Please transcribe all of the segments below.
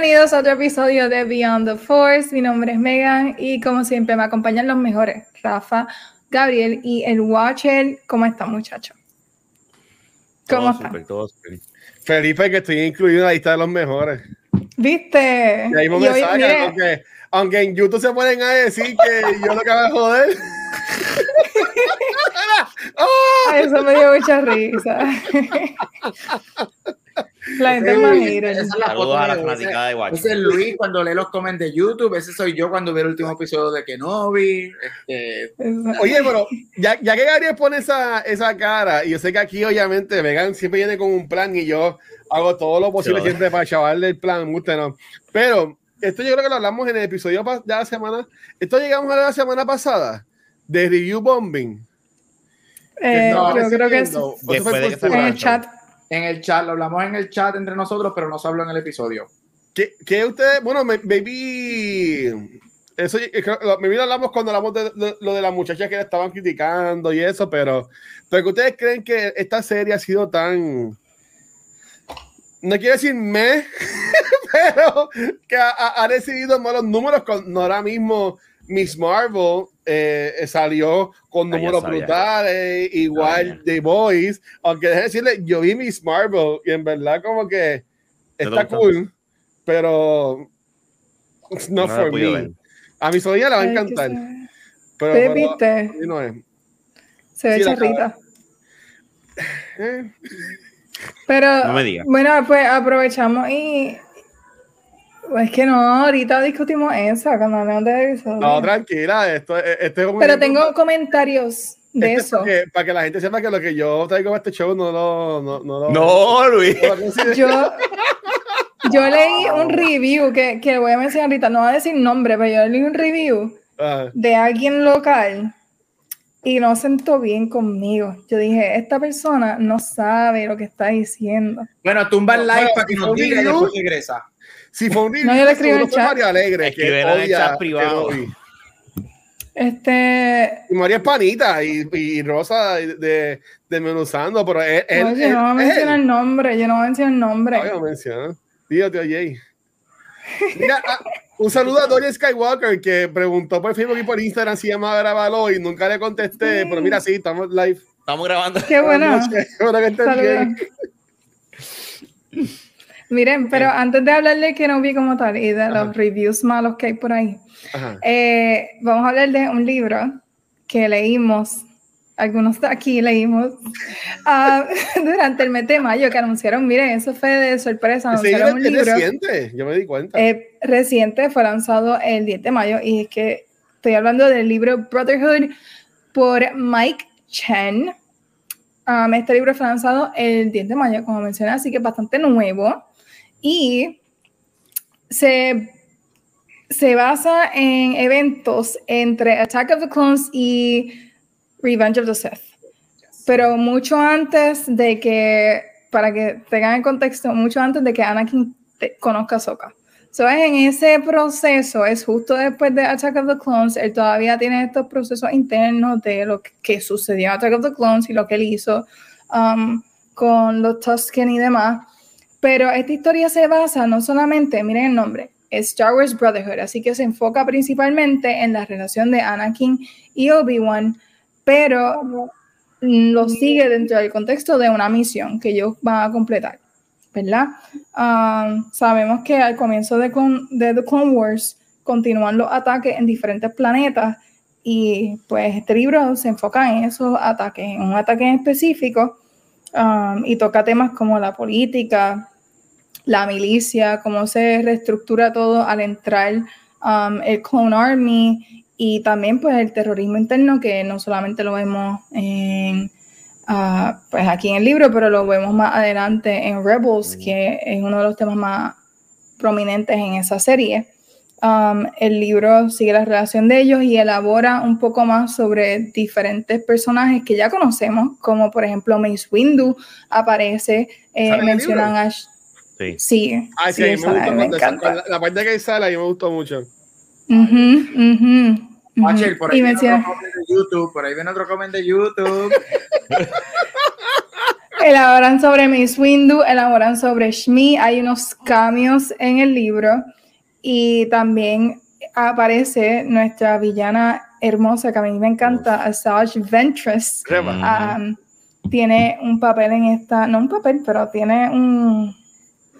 Bienvenidos a otro episodio de Beyond the Force. Mi nombre es Megan y como siempre me acompañan los mejores, Rafa, Gabriel y el Watcher. ¿Cómo están muchachos? ¿Cómo están? Felipe, que estoy incluido en la lista de los mejores. ¿Viste? Y ahí me mensaje, aunque, aunque en YouTube se ponen a decir que yo lo que hago joder. Eso me dio mucha risa. La gente más gira. Esa es la foto a la de fanática de Watch. Ese es Luis cuando lee los comments de YouTube. Ese soy yo cuando vi el último episodio de Kenobi. Este, Oye, pero ya, ya que Gabriel pone esa, esa cara, y yo sé que aquí obviamente Vegan siempre viene con un plan y yo hago todo lo posible Yo- siempre para chavarle el plan, usted no. Pero esto yo creo que lo hablamos en el episodio de la semana. Esto llegamos a la semana pasada de Review Bombing. Eh, no, yo creo que es siguiendo. ¿O eso fue Después de que en el chat. En el chat, lo hablamos en el chat entre nosotros, pero no se habló en el episodio. ¿Qué, qué ustedes, bueno, maybe, eso, eh, maybe lo hablamos cuando hablamos de, de- lo de las muchachas que le estaban criticando y eso, pero, pero que ustedes creen que esta serie ha sido tan, no quiero decir me, pero que ha, ha- recibido malos números con, ahora mismo Miss Marvel eh, salió con números brutales, igual. The Boys, aunque déjeme decirle, yo vi Miss Marvel y en verdad como que ¿Te está cool, pero no, No la for me. ver. A mi sobrina le va a encantar, se- pero, ¿Te pero viste? no es. Se ve Sí, la charrita. Eh, Pero No me digas. bueno, pues aprovechamos y es que no, ahorita discutimos eso cuando hablamos de eso. No, tranquila, esto, este es un Pero ejemplo tengo comentarios de este es eso. Para que, para que la gente sepa que lo que yo traigo a este show no lo. No, no, lo- No, Luis. no lo considero. Yo, yo leí un review que, que voy a mencionar ahorita, no voy a decir nombre, pero yo leí un review de alguien local y no sentó bien conmigo. Yo dije, esta persona no sabe lo que está diciendo. Bueno, tumba el like Bueno, para que nos diga y después regresa. Si fue un No, yo le escribí en el chat. María Alegre. que en el chat privado. Este, Y María es panita y, y Rosa de, de, desmenuzando, pero él, él, no, yo él- no voy a mencionar el nombre, yo no voy a mencionar el nombre. No menciona. Dígate, tío Jay. Mira, ah, un saludo a Dorian Skywalker que preguntó por Facebook y por Instagram si llamaba a grabarlo y nunca le contesté, Sí. pero mira, sí, estamos live. Estamos grabando. Qué bueno. Noches. Bueno, que estés Saludos. bien. Miren, pero antes de hablar de Kenobi como tal y de Ajá. los reviews malos que hay por ahí, eh, vamos a hablar de un libro que leímos, algunos de aquí leímos, ah, durante el mes de mayo que anunciaron, miren, eso fue de sorpresa, anunciaron un libro reciente, yo me di cuenta. eh, reciente, fue lanzado el 10 de mayo y es que estoy hablando del libro Brotherhood por Mike Chen. Um, este libro fue lanzado el 10 de mayo, como mencioné, así que es bastante nuevo. Y se, se basa en eventos entre Attack of the Clones y Revenge of the Sith. Pero mucho antes de que, para que tengan en contexto, mucho antes de que Anakin conozca a Sokka. So, en ese proceso, es justo después de Attack of the Clones, él todavía tiene estos procesos internos de lo que, que sucedió en Attack of the Clones y lo que él hizo um, con los Tusken y demás. Pero esta historia se basa no solamente, miren el nombre, Star Wars Brotherhood, así que se enfoca principalmente en la relación de Anakin y Obi-Wan, pero lo sigue dentro del contexto de una misión que ellos van a completar, ¿verdad? Um, sabemos que al comienzo de, The Clone Wars continúan los ataques en diferentes planetas y pues este libro se enfoca en esos ataques, en un ataque en específico um, y toca temas como la política, la milicia, cómo se reestructura todo al entrar um, el Clone Army y también pues el terrorismo interno que no solamente lo vemos en ah, pues aquí en el libro, pero lo vemos más adelante en Rebels, que es uno de los temas más prominentes en esa serie. Um, el libro sigue la relación de ellos y elabora un poco más sobre diferentes personajes que ya conocemos, como por ejemplo Mace Windu aparece, eh, ¿Sale en el mencionan a... Sí, sí, Ay, sí, sí, a mí me encanta. la, la parte que sale a mí me gustó mucho. Por ahí Y viene menciona- otro comment de YouTube, por ahí viene otro comment de YouTube. Elaboran sobre Mace Windu, elaboran sobre Shmi, hay unos cambios en el libro y también aparece nuestra villana hermosa que a mí me encanta, Asajj Ventress. Um, tiene un papel en esta, no un papel, pero tiene un,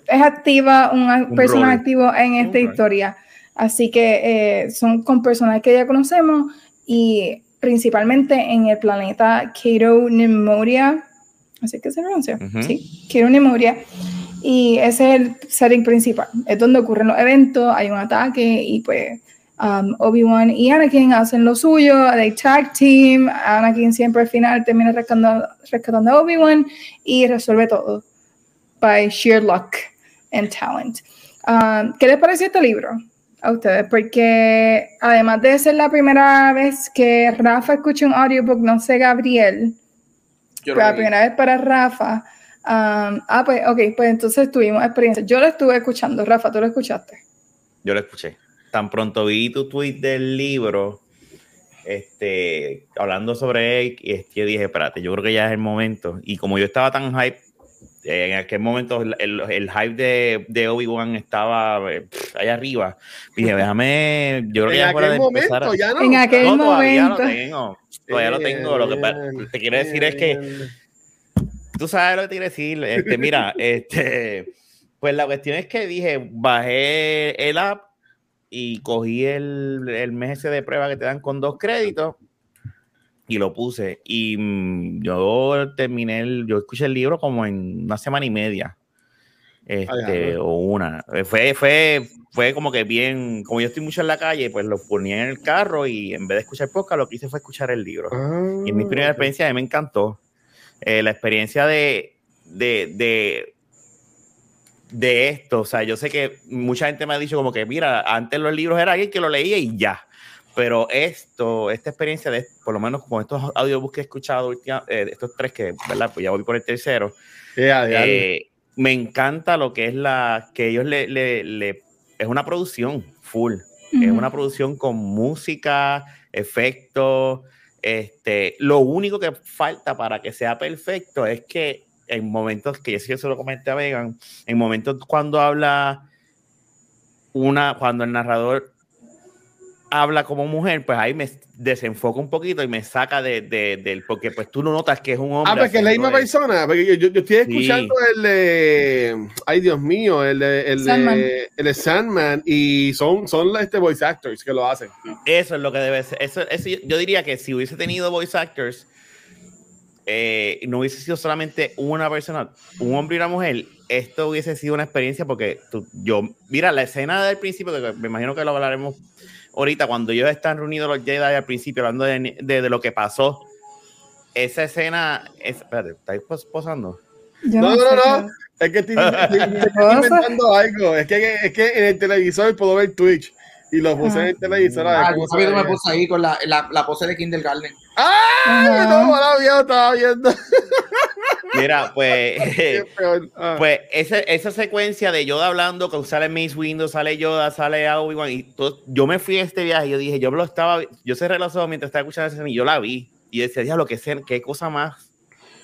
es activa, un, Un personaje rol. activo en esta historia. Así que eh, son con personajes que ya conocemos y principalmente en el planeta Cato Nemoria, así que se pronuncia, sí, Cato Nemoria. Y ese es el setting principal, es donde ocurren los eventos, hay un ataque y pues um, Obi-Wan y Anakin hacen lo suyo, they tag team, Anakin siempre al final termina rescatando, rescatando a Obi-Wan y resuelve todo by sheer luck and talent. Um, ¿Qué les pareció este libro a ustedes? Porque además de ser la primera vez que Rafa escucha un audiobook, no sé Gabriel, Yo pero lo la primera vez para Rafa. um, ah, pues, ok, pues entonces tuvimos experiencia. Yo lo estuve escuchando, Rafa, ¿tú lo escuchaste? Yo lo escuché. Tan pronto vi tu tweet del libro, este, hablando sobre él, y este, yo dije, espérate, yo creo que ya es el momento. Y como yo estaba tan hype, en aquel momento el, hype de, de Obi-Wan estaba eh, pff, allá arriba. Dije, déjame, yo creo que ya aquel de empezar. momento a- ya no. En aquel No, todavía momento. lo tengo. Todavía lo tengo. Lo que te quiero decir es que tú sabes lo que te quiero decir. Este, mira, este, pues la cuestión es que dije, bajé el app y cogí el, el mes ese de prueba que te dan con dos créditos y lo puse. Y mm, yo terminé, el, yo escuché el libro como en una semana y media. Este, o una. Eh, Fue, fue, fue como que bien, como yo estoy mucho en la calle, pues lo ponía en el carro y en vez de escuchar podcast, lo que hice fue escuchar el libro. Ah, Y mi primera experiencia a mí me encantó. Eh, la experiencia de, de, de, de esto, o sea, yo sé que mucha gente me ha dicho como que, mira, antes los libros era alguien que lo leía y ya. Pero esto, esta experiencia de, por lo menos con estos audiobooks que he escuchado, última- eh, estos tres que, ¿verdad? Pues ya voy por el tercero. Ya, ya, eh, me encanta lo que es la, que ellos le, le, le- es una producción full. Es una producción con música, efectos. Este, lo único que falta para que sea perfecto es que en momentos que yo sí se lo comenté a Vegan, en momentos cuando habla una, cuando el narrador habla como mujer, pues ahí me desenfoca un poquito y me saca de, de- del, porque pues tú no notas que es un hombre. Ah, porque es la misma persona. Porque yo, yo- yo estoy Sí. escuchando el de. Ay, Dios mío, el de, el de, Sandman. el de Sandman. Y son, son este voice actors que lo hacen. Eso es lo que debe ser. Eso, eso yo, yo diría que si hubiese tenido voice actors, eh, no hubiese sido solamente una persona, un hombre y una mujer, esto hubiese sido una experiencia porque tú- yo, mira, la escena del principio, que me imagino que lo hablaremos ahorita, cuando ellos están reunidos los Jedi al principio, hablando de, de- de lo que pasó, esa escena, es, espérate, ¿estáis pos- posando? Yo No, no, sé no. qué- Es que estoy, estoy- estoy inventando algo. Es que, es que en el televisor puedo ver Twitch. Y lo puse Ah. en el televisor. Ah, me puse ahí con la, la, la pose de Kindergarten. ¡Ah! Ajá. No, ahora ya estaba viendo. Mira, pues... Ah. Pues esa, esa secuencia de Yoda hablando, que sale Mace Windu, sale Yoda, sale Obi-Wan, y todo- yo me fui a este viaje y yo dije, yo lo estaba, yo cerré los ojos mientras estaba escuchando esa escena y yo la vi. Y decía, diablo, qué, qué cosa más,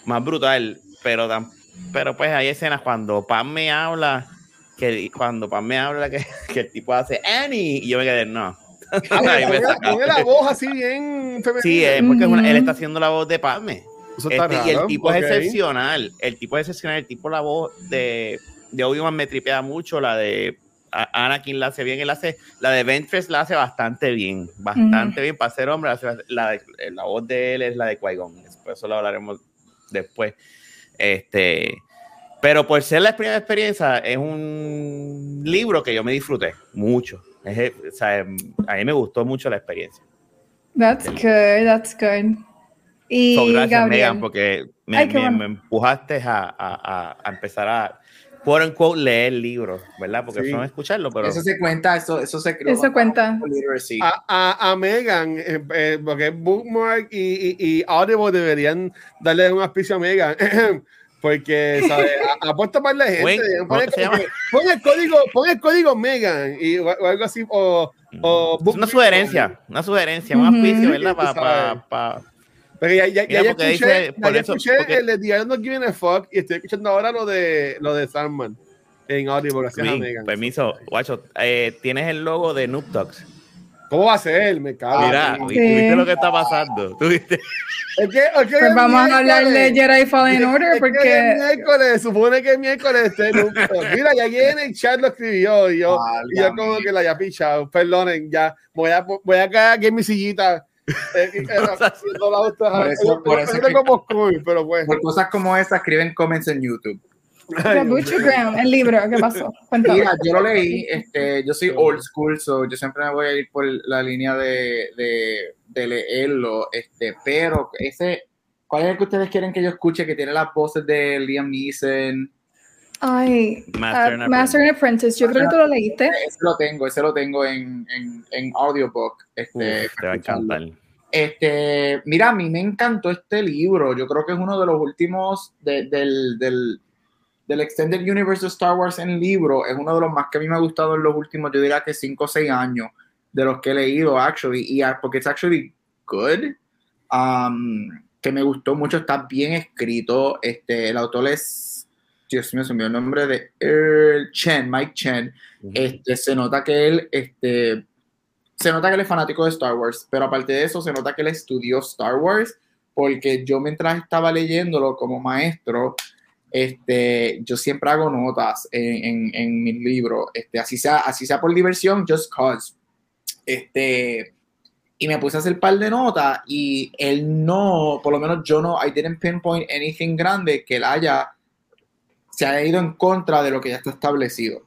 más brutal. Pero, tan- pero pues hay escenas cuando Pam me habla, que cuando Pam me habla, que, que el tipo hace Annie, y yo me quedé, no. Ah, pone la voz así bien femenina. Sí, es porque es una- él está haciendo la voz de Padme. Eso está Este, y el tipo es excepcional. El tipo es excepcional. El tipo, la voz de, de Obi-Wan me tripea mucho. La de Anakin la hace bien. Él hace, la de Ventress la hace bastante bien. Bastante bien para ser hombre. la La, de- la voz de él es la de Qui-Gon. Después eso lo hablaremos después. Este, pero por ser la primera experiencia, es un libro que yo me disfruté mucho. Es- o sea, a mí me gustó mucho la experiencia. That's good, that's good. Y So, gracias, Gabriel. Megan, porque me, Ay, me- me empujaste a, a- a- a empezar a. quote unquote, leer libros, ¿verdad? Porque Sí. es escucharlo, pero. Eso se cuenta, eso, eso se creó. Eso cuenta. A, a, a Megan, eh, eh, porque Bookmark y, y, y Audible deberían darle un auspicio a Megan. Porque, ¿sabes? Puesto para la gente. Pon, ¿cómo el, pon el código, pon el código Megan y, o, o algo así. O, o Es una sugerencia, una sugerencia, un auspicio, ¿verdad? Tú Pa, pa, pa- Porque ya, ya, Mira, ya porque escuché, dice- por ya eso- escuché porque- el de I'm Not Giving a Fuck y estoy escuchando ahora lo de, lo de Sandman en Audible. Gracias a Luis, Megan. permiso, guacho, eh, tienes el logo de Noob Talks. ¿Cómo va a ser? Me cago. Mira. ¿vi- ¿viste lo que está pasando? ¿Tú viste? Es que, es que Pues es vamos a hablar de. Jedi Fallen Order es que porque es miércoles, supone que es miércoles. Este, mira, ya aquí en el chat lo escribió y yo, y yo como que la haya pichado. Perdonen, ya. Voy a, voy a caer aquí en mi sillita. Eh, eh, Por que- cosas como esa, escriben comments en YouTube. Butcher el libro, ¿qué pasó? Cuéntame. Mira, yo lo leí, este, yo soy old school, so yo siempre me voy a ir por la línea de, de, de leerlo, este, pero ese, ¿cuál es el que ustedes quieren que yo escuche que tiene las voces de Liam Neeson? Ay, Master ah, and Master and Apprentice, yo creo que tú lo leíste. Ese lo tengo, ese lo tengo en, en, en audiobook. Este, Uf, te va a encantar. Este, mira, a mí me encantó este libro. Yo creo que es uno de los últimos de- del, del, del Extended Universe de Star Wars en libro. Es uno de los más que a mí me ha gustado en los últimos, yo diría que 5 o 6 años de los que he leído, actually. Y ah, porque es actually good. Um, que me gustó mucho, está bien escrito. Este, el autor es, Dios mío, se me el nombre de Earl Chen, Mike Chen este, se nota que él, este, se nota que él es fanático de Star Wars, pero aparte de eso, se nota que él estudió Star Wars, porque yo mientras estaba leyéndolo como maestro, este, yo siempre hago notas en, en, en mis libros, este, así sea, así sea por diversión, just cause. Este, y me puse a hacer un par de notas y él no, por lo menos yo no, I didn't pinpoint anything grande que él haya, se haya ido en contra de lo que ya está establecido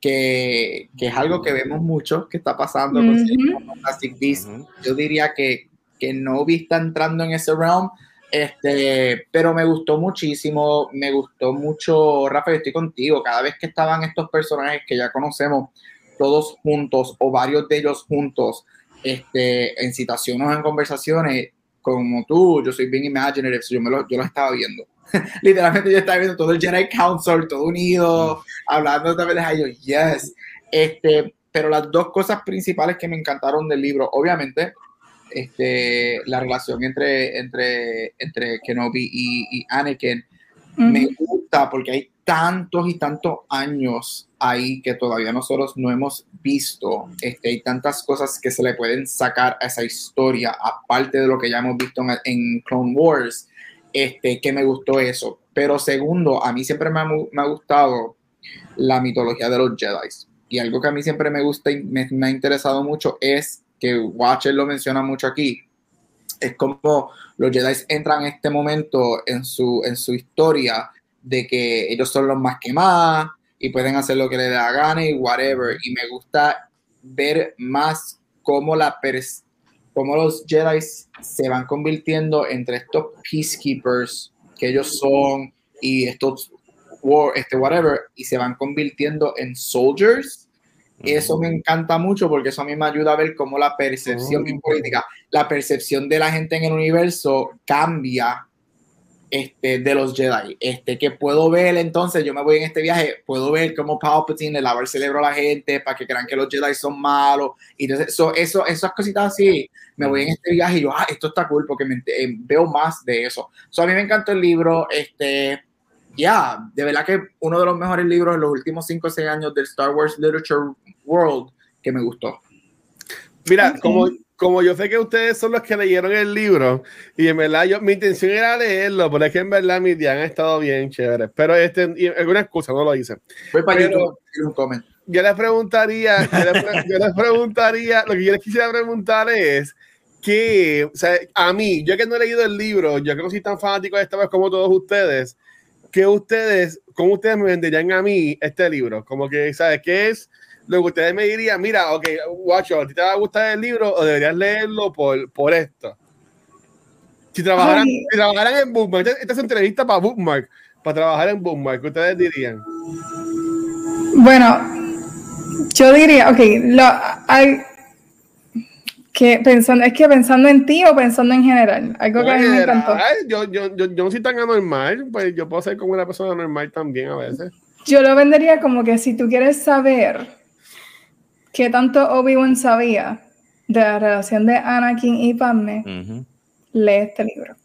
que, que es algo que vemos mucho que está pasando con Fantastic Beasts. Ujú. Yo diría que, que Novi está entrando en ese realm, este, pero me gustó muchísimo, me gustó mucho, Rafa, yo estoy contigo, cada vez que estaban estos personajes que ya conocemos, todos juntos o varios de ellos juntos, este, en citaciones o en conversaciones, como tú, yo soy bien imaginative, yo, me lo, yo lo estaba viendo. Literalmente yo estaba viendo todo el Jedi Council, todo unido, hablando también de ellos, yes. Este, pero las dos cosas principales que me encantaron del libro, obviamente, este, la relación entre, entre, entre Kenobi y, y Anakin, me gusta porque hay tantos y tantos años ahí que todavía nosotros no hemos visto. Este, hay tantas cosas que se le pueden sacar a esa historia, aparte de lo que ya hemos visto en, en Clone Wars, este, que me gustó eso. Pero segundo, a mí siempre me ha, mu- me ha gustado la mitología de los Jedi. Y algo que a mí siempre me gusta y me, me ha interesado mucho es que Watcher lo menciona mucho aquí. Es como los Jedi entran en este momento en su, en su historia de que ellos son los más que y pueden hacer lo que les dé la gana y whatever. Y me gusta ver más cómo, la cómo los Jedi se van convirtiendo entre estos peacekeepers que ellos son y estos war, este whatever y se van convirtiendo en soldiers. Y eso me encanta mucho porque eso a mí me ayuda a ver cómo la percepción en política, la percepción de la gente en el universo cambia este, de los Jedi. Este, que puedo ver entonces, yo me voy en este viaje, puedo ver cómo Palpatine le lava el cerebro a la gente para que crean que los Jedi son malos. Y entonces, eso, eso, esas cositas así, me voy en este viaje y yo, ah, esto está cool porque me, eh, veo más de eso. So, a mí me encantó el libro, este, ya, de verdad que uno de los mejores libros en los últimos 5 o 6 años del Star Wars Literature World que me gustó. Mira, como, como yo sé que ustedes son los que leyeron el libro, y en verdad yo, mi intención era leerlo, pero es que en verdad mis días han estado bien chéveres. Pero este, y alguna excusa, no lo hice. Voy para Pero- YouTube, quiero un comment. Yo les preguntaría, yo les, pre- yo les preguntaría, lo que yo les quisiera preguntar es que, o sea, a mí, yo que no he leído el libro, yo que no soy tan fanático de esta vez como todos ustedes, que ustedes, ¿cómo ustedes me venderían a mí este libro? Como que, ¿sabes qué es? Lo que ustedes me dirían, mira, ok, guacho, ¿a ti te va a gustar el libro o deberías leerlo por, por esto? Si trabajaran, si trabajaran en Bookmark, esta, es entrevista para Bookmark, para trabajar en Boombar? ¿Qué ustedes dirían? Bueno, yo diría, ok, lo, hay, que pensando, es que pensando en ti o pensando en general, algo que a mí me encantó. Yo, yo, yo, yo no soy tan anormal, pues yo puedo ser como una persona normal también a veces. Yo lo vendería como que si tú quieres saber qué tanto Obi-Wan sabía de la relación de Anakin y Padme, lee este libro.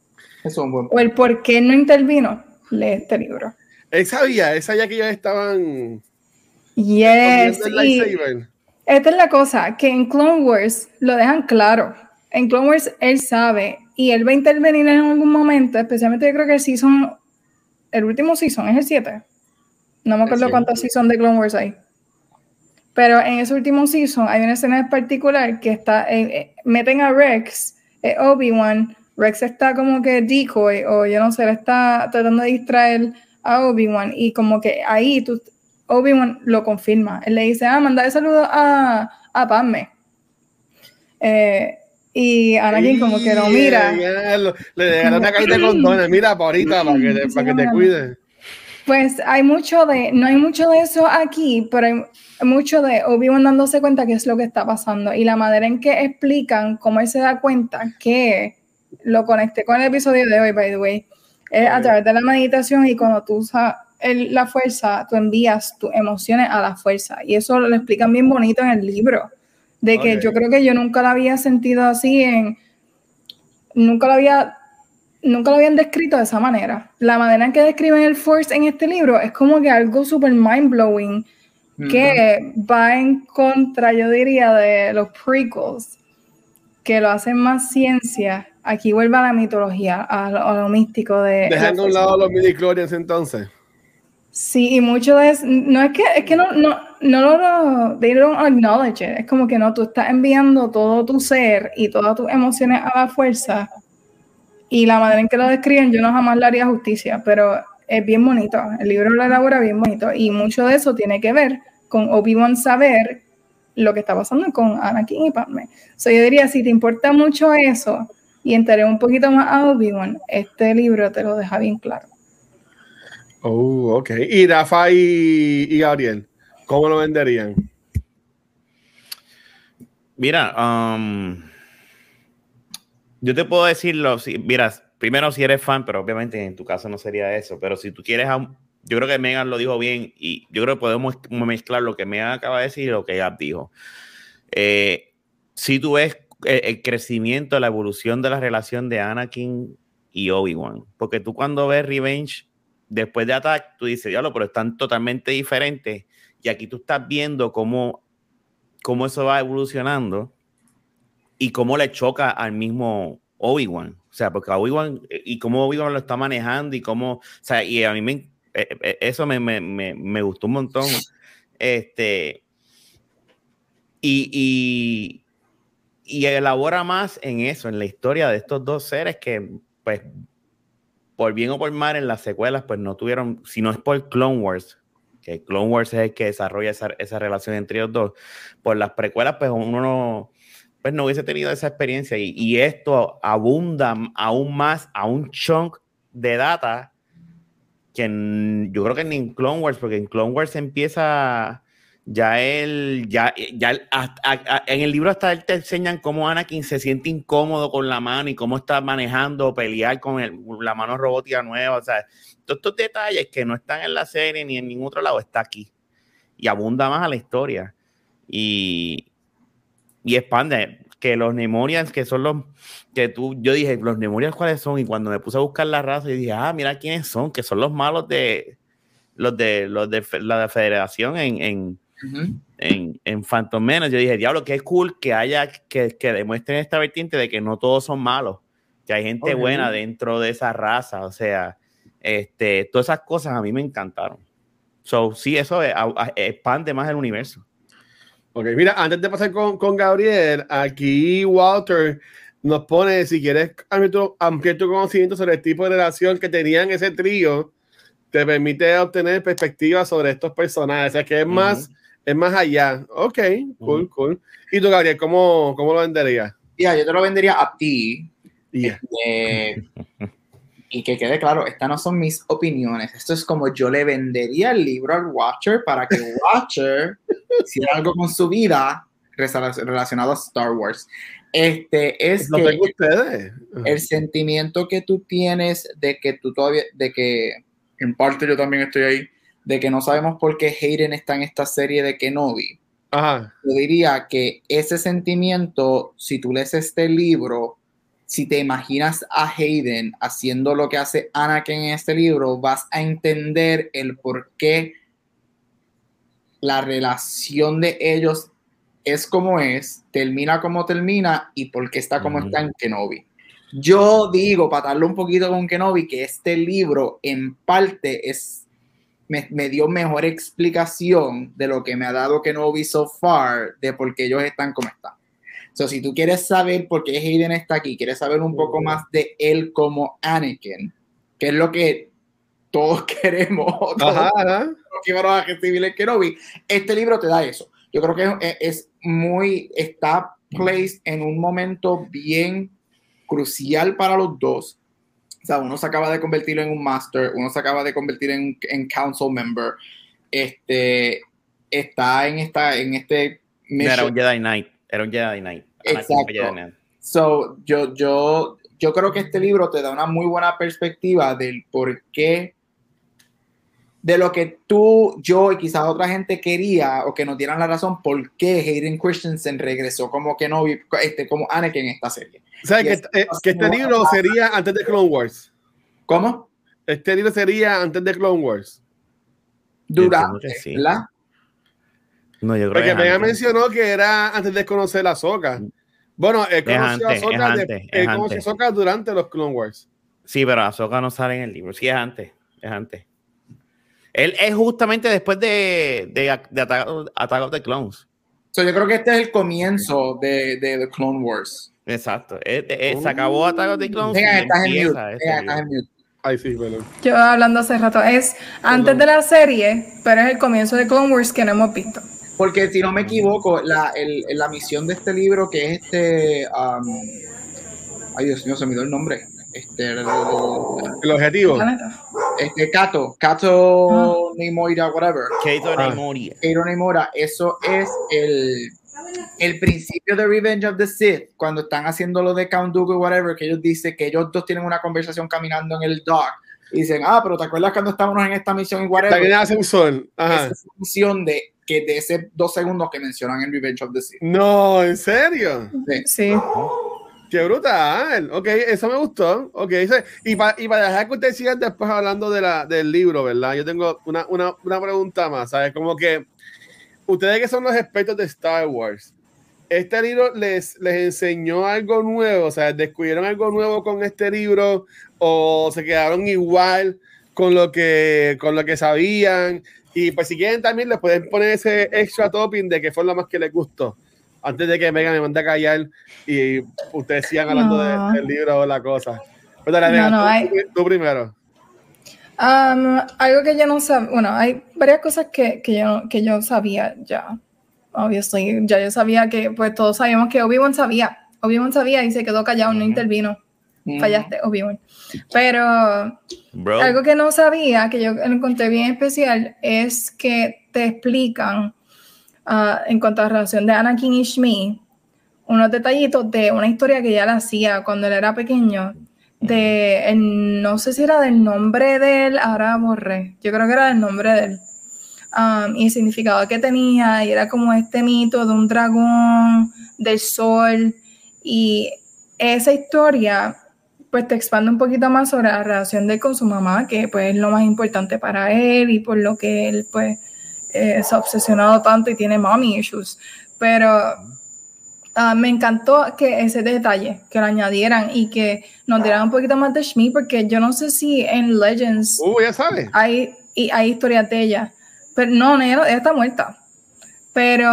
Es un buen O el por qué no intervino, lee este libro. Él sabía, él sabía que ellos estaban... Yes. Y esta es la cosa, que en Clone Wars lo dejan claro. En Clone Wars él sabe y él va a intervenir en algún momento, especialmente yo creo que el season, el último season es el 7. No me acuerdo cuántos seasons de Clone Wars hay. Pero en ese último season hay una escena en particular que está, eh, eh, meten a Rex, eh, Obi-Wan, Rex está como que decoy o yo no sé, le está tratando de distraer a Obi-Wan y como que ahí tú, Obi-Wan lo confirma. Él le dice, ah, mandale saludos a, a Padme. y Anakin como que lo mira. le dejaron una cajita de condones, mira, para ahorita, para que te, para que te cuide. Pues hay mucho de, no hay mucho de eso aquí, pero hay mucho de Obi-Wan dándose cuenta qué es lo que está pasando y la manera en que explican cómo él se da cuenta que lo conecté con el episodio de hoy, by the way, es a través de la meditación y cuando tú la fuerza, tú envías tus emociones a la fuerza y eso lo explican bien bonito en el libro, de que yo creo que yo nunca lo había sentido así en, nunca lo había nunca lo habían descrito de esa manera. La manera en que describen el Force en este libro es como que algo súper mind blowing que va en contra, yo diría, de los prequels, que lo hacen más ciencia. Aquí vuelve a la mitología, a lo, místico de. Dejando a un lado los midichlorians entonces. Sí, y mucho eso, no es que, es que no, no, no lo, they don't acknowledge it. es como que no, tú estás enviando todo tu ser y todas tus emociones a la fuerza y la manera en que lo describen, yo no jamás le haría justicia, pero es bien bonito. El libro lo elabora bien bonito. Y mucho de eso tiene que ver con Obi-Wan saber lo que está pasando con Anakin y Padme. So, yo diría, si te importa mucho eso y enteré un poquito más a Obi-Wan, este libro te lo deja bien claro. Oh, ok. Y Rafa y, y Gabriel, ¿cómo lo venderían? Mira, um, yo te puedo decirlo, si, mira, primero si eres fan, pero obviamente en tu caso no sería eso, pero si tú quieres, yo creo que Megan lo dijo bien y yo creo que podemos mezclar lo que Megan acaba de decir y lo que Gab dijo. Eh, si tú ves el, crecimiento, la evolución de la relación de Anakin y Obi-Wan, porque tú cuando ves Revenge, después de Attack, tú dices, diablo, pero están totalmente diferentes y aquí tú estás viendo cómo, cómo eso va evolucionando y cómo le choca al mismo Obi-Wan. O sea, porque Obi-Wan y cómo Obi-Wan lo está manejando y cómo, o sea, y a mí me, eh, eh, eso me, me, me, gustó un montón. Este, y, y, elabora más en eso, en la historia de estos dos seres que, pues, por bien o por mal en las secuelas, pues no tuvieron, si no es por Clone Wars, que Clone Wars es el que desarrolla esa, esa relación entre ellos dos, por las precuelas, pues uno no pues no hubiese tenido esa experiencia. Y, esto abunda aún más a un chunk de data que yo creo que ni en Clone Wars, porque en Clone Wars empieza ya él, ya, ya en el libro hasta él te enseñan cómo Anakin se siente incómodo con la mano y cómo está manejando, pelear con la mano robótica nueva, o sea, todos estos detalles que no están en la serie ni en ningún otro lado, está aquí y abunda más a la historia. Y, y expande. Que los Nemorians, que son los que tú, yo dije, los Nemorians cuáles son, y cuando me puse a buscar la raza, y dije, ah, mira quiénes son, que son los malos de los de los de la federación en, en, en, en Phantom Menace. Yo dije, diablo, qué cool que haya, que, que demuestren esta vertiente de que no todos son malos, que hay gente buena dentro de esa raza, o sea, este, todas esas cosas a mí me encantaron. So, sí, eso expande más el universo. Ok, mira, antes de pasar con, con Gabriel, aquí Walter nos pone, si quieres ampliar tu, conocimiento sobre el tipo de relación que tenían ese trío, te permite obtener perspectiva sobre estos personajes, o sea que es más, es más allá. Ok, cool, cool. ¿Y tú, Gabriel, cómo, cómo lo venderías? Ya, yo te lo vendería a ti. Este, y que quede claro, estas no son mis opiniones. Esto es como yo le vendería el libro al Watcher para que Watcher hiciera algo con su vida relacionado a Star Wars. Este es Lo que tengo ustedes. el sentimiento que tú tienes de que tú todavía, de que en parte yo también estoy ahí, de que no sabemos por qué Hayden está en esta serie de Kenobi. Ajá. Yo diría que ese sentimiento, si tú lees este libro, si te imaginas a Hayden haciendo lo que hace Anakin en este libro, vas a entender el por qué la relación de ellos es como es, termina como termina y por qué está como está en Kenobi. Yo digo, para darle un poquito con Kenobi, que este libro en parte es, me, me dio mejor explicación de lo que me ha dado Kenobi so far, de por qué ellos están como están. So, si tú quieres saber por qué Hayden está aquí, quieres saber un poco más de él como Anakin, que es lo que todos queremos, todos Ajá, que a recibir el Kenobi, este libro te da eso. Yo creo que es, es muy, está placed en un momento bien crucial para los dos. O sea, uno se acaba de convertir en un master, uno se acaba de convertir en, en council member. Este está en esta, en este Era mission. un Jedi Knight. Era un Jedi Knight. Exacto. fue Jedi Knight. So, yo, yo, yo creo que este libro te da una muy buena perspectiva del por qué, de lo que tú, yo y quizás otra gente quería o que nos dieran la razón por qué Hayden Christensen regresó como Kenobi, este, como Anakin en esta serie. ¿Sabes Y que, es- eh, que este libro sería antes de Clone Wars? ¿Cómo? Este libro sería antes de Clone Wars. Durante, que sí. ¿verdad? No, yo creo Porque que mencionó que era antes de conocer a Soka. Bueno, él conoció antes, a de- antes, él conoció a antes. Ahsoka durante los Clone Wars. Sí, pero Ahsoka no sale en el libro. Sí, es antes. Es antes. Él es justamente después de, de, de Attack, Attack of the Clones. So, yo creo que este es el comienzo de, de The Clone Wars. Exacto. Eh, eh, se acabó Attack of the Clones. Venga, y estás en empieza mute. este Venga, estás en mute. Ay, sí, perdón. Yo hablando hace rato, es antes de la serie, pero es el comienzo de Clone Wars que no hemos visto. Porque si no me equivoco, la, el- la misión de este libro, que es este. um, ay, Dios mío, se me dio el nombre. Este, el- El objetivo. Este Kato, Kato Neimoira, whatever. Keito Ah. Kato Neimoira, eso es el, el principio de Revenge of the Sith, cuando están haciendo lo de Count Dooku, whatever, que ellos dicen que ellos dos tienen una conversación caminando en el dock. Y dicen, ah, pero ¿te acuerdas cuando estábamos en esta misión y whatever? También hace un sol. Ajá. Esa es la misión de, que de ese dos segundos que mencionan en Revenge of the Sith. No, ¿en serio? Sí. Qué brutal. Ok, eso me gustó. Ok, y, para y para dejar que ustedes sigan después hablando de la, del libro, ¿verdad? Yo tengo una, una, una pregunta más, ¿sabes? Como que ustedes que son los expertos de Star Wars, ¿este libro les, les enseñó algo nuevo? O sea, ¿descubrieron algo nuevo con este libro o se quedaron igual con lo que, con lo que sabían? Y pues si quieren también les pueden poner ese extra topping de que fue lo más que les gustó. Antes de que Megan me mande a callar y ustedes sigan hablando de- No. del libro o la cosa. Pues dale, No, Megan, no, tú, hay- tú- tú primero. Um, algo que yo no sabía, bueno, hay varias cosas que, que, yo, que yo sabía ya. Obviously, ya yo sabía que, pues todos sabíamos que Obi-Wan sabía. Obi-Wan sabía y se quedó callado, no Ujú. intervino. Fallaste, Obi-Wan. Pero Bro. algo que no sabía, que yo encontré bien especial, es que te explican, ah, en cuanto a la relación de Anakin y Shmi, unos detallitos de una historia que ya la hacía cuando él era pequeño, de, el- no sé si era del nombre de él, ahora borré, yo creo que era del nombre de él, um, y el significado que tenía, y era como este mito de un dragón, del sol, y esa historia pues te expande un poquito más sobre la relación de él con su mamá, que pues es lo más importante para él y por lo que él pues eh, se ha obsesionado tanto y tiene mommy issues. Pero ah, me encantó que ese detalle, que lo añadieran y que nos dieran un poquito más de Shmi, porque yo no sé si en Legends Uh, ya sabes. hay, y hay historias de ella. Pero no, ella, ella está muerta. Pero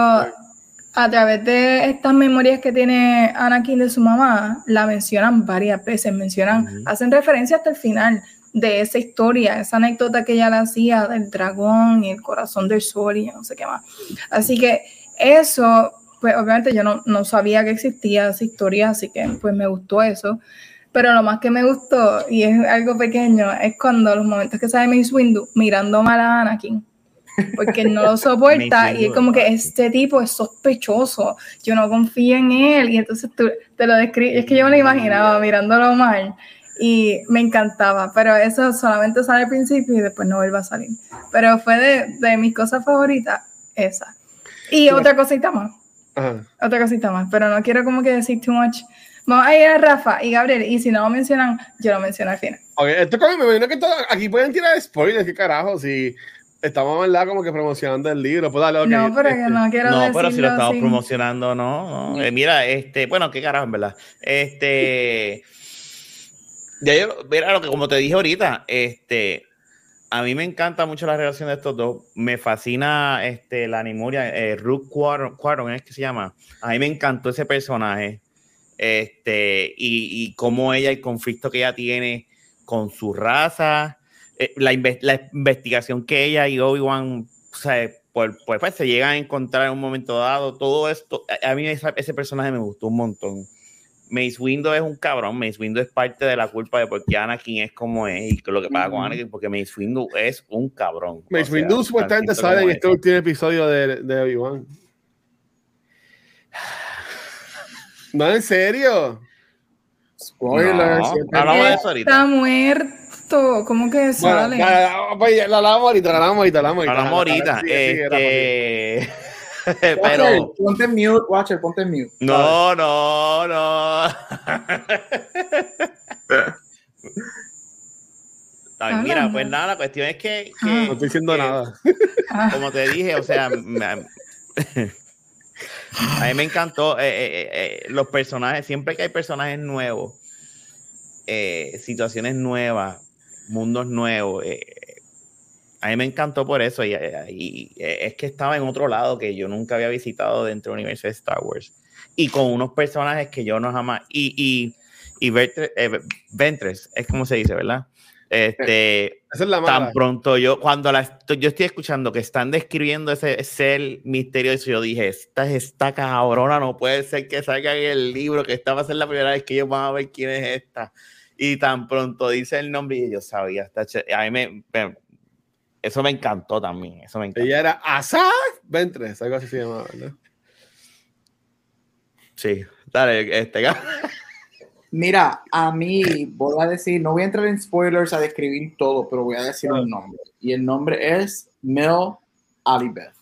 a través de estas memorias que tiene Anakin de su mamá, la mencionan varias veces, mencionan, Ujú. hacen referencia hasta el final de esa historia, esa anécdota que ella le hacía del dragón y el corazón del sol y no sé qué más. Así que eso, pues obviamente yo no, no sabía que existía esa historia, así que pues me gustó eso. Pero lo más que me gustó, y es algo pequeño, es cuando los momentos que sale Mace Windu mirando mal a Anakin. Porque no lo soporta y es como que este tipo es sospechoso, yo no confío en él. Y entonces tú te lo describes, es que yo me lo imaginaba mirándolo mal y me encantaba, pero eso solamente sale al principio y después no vuelve a salir. Pero fue de, de mis cosas favoritas, esa. Y otra cosita más. Otra cosita más, pero no quiero como que decir too much. Vamos a ir a Rafa y Gabriel, y si no lo mencionan, yo lo menciono al final. Ok, esto como me imagino que todo, aquí pueden tirar spoilers, qué carajo, si estamos ¿verdad? como que promocionando el libro, pues dale, okay. No, pero que no quiero No, pero si lo estamos así. promocionando, no. no. Eh, mira, este, bueno, qué carajo, en verdad. Este. Ya yo, mira lo que como te dije ahorita, este. A mí me encanta mucho la relación de estos dos. Me fascina este, la Nimuria, eh, Rook Quaron, ¿es que se llama? A mí me encantó ese personaje. Este, y, y cómo ella, el conflicto que ella tiene con su raza, eh, la, la investigación que ella y Obi-Wan, o sea, por, por- pues, se llegan a encontrar en un momento dado, todo esto, a, mí ese personaje me gustó un montón. Mace Windu es un cabrón, Mace Windu es parte de la culpa de por qué Anakin es como es y lo que pasa con Anakin, porque Mace Windu es un cabrón. Mace O sea, Windu tan supuestamente sale en este último episodio de, de Obi-Wan. No, en serio. Spoilers. No, hablamos de eso ahorita. Está muerto, ¿cómo que Bueno, sale? la, la, la hablamos ahorita, la hablamos ahorita, la hablamos ahorita. Hablamos ahorita. Sigue, sigue, Rafa, sigue. Watcher, pero ponte en mute, Watcher, ponte en mute. no, no, no. Ay, mira, pues nada, la cuestión es que, que- Ah. No estoy diciendo que- nada. Ah, como te dije, o sea, me- a mí me encantó eh, eh, eh, los personajes, siempre que hay personajes nuevos, eh, situaciones nuevas, mundos nuevos, eh, a mí me encantó por eso y, y, eh, es que estaba en otro lado que yo nunca había visitado dentro del universo de Star Wars y con unos personajes que yo no jamás y y, y Ventres, eh, Ventress, es como se dice, ¿verdad? Este, Esa es la mala. tan pronto yo, cuando la yo estoy escuchando que están describiendo ese ser misterioso, yo dije, esta, esta cabrona no puede ser que salga en el libro, que esta va a ser la primera vez que ellos van a ver quién es esta. Y tan pronto dice el nombre y yo sabía, ch- a mí me, me- eso me encantó también, eso me encantó. Ella era Asaf Ventres, algo así se llamaba, ¿verdad? Sí, dale, este, Mira, a mí voy a decir, no voy a entrar en spoilers a describir todo, pero voy a decir un nombre. Y el nombre es Mel Alibeth.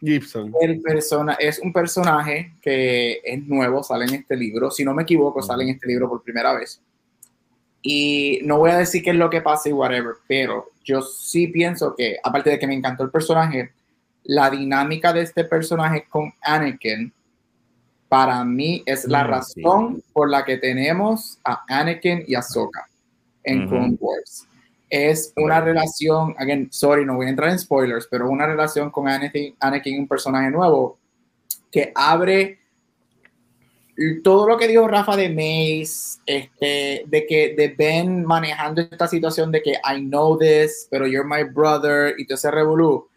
Gibson. El persona, es un personaje que es nuevo, sale en este libro. Si no me equivoco, sale en este libro por primera vez. Y no voy a decir qué es lo que pasa y whatever, pero yo sí pienso que, aparte de que me encantó el personaje, la dinámica de este personaje con Anakin, para mí es la Mm, razón por la que tenemos a Anakin y Ahsoka en Ujú. Clone Wars. Es una relación, again, sorry, no voy a entrar en spoilers, pero una relación con Anakin, Anakin, un personaje nuevo, que abre todo lo que dijo Rafa de Mace, este, de que de Ben manejando esta situación de que I know this, pero you're my brother y todo ese revolú,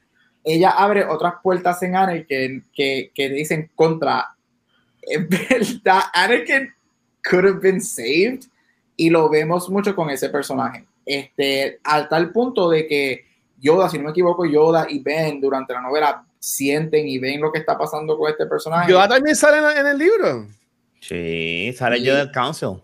ella abre otras puertas en Anakin que, que dicen contra, en verdad, Anakin could have been saved y lo vemos mucho con ese personaje. Este, al tal punto de que Yoda, si no me equivoco, Yoda y Ben durante la novela sienten y ven lo que está pasando con este personaje. Yoda también sale en, el libro. Sí, sale yo del council.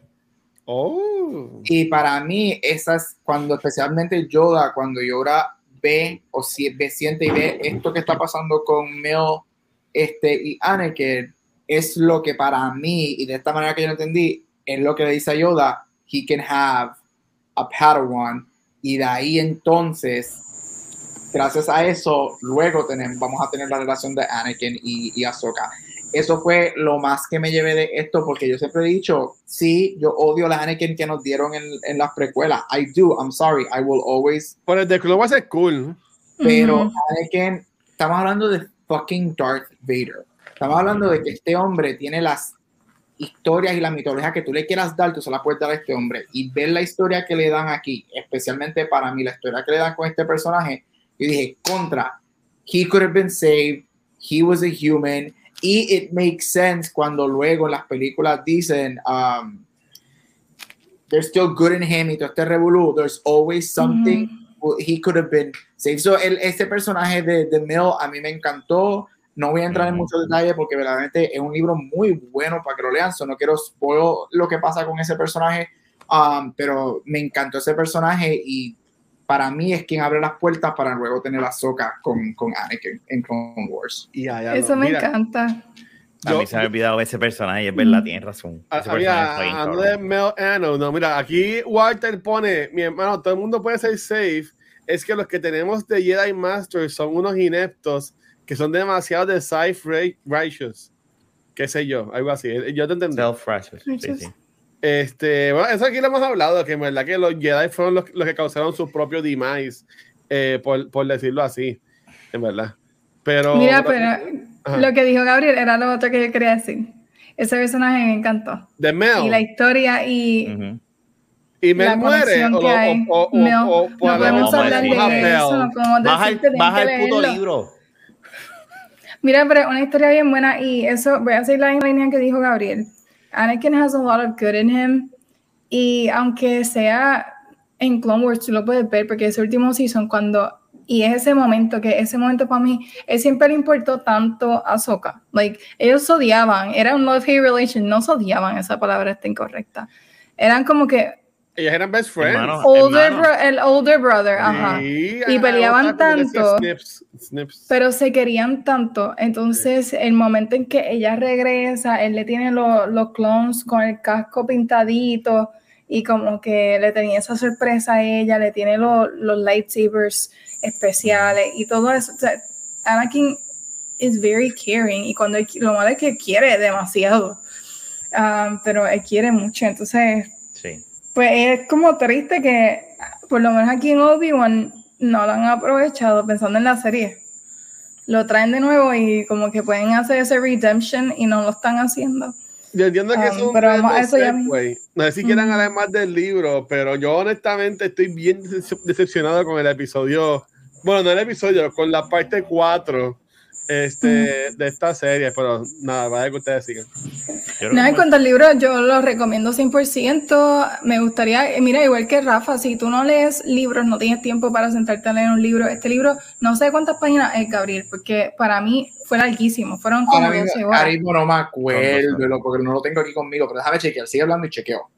Oh. Y para mí, esas, cuando especialmente Yoda, cuando Yoda ve o si, ve, siente y ve esto que está pasando con Mel este, y Anakin, es lo que para mí, y de esta manera que yo lo entendí, es lo que le dice a Yoda, he can have a Padawan, y de ahí entonces, gracias a eso, luego tenemos, vamos a tener la relación de Anakin y, y Ahsoka. Eso fue lo más que me llevé de esto, porque yo siempre he dicho, sí, yo odio la Anakin que nos dieron en, en las precuelas. I do, I'm sorry, I will always. Por el de Clone Wars es cool. Pero ujú. Anakin, estamos hablando de fucking Darth Vader. Estamos hablando de que este hombre tiene las historias y la mitología que tú le quieras dar, tú se la puedes dar a este hombre. Y ver la historia que le dan aquí, especialmente para mí, la historia que le dan con este personaje, yo dije, contra, he could have been saved, he was a human, y it makes sense cuando luego en las películas dicen, um, there's still good in him y todo este revolú, there's always something he could have been saved. So, el, este personaje de, de Mill a mí me encantó. No voy a entrar en muchos detalles porque verdaderamente es un libro muy bueno para que lo lean. So no quiero spoiler lo que pasa con ese personaje, um, pero me encantó ese personaje y para mí es quien abre las puertas para luego tener la soca con, con Anakin en Clone Wars. Ya, Eso me mira, encanta. A yo- mí se me ha olvidado ese personaje, es verdad, Mm. tienes razón. Ah, Ese Había de Mel Ano, no, mira, aquí Walter pone, mi hermano, todo el mundo puede ser safe, es que los que tenemos de Jedi Master son unos ineptos que son demasiado de sci righteous, qué sé yo, algo así, yo te entendí. Self-righteous, sí, sí. Este, bueno, eso aquí lo hemos hablado, que en verdad que los Jedi fueron los, los que causaron su propio demise, eh, por, por decirlo así, en verdad. Pero, Mira, pero Ajá. lo que dijo Gabriel era lo otro que yo quería decir. Ese personaje me encantó. de Mel, Y la historia y Ujú. y Mel muere, o, o, o, Mel, o- o- no podemos hablar de eso, no podemos Baja el, baja el puto libro. Mira, pero una historia bien buena y eso, voy a seguir la misma línea que dijo Gabriel. Anakin has a lot of good in him y aunque sea en Clone Wars, tú lo puedes ver porque ese último season cuando, y es ese momento, que ese momento para mí, él siempre le importó tanto a Sokka. Like, ellos se odiaban, era un love-hate relation, no se odiaban, esa palabra está incorrecta. Eran como que ellas eran best friends. Hermano. older hermano. bro- el older brother, ajá. Sí, Y peleaban tanto. Snips, snips. pero se querían tanto. Entonces, el momento en que ella regresa, él le tiene lo- los clones con el casco pintadito y como que le tenía esa sorpresa a ella, le tiene lo- los lightsabers especiales y todo eso. O sea, Anakin is very caring y cuando él- lo malo es que quiere demasiado, Ah, pero él quiere mucho. Entonces, Sí. Pues es como triste que, por lo menos aquí en Obi-Wan, no lo han aprovechado pensando en la serie. Lo traen de nuevo y como que pueden hacer ese redemption y no lo están haciendo. Yo entiendo que Ah, es un pero vamos a eso ya. No sé si quieran hablar más del libro, pero yo honestamente estoy bien decep- decepcionado con el episodio. Bueno, no el episodio, con la parte 4 este, de esta serie, pero nada, vaya que ustedes sigan. Que en cuanto al libro, yo lo recomiendo 100%. Me gustaría, eh, mira, igual que Rafa, si tú no lees libros, no tienes tiempo para sentarte a leer un libro, este libro, no sé cuántas páginas es, Gabriel, porque para mí fue larguísimo, fueron como Ahora 12 mismo, horas. no me acuerdo, porque no lo tengo aquí conmigo, pero déjame chequear, sigue hablando y chequeo.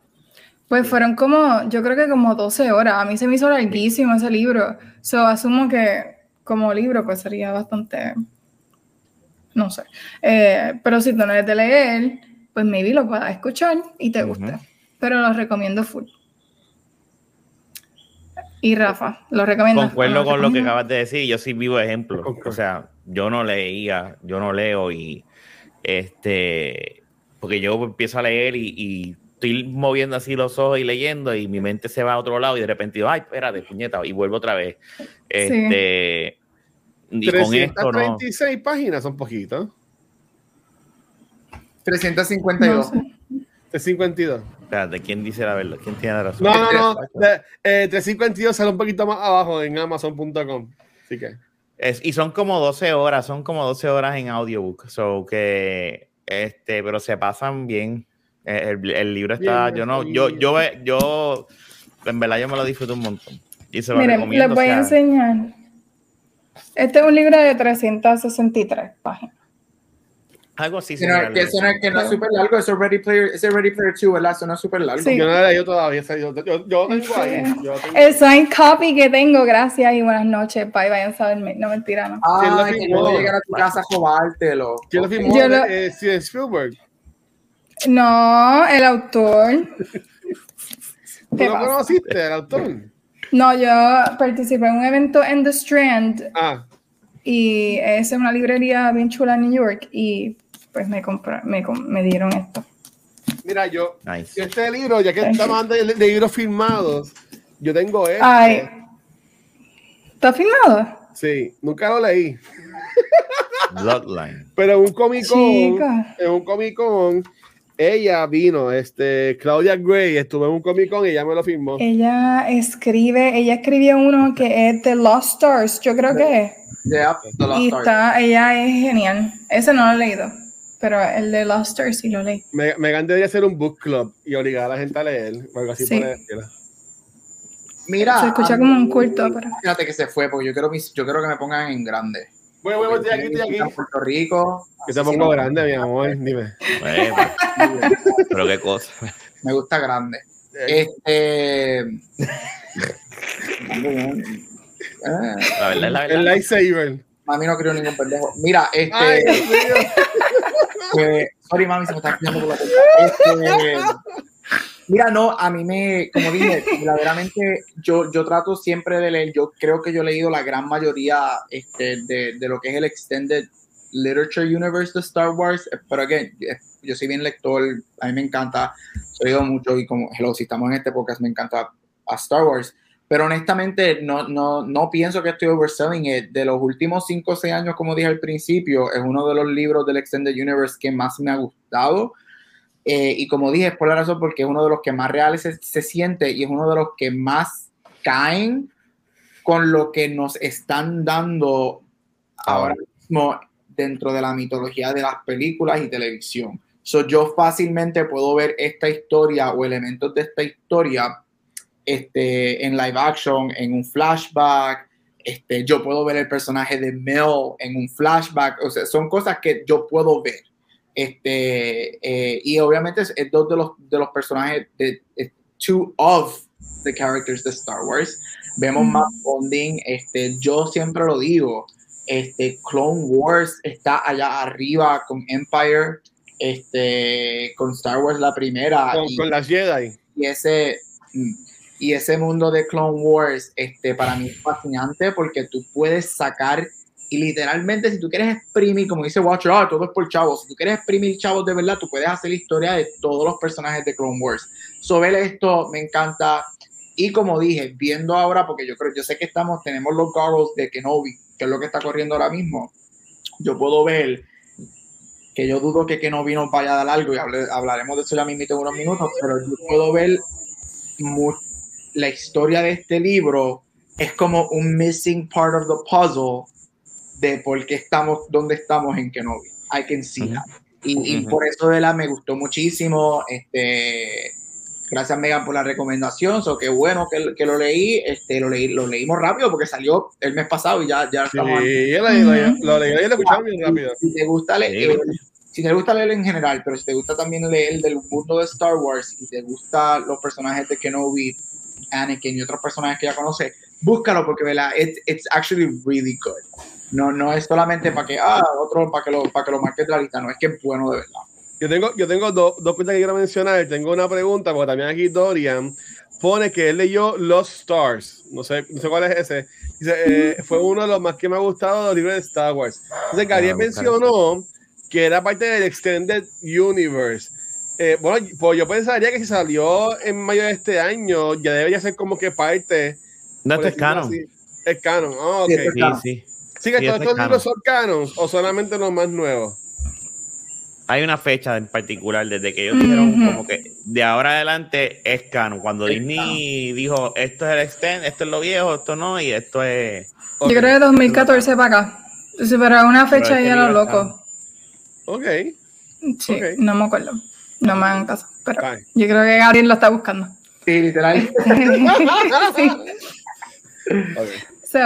Pues fueron como, yo creo que como 12 horas. A mí se me hizo larguísimo ese libro. So, asumo que como libro pues sería bastante, no sé. Eh, pero si tú no eres de leer, pues maybe lo puedas escuchar y te guste. Pero lo recomiendo full. Y Rafa, lo recomiendo. Concuerdo con lo que acabas de decir, yo soy vivo ejemplo. Concuerdo. O sea, yo no leía, yo no leo y este, porque yo empiezo a leer y, y estoy moviendo así los ojos y leyendo y mi mente se va a otro lado y de repente digo, ay, espérate, puñeta, y vuelvo otra vez. Este, y con esto no. 336 páginas son poquitos. 352. No sé. De 52. Espérate, ¿quién dice la verdad? ¿Quién tiene la razón? No, no, no. de- eh, 352 sale un poquito más abajo en Amazon.com. Así que. Es- y son como 12 horas, son como 12 horas en audiobook. So que, este, pero se pasan bien. Eh, El, el libro está, Bien, yo no, yo, yo, yo, en verdad yo me lo disfruto un montón. Y se lo Miren, recomiendo. les voy o a enseñar. Este es un libro de 363 páginas. algo así. Que no, similar, que eso no, es- que no es súper largo, eso es Ready Player, ese Ready Player 2, ¿verdad? Eso no es súper largo. Sí. Yo no lo he leído todavía. Yo, yo, yo lo tengo ahí. Yo tengo. El signed copy que tengo, gracias y buenas noches. Bye, vayan a saberme. No, mentira, no. ¿Quién lo Ay, que puedo llegar a tu casa a robártelo. ¿Quién lo firmó? Yo lo- Eh, Steven Spielberg. No, el autor. ¿Tú ¿Qué lo pasa? conociste, el autor? No, yo participé en un evento en The Strand Ah, y es una librería bien chula en New York y pues me compra- me, dieron esto. mira, yo. Nice. Este libro, ya que Thank estamos hablando de, de libros firmados, yo tengo este. Ay. ¿Está filmado? Sí, nunca lo leí. Bloodline. Pero un Comic Con, Chica. en un Comic Con, ella vino, este, Claudia Gray, estuvo en un Comic Con y ella me lo firmó. Ella escribe, ella escribió uno que es The Lost Stars, yo creo que es. Yeah, The Lost Y está, ella es genial. Ese no lo he leído. pero el de Lost Stars sí lo leí. Me, Megan debería hacer un book club y obligar a la gente a leer, o algo así Sí. Mira. Se escucha como un culto, pero- Fíjate que se fue, porque yo quiero, mis- yo quiero que me pongan en grande. Bueno, bueno, estoy aquí, estoy En aquí. Puerto Rico. Que pongo no- grande, mi amor, dime. Bueno, pero qué cosa. Me gusta grande. Eh, Este. Eh, La verdad es la el verdad. lightsaber. mami no creo ningún pendejo. Mira, este. Ay, Dios mío. que- sorry, mami, se me está escuchando por la puerta. Este, mira, no, a mí me, como dije, verdaderamente yo, yo trato siempre de leer, yo creo que yo he leído la gran mayoría este, de, de lo que es el Extended Literature Universe de Star Wars, pero que yo soy bien lector, a mí me encanta, he oído mucho y como, hello, si estamos en este podcast, me encanta a Star Wars. Pero honestamente, no, no, no pienso que estoy overselling it. De los últimos 5 o 6 años, como dije al principio, es uno de los libros del Extended Universe que más me ha gustado. Eh, y como dije, es por la razón porque es uno de los que más reales se, se siente y es uno de los que más caen con lo que nos están dando ahora mismo dentro de la mitología de las películas y televisión. So, yo fácilmente puedo ver esta historia o elementos de esta historia este, en live action, en un flashback. Este, yo puedo ver el personaje de Mel en un flashback. O sea, son cosas que yo puedo ver. Este, eh, y obviamente es, es dos de los, de los personajes, de, de two of the characters de Star Wars. Vemos Ujú. más bonding. Este, yo siempre lo digo. Este, Clone Wars está allá arriba con Empire, este, con Star Wars la primera. Con, y- con las Jedi. y ese mm, y ese mundo de Clone Wars este para mí es fascinante porque tú puedes sacar y literalmente si tú quieres exprimir como dice Watcher ah, todo es por chavos. Si tú quieres exprimir chavos de verdad tú puedes hacer la historia de todos los personajes de Clone Wars. Sobre esto me encanta. Y como dije viendo ahora porque yo creo yo sé que estamos tenemos los goggles de Kenobi que es lo que está corriendo ahora mismo yo puedo ver que yo dudo que Kenobi nos vaya a dar algo y hablaremos de eso ya mismo en unos minutos, pero yo puedo ver mu- la historia de este libro es como un missing part of the puzzle de por qué estamos donde estamos en Kenobi. I can see that. Y, y por eso de la me gustó muchísimo. Este, gracias Megan por la recomendación. So, qué bueno que, que lo leí. Este, lo leí, lo leímos rápido porque salió el mes pasado y ya, ya Sí, estamos yo lo, lo, lo leí y lo escuchaba bien rápido. si te gusta leer, Sí. si te gusta leer en general, pero si te gusta también leer del mundo de Star Wars y te gustan los personajes de Kenobi, Anakin y otros personajes que ya conoces, búscalo porque ¿verdad? It- it's actually really good. No, no es solamente para que, ah, otro, para que lo, para que lo marques de la lista, no, es que es bueno de verdad. Yo tengo, yo tengo dos, dos cosas que quiero mencionar. Tengo una pregunta, porque también aquí Dorian pone que él leyó Los Stars. No sé, no sé cuál es ese. Dice, eh, fue uno de los más que me ha gustado de los libros de Star Wars. Entonces, Gabriel Ah, buscar mencionó que era parte del Extended Universe. Eh, bueno, pues yo pensaría que si salió en mayo de este año, ya debería ser como que parte. No, esto es canon. así. Es canon. Ah, ok. Sí, es Sí, canon. sí. Sí, que sí, todos esto es estos libros son canon o solamente los más nuevos. Hay una fecha en particular desde que ellos dijeron como que de ahora adelante es canon. Cuando Es Disney dijo esto es el extend, esto es lo viejo, esto no, y esto es. Yo creo que 2014 para acá. Sí, pero una fecha este ya lo loco. Ok. Sí, no me acuerdo. No me hagan caso. Pero yo creo que Gabriel lo está buscando. Sí, literal. sí. ok. So,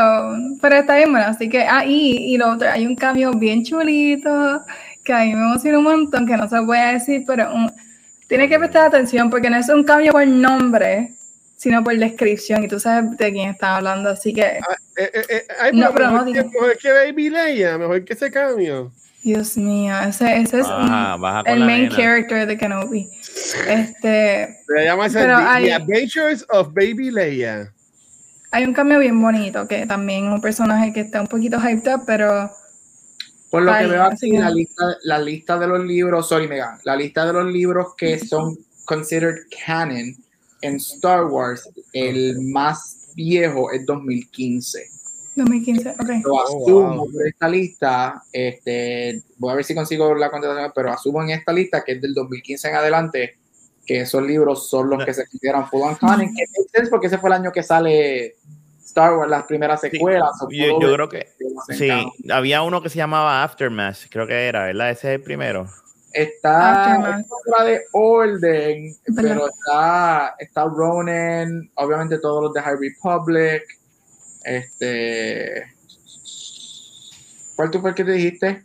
pero está bien bueno, así que, ah, y, lo otro, hay un cambio bien chulito, que a mí me emociona un montón, que no se puede decir, pero un- tiene que prestar atención, porque no es un cambio por nombre, sino por descripción, y tú sabes de quién está hablando, así que, Ah, eh, eh, eh, ay, No, pero mejor, no que, mejor que Baby Leia, mejor que ese cambio. Dios mío, ese, ese es un- el main nena. character de Kenobi. Este, Se llama The Adventures of Baby Leia. Hay un cambio bien bonito, que también un personaje que está un poquito hyped up, pero Por lo que veo así aquí, la lista, la lista de los libros, sorry Megan, la lista de los libros que son considered canon en Star Wars, el más viejo es 2015. 2015, ok. Lo Oh, asumo wow. por esta lista, este, voy a ver si consigo la contestación, pero asumo en esta lista que es del 2015 en adelante, que esos libros son los No. que se consideran full on canon, que makes sense porque ese fue el año que sale Star Wars, las primeras secuelas. Yo, creo que Sí, canon. había uno que se llamaba Aftermath, creo que era, ¿verdad? Ese es el primero. Está fuera de orden, ¿Verdad? pero está, está Ronan, obviamente todos los de High Republic. Este. ¿Cuál tú fue el que te dijiste?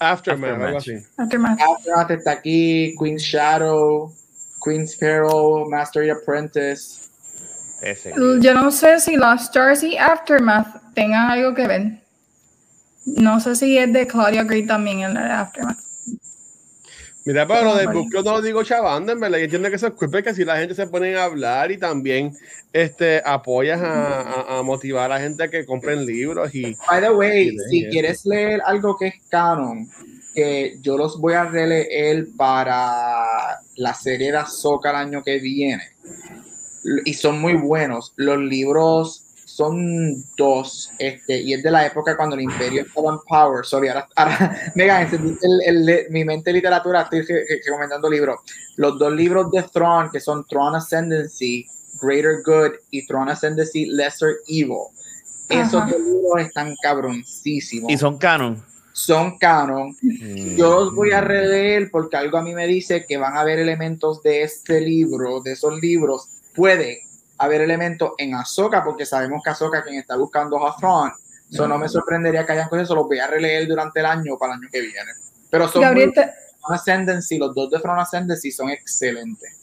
Aftermath, Aftermath. algo así. Aftermath. Aftermath está aquí, Queen's Shadow, Queen's Peril, Master y Apprentice. Ese. Yo no sé si Lost Stars y Aftermath tengan algo que ver. No sé si es de Claudia Gray también en el Aftermath. Mira, pero lo del book club no lo digo chavando, en verdad. Yo entiendo que eso es culpa que si la gente se pone a hablar y también este, apoyas a, a- a motivar a la gente a que compren libros y By the way, si quieres leer algo que es canon, que yo los voy a releer para la serie de Ahsoka el año que viene. Y son muy buenos. Los libros son dos, este, y es de la época cuando el imperio estaba en power. Sorry, ahora, ahora Megan, encendí el- el- mi mente literatura, estoy re- re- recomendando libros. Los dos libros de Thrawn, que son Thrawn Ascendancy, Greater Good, y Thrawn Ascendancy, Lesser Evil. Esos Ajá. dos libros están cabroncísimos. Y son canon. Son canon. Mm. Yo los voy a releer porque algo a mí me dice que van a haber elementos de este libro, de esos libros. Puede haber elementos en Ahsoka, porque sabemos que Ahsoka quien está buscando a Thrawn. So, no me sorprendería que hayan cosas, eso los voy a releer durante el año para el año que viene. Pero son Gabriel, muy Ascendancy, los dos de Throne Ascendancy son excelentes.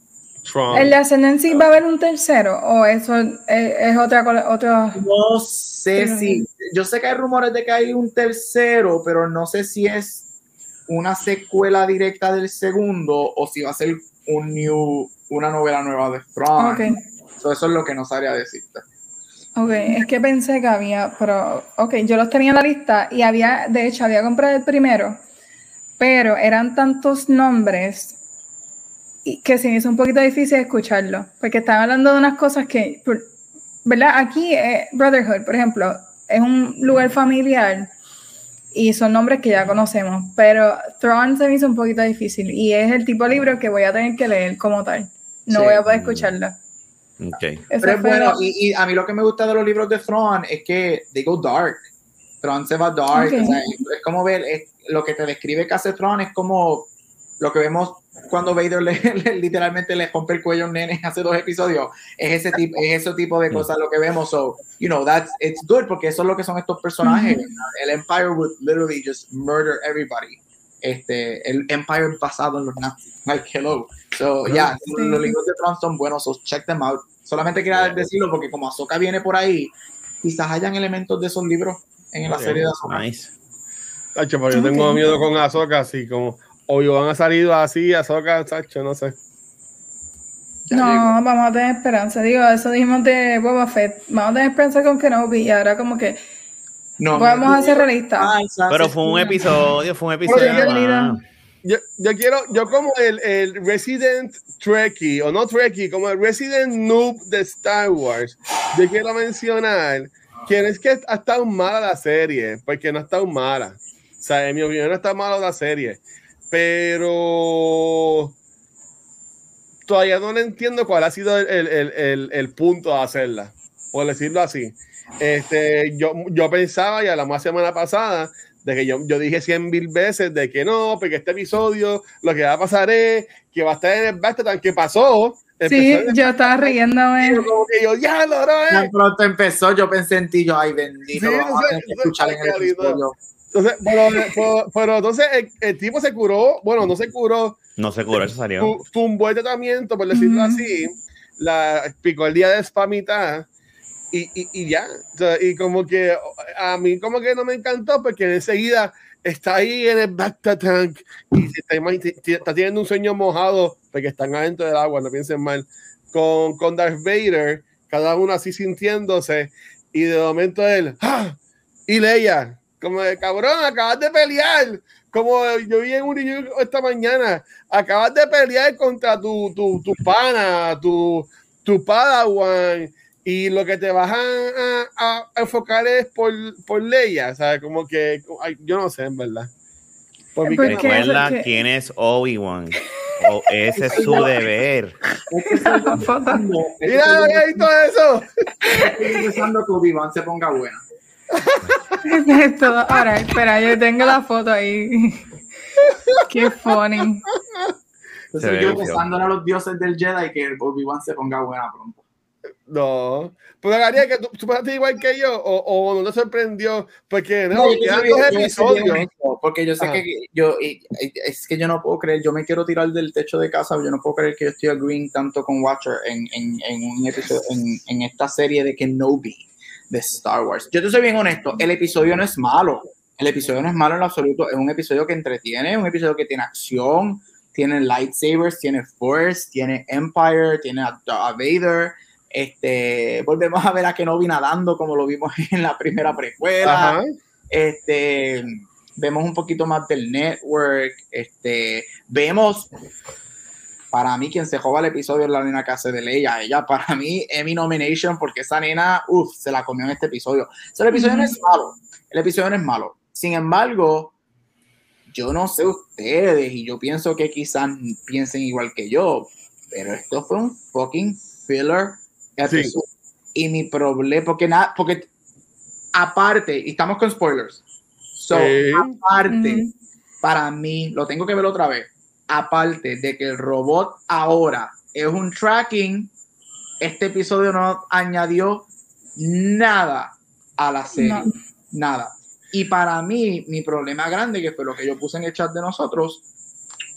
Trump. ¿el de Ascendancy va a haber un tercero? ¿O eso es, es otra. No sé Sí, si, yo sé que hay rumores de que hay un tercero, pero no sé si es una secuela directa del segundo o si va a ser un new, una novela nueva de Thrawn. So, eso es lo que no sabría decirte. Ok, es que pensé que había, pero ok, yo los tenía en la lista y había, de hecho, había comprado el primero, pero eran tantos nombres y que se me hizo un poquito difícil escucharlo, porque estaban hablando de unas cosas que, ¿verdad? Aquí, eh, Brotherhood, por ejemplo, es un lugar familiar y son nombres que ya conocemos, pero Thrawn se me hizo un poquito difícil y es el tipo de libro que voy a tener que leer como tal. No Sí. voy a poder escucharlo. Ok. Eso Pero es bueno, y, y a mí lo que me gusta de los libros de Thrawn es que they go dark. Thrawn se va dark. Ok. o sea, es como ver, es- lo que te describe que hace Thrawn es como lo que vemos cuando Vader le, le- literalmente le rompe el cuello a un nene hace dos episodios. Es ese tipo, es ese tipo de cosas lo que vemos. So, you know, that's, it's good porque eso es lo que son estos personajes. El Empire would literally just murder everybody. Este, el Empire basado en los nazis. Like, hello. So, yeah, Sí. los libros de Thrawn son buenos, so check them out. Solamente quería decirlo porque como Ahsoka viene por ahí, quizás hayan elementos de esos libros en la serie de Ahsoka. Nice. Tacho, pero yo tengo miedo con Azoka, así como Obi-Wan ha salido así, Azoka, Tacho, no sé. Ya no, llegó. vamos a tener esperanza. Digo, eso dijimos de Boba Fett. Vamos a tener esperanza con Kenobi y ahora como que No, vamos a ser realistas. Ay, Sansa Pero fue un episodio, fue un episodio. Yo, yo quiero, yo como el, el Resident Trekkie, o no Trekkie, como el Resident Noob de Star Wars, yo quiero mencionar no es que ha estado mala la serie, porque no ha estado mala. O sea, en mi opinión no está mala la serie, pero todavía no le entiendo cuál ha sido el, el- el- el- el punto de hacerla, por decirlo así. Este, yo, yo pensaba, y hablamos la semana pasada, de que yo, yo dije cien mil veces de que no, porque este episodio lo que va a pasar es que va a estar en el Backstatan, que pasó. Sí, yo estaba riéndome. el- como que yo, ya, lo Tan pronto empezó, yo pensé en ti, yo, ay, bendito, Sí, vamos no a sé, tener que no sé, escuchar en el qué lindo. episodio. Entonces, pero, pero- pero entonces el, el tipo se curó, bueno, no se curó, No se curó, eso salió. tu- tumbó el tratamiento, por decirlo así, la picó el día de spamita y, y, ya. Y como que a mí como que no me encantó porque enseguida está ahí en el Bacta Tank y está, está teniendo un sueño mojado porque están adentro del agua, no piensen mal, con, con Darth Vader, cada uno así sintiéndose y de momento él, ¡ah! y Leia, como de cabrón, acabas de pelear, como yo vi en un review esta mañana, acabas de pelear contra tu, tu, tu pana, tu, tu padawan, y lo que te vas a, a- a enfocar es por, por Leia, ¿sabes? Como que, ay, yo no sé, en verdad. Por mi. Recuerda que- quién es Obi-Wan. O- ese es su deber. Mira, ¿había visto eso? estoy pensando que Obi-Wan se ponga buena. Todo, ahora, espera, yo tengo la foto ahí. Qué funny. Entonces yo pensando a los dioses del Jedi que Obi-Wan se ponga buena pronto. No. Pero Gabriel, que tú, tú pensaste igual que yo, o, o no te sorprendió, porque no, No, yo quedan dos yo episodios. honesto, Porque yo sé Ajá. que yo, y- y- es que yo no puedo creer, yo me quiero tirar del techo de casa, yo no puedo creer que yo estoy agreeing tanto con Watcher en, en, en un episodio, en, en esta serie de Kenobi de Star Wars. Yo te soy bien honesto, el episodio no es malo, el episodio no es malo en absoluto, es un episodio que entretiene, es un episodio que tiene acción, tiene lightsabers, tiene Force, tiene Empire, tiene a, a Vader. Este, volvemos a ver a Kenobi nadando como lo vimos en la primera precuela. Ajá. este vemos un poquito más del network. Este vemos para mí quien se joba el episodio es la nena que hace de Leia. Ella para mí Emmy nomination porque esa nena uff se la comió en este episodio. O sea, el episodio no es malo. El episodio no es malo. Sin embargo yo no sé ustedes y yo pienso que quizás piensen igual que yo pero esto fue un fucking filler y mi problema porque nada porque aparte, y estamos con spoilers. So, Sí. aparte, para mí, lo tengo que ver otra vez. Aparte de que el robot ahora es un tracking, este episodio no añadió nada a la serie. No. Nada. Y para mí, mi problema grande, que fue lo que yo puse en el chat de nosotros,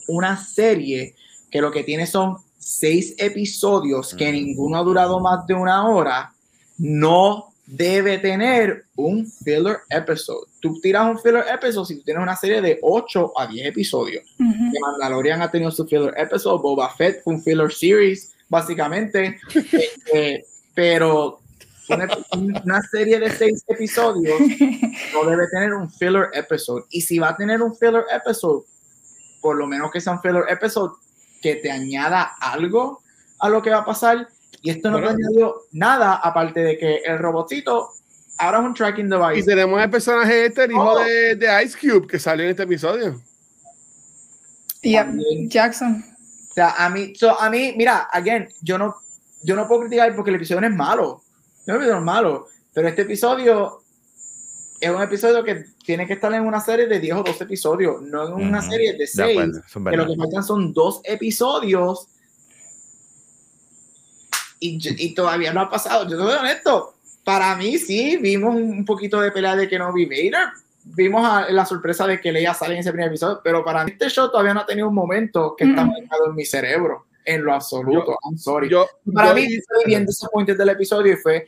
una serie que lo que tiene son seis episodios que Mm. ninguno ha durado más de una hora, no debe tener un filler episode. Tú tiras un filler episode si tú tienes una serie de 8 a 10 episodios. Ujú. Que Mandalorian ha tenido su filler episode, Boba Fett fue un filler series, básicamente. Este, pero una, una serie de seis episodios no debe tener un filler episode. Y si va a tener un filler episode, por lo menos que sea un filler episode que te añada algo a lo que va a pasar. Y esto no Bueno. te añadió nada, aparte de que el robotito ahora es un tracking Y device. tenemos el personaje este, el hijo Oh. de, de Ice Cube, que salió en este episodio. Yep, También. Jackson. O sea, a mí, so, a mí, mira, again, yo no, yo no puedo criticar porque el episodio no es malo. No es episodio malo. Pero este episodio es un episodio que tiene que estar en una serie de 10 o 12 episodios, no en una Ujú. serie de De 6. acuerdo, eso es que lo que faltan son dos episodios y, yo- y todavía no ha pasado. Yo soy honesto. Para mí, sí, vimos un poquito de pelea de que no vi Vader. Vimos a- la sorpresa de que Leia sale en ese primer episodio, pero para mí este show todavía no ha tenido un momento que está Mm. marcado en mi cerebro, en lo absoluto. I'm sorry. Yo, para yo mí, estoy bien disappointed del episodio y fue,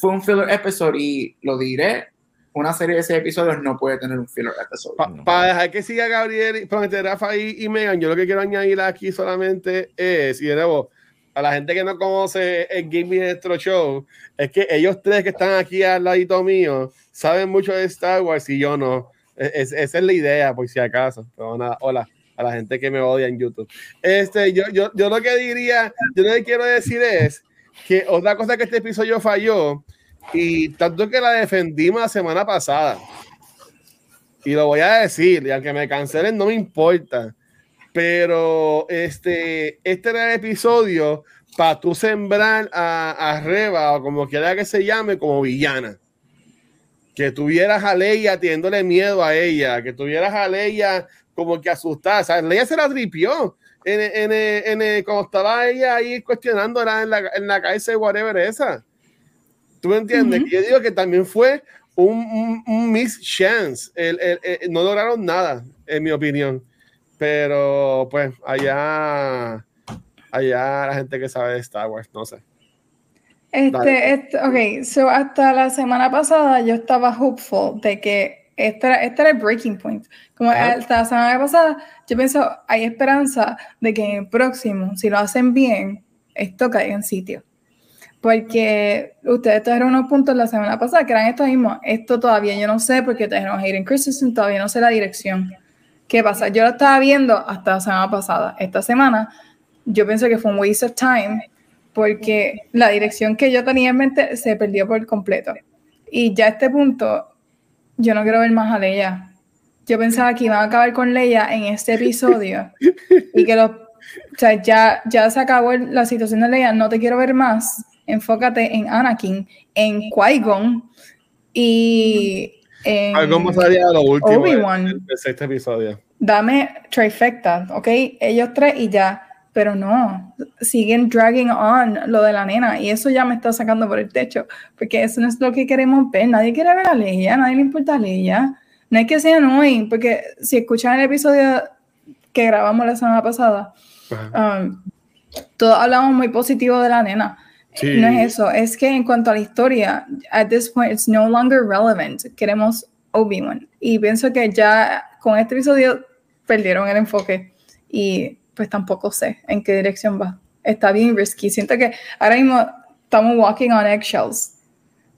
fue un filler episode y lo diré, una serie de ese episodios no puede tener un filler episode. Para dejar que siga Gabriel, para meter Rafa y, y Megan, yo lo que quiero añadir aquí solamente es, y de nuevo, a la gente que no conoce el Gaming Electro Show, es que ellos tres que están aquí al ladito mío saben mucho de Star Wars y yo no. Es- es- esa es la idea, por si acaso. Pero nada, hola a la gente que me odia en YouTube. Este, yo, yo, yo lo que diría, yo lo que quiero decir es que otra cosa que este episodio falló, y tanto que la defendimos la semana pasada, y lo voy a decir, y aunque me cancelen, no me importa. Pero este, este era el episodio para tú sembrar a, a Reba, o como quiera que se llame, como villana. Que tuvieras a Leia teniéndole miedo a ella, que tuvieras a Leia como que asustada. O sea, Leia se la tripió en, en, en, en- cuando estaba ella ahí cuestionándola en la, en la calle de whatever esa. ¿Tú me entiendes? Ujú. Yo digo que también fue un, un, un miss chance. El- el- el- no lograron nada, en mi opinión. Pero pues allá, allá la gente que sabe de Star Wars, no sé. Este, este, ok, so hasta la semana pasada yo estaba hopeful de que este era, este era el breaking point. Como Ajá. hasta la semana pasada, yo pienso, hay esperanza de que en el próximo, si lo hacen bien, esto caiga en sitio. Porque ustedes trajeron unos puntos la semana pasada que eran estos mismos. Esto todavía yo no sé porque trajeron Hayden Christensen, todavía no sé la dirección. ¿Qué pasa? Yo lo estaba viendo hasta la semana pasada. Esta semana yo pienso que fue un waste of time porque la dirección que yo tenía en mente se perdió por completo. Y ya a este punto, yo no quiero ver más a Leia. Yo pensaba que iban a acabar con Leia en este episodio y que los, o sea, ya, ya se acabó la situación de Leia, no te quiero ver más. Enfócate en Anakin, en Qui-Gon Y en Algo más allá de lo último Obi-Wan. del del sexto episodio. dame trifecta, ¿ok? Ellos tres y ya. Pero no, siguen dragging on lo de la nena y eso ya me está sacando por el techo, porque eso no es lo que queremos ver. Nadie quiere ver a Leia, nadie le importa a Leia. No es que sea annoying, porque si escuchan el episodio que grabamos la semana pasada, um, todos hablamos muy positivo de la nena. Sí. No es eso, es que en cuanto a la historia, at this point it's no longer relevant. Queremos Obi-Wan. Y pienso que ya con este episodio perdieron el enfoque y pues tampoco sé en qué dirección va. Está bien risky. Siento que ahora mismo estamos walking on eggshells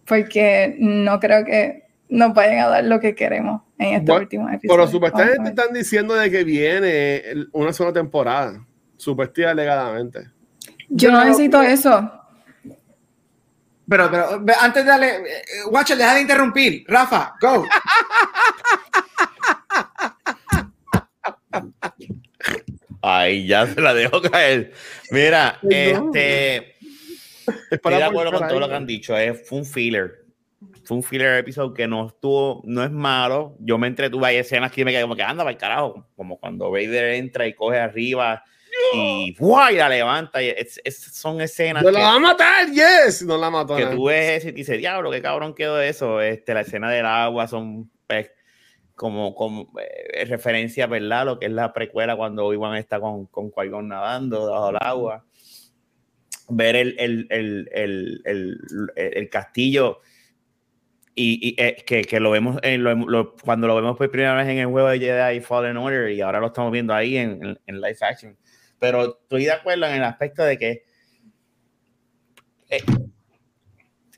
porque no creo que nos vayan a dar lo que queremos en este Bueno, último episodio. Pero supuestamente están diciendo de que viene una sola temporada. Supuestamente alegadamente. Yo no necesito eso. Pero, pero, antes de darle, eh, Watcher, deja de interrumpir. Rafa, go. Ay, ya se la dejo caer. Mira, no. este. Estoy de acuerdo con todo lo que han dicho. Es, fue un filler. Fue un filler episodio que no estuvo, no es malo. Yo me entretuve. Hay escenas que me quedé como que anda para el carajo. Como cuando Vader entra y coge arriba y, ¡guau! y la levanta. Y es- es- son escenas ¡No que, la va a matar! ¡Yes! No la mató. que nada. tú ves y dices, diablo, qué cabrón quedó eso. Este, la escena del agua son pues, como, como eh, referencia, ¿verdad? Lo que es la precuela cuando Obi-Wan está con, con Qui-Gon nadando bajo el agua. Ver el, el, el, el, el, el castillo y, y, eh, que, que lo vemos en lo- lo- cuando lo vemos por primera vez en el juego de Jedi Fallen Order y ahora lo estamos viendo ahí en, en, en live action. Pero estoy de acuerdo en el aspecto de que eh,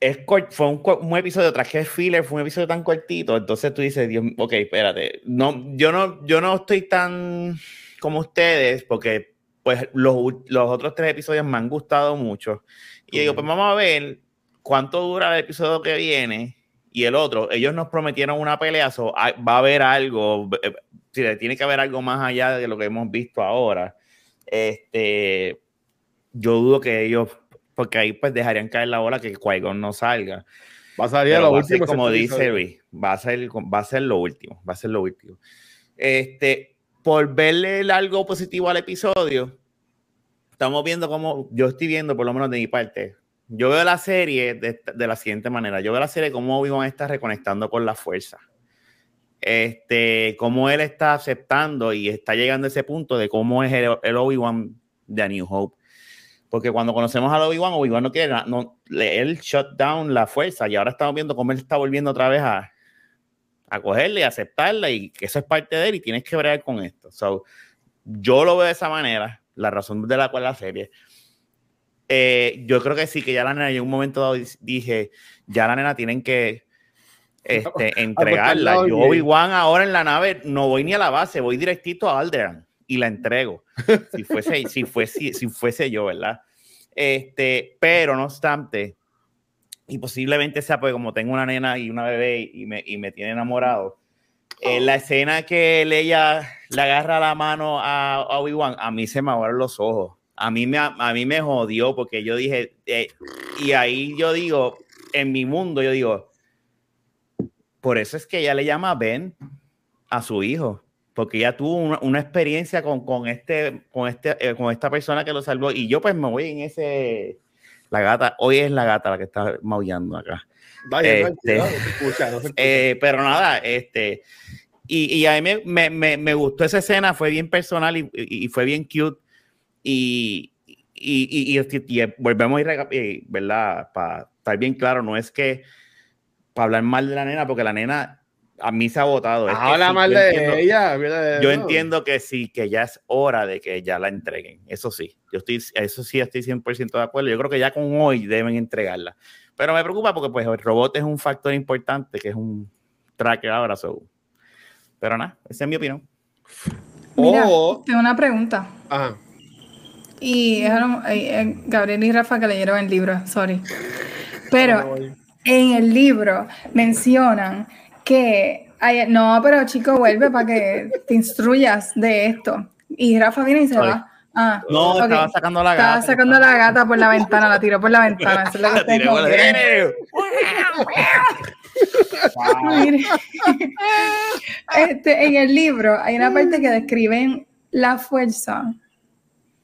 es fue un, un episodio tras que es filler, fue un episodio tan cortito, entonces tú dices, Dios, ok, espérate, no, yo no, yo no estoy tan como ustedes, porque pues los, los otros tres episodios me han gustado mucho. Y yo digo, pues vamos a ver cuánto dura el episodio que viene y el otro. Ellos nos prometieron una pelea, so, hay- va a haber algo, eh, sí, tiene que haber algo más allá de lo que hemos visto ahora. Este, yo dudo que ellos, porque ahí pues dejarían caer la bola que Qui-Gon no salga. Va a salir Pero lo va a ser último. como dice. Luis, va a ser, va a ser lo último, va a ser lo último. Este, por verle el algo positivo al episodio, estamos viendo como, yo estoy viendo por lo menos de mi parte, yo veo la serie de la siguiente manera, yo veo la serie como Obi-Wan está reconectando con la fuerza. Este, cómo él está aceptando y está llegando a ese punto de cómo es el, el Obi-Wan de A New Hope. Porque cuando conocemos al Obi-Wan, Obi-Wan no quiere, no, él shut down la fuerza y ahora estamos viendo cómo él está volviendo otra vez a, a cogerle y aceptarla y que eso es parte de él y tienes que bregar con esto. So, yo lo veo de esa manera, la razón de la cual la serie. Eh, yo creo que sí, que ya la nena, yo en un momento dado dije, ya la nena tienen que este, entregarla. Yo. Obi-Wan, ahora en la nave, no voy ni a la base, voy directito a Alderan y la entrego. Si fuese, si fuese, si fuese yo, ¿verdad? Este, pero no obstante, y posiblemente sea porque como tengo una nena y una bebé y me, y me tiene enamorado, eh, la escena que ella le agarra la mano a, a Obi-Wan, a mí se me abrieron los ojos. A mí me, a mí me jodió porque yo dije, eh, y ahí yo digo, en mi mundo, yo digo, por eso es que ella le llama Ben a su hijo, porque ella tuvo una, una experiencia con, con, este, con, este, eh, con esta persona que lo salvó. Y yo pues me voy en ese... La gata, hoy es la gata la que está maullando acá. Vaya, Este- no escucha, no. Eh, pero nada, este... Y, y a mí me, me, me, me gustó esa escena, fue bien personal y, y- y fue bien cute. Y, y, volvemos a ir, eh, ¿verdad? Para estar bien claro, no es que para hablar mal de la nena, porque la nena a mí se ha votado. es que Habla sí, mal yo de entiendo- ella. mira de yo entiendo que sí, que ya es hora de que ya la entreguen. Eso sí, yo estoy, eso sí estoy 100% de acuerdo. Yo creo que ya con hoy deben entregarla. Pero me preocupa porque pues el robot es un factor importante, que es un tracker ahora. so. Pero nada, esa es mi opinión. Mira, O- tengo una pregunta. Ajá. Y eh, eh, Gabriel y Rafa que leyeron el libro, sorry. Pero en el libro mencionan que hay, no, pero chico, vuelve para que te instruyas de esto. Y Rafa viene y se va. Ah, No, estaba sacando la Estaba gata. sacando la gata por la ventana, la tiró por la ventana. Eso es lo que este, en el libro hay una parte que describen la fuerza.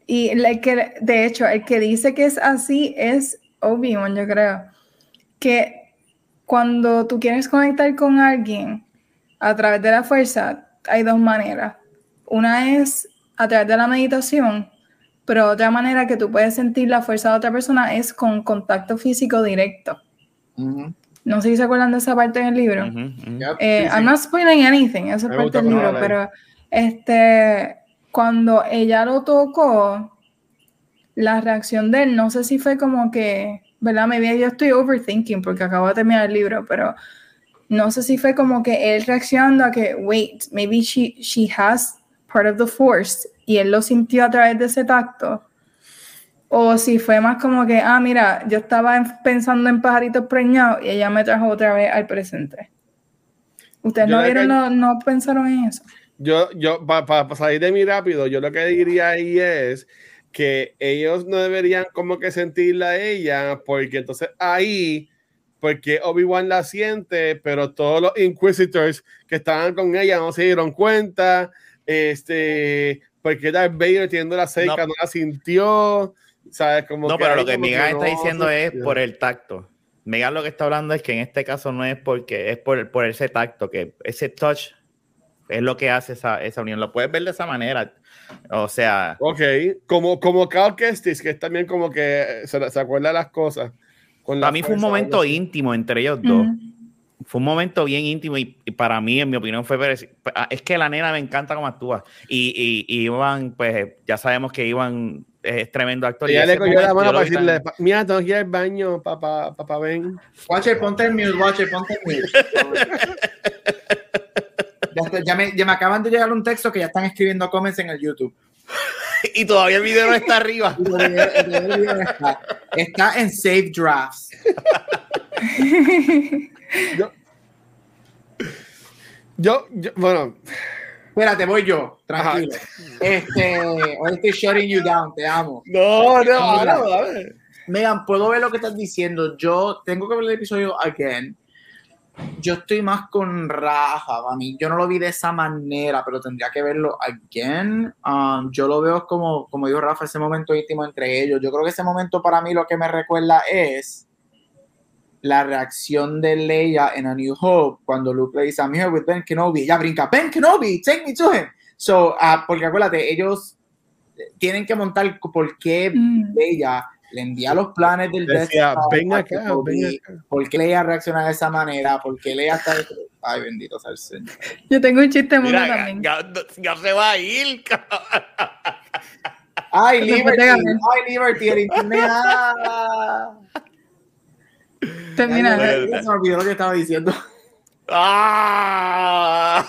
Y el que, de hecho, el que dice que es así es Obi-Wan, yo creo. Que cuando tú quieres conectar con alguien a través de la fuerza, hay dos maneras. Una es a través de la meditación, pero otra manera que tú puedes sentir la fuerza de otra persona es con contacto físico directo. No sé si se acuerdan de esa parte del libro. Eh, I'm not spoiling anything, esa parte del libro, pero este, cuando ella lo tocó, la reacción de él, no sé si fue como que, ¿verdad? Maybe yo estoy overthinking porque acabo de terminar el libro, pero no sé si fue como que él reaccionando a que, wait, maybe she, she has part of the force y él lo sintió a través de ese tacto. O si fue más como que, ah, mira, yo estaba pensando en pajaritos preñados y ella me trajo otra vez al presente. ¿Ustedes no vieron, no, no, pensaron en eso? Yo, yo, para salir de mí rápido, yo lo que diría ahí es que ellos no deberían como que sentirla a ella, porque entonces ahí, porque Obi-Wan la siente, pero todos los Inquisitors que estaban con ella no se dieron cuenta, este, porque Darth Vader teniendo la cerca no, la sintió, ¿sabes? Como no, pero lo que Miguel está diciendo es por el tacto. Miguel lo que está hablando es que en este caso no es porque es por, por ese tacto, que ese touch es lo que hace esa, esa unión. Lo puedes ver de esa manera. O sea. Ok, como, como Cal Kestis, que es también como que se, se acuerda de las cosas. Para mí fue un momento íntimo entre ellos dos. Fue un momento bien íntimo y, para mí, en mi opinión, fue ah, es que la nena me encanta cómo actúa. Y, y, Iván, pues ya sabemos que Iván es tremendo actor. Y ya le cogió la mano para decirle, mira, tengo que ir al baño, papá, papá, ven. Watcher, ponte el mute, Watcher, ponte el mute. ya, me, ya me acaban de llegar un texto que ya están escribiendo comments en el YouTube. y todavía el video no está arriba. está, en Save Drafts. yo, yo, bueno. Espérate, voy yo, tranquilo. Este, hoy estoy shutting you down, te amo. No, no, no, no, Megan, puedo ver lo que estás diciendo. Yo tengo que ver el episodio again yo estoy más con Rafa, a mí yo no lo vi de esa manera, pero tendría que verlo again. Um, yo lo veo como, como dijo Rafa, ese momento íntimo entre ellos. Yo creo que ese momento para mí lo que me recuerda es la reacción de Leia en A New Hope cuando Luke le dice, I'm here with Ben Kenobi. Ella brinca, Ben Kenobi, take me to him. So, uh, porque acuérdate, ellos tienen que montar por qué mm. Leia le envía los planes del Decía, ven acá, ¿Por qué Leia reacciona de esa manera? ¿Por qué Leia está... Ay, bendito sea el Señor. Yo tengo un chiste muy también. Ya, se va a ir, Ay, Liberty, ay, Liberty, el internet. Termina. Se me olvidó lo que estaba diciendo. ¡Ah!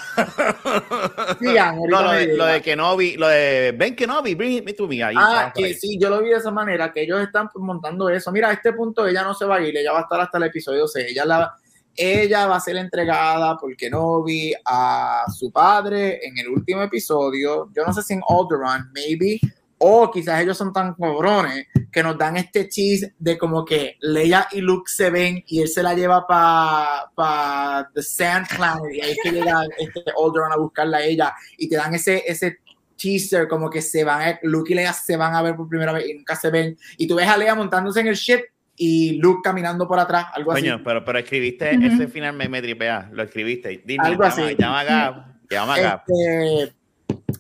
no, lo, de, lo de Kenobi, lo de Ben Kenobi, bring me to me. ah, que sí, yo lo vi de esa manera, que ellos están montando eso. Mira, a este punto ella no se va a ir, ella va a estar hasta el episodio 6. Ella, la, ella va a ser entregada por Kenobi a su padre en el último episodio. Yo no sé si en Alderaan, maybe, o quizás ellos son tan cabrones que nos dan este cheese de como que Leia y Luke se ven y él se la lleva para pa The Sand Planet y ahí es que llega este Alderaan a buscarla a ella y te dan ese, ese teaser como que se van, Luke y Leia se van a ver por primera vez y nunca se ven y tú ves a Leia montándose en el ship y Luke caminando por atrás, algo así. pero, pero escribiste ese final me, me tripea, lo escribiste. Dime, algo llama, así. Llama acá, llama acá. Este,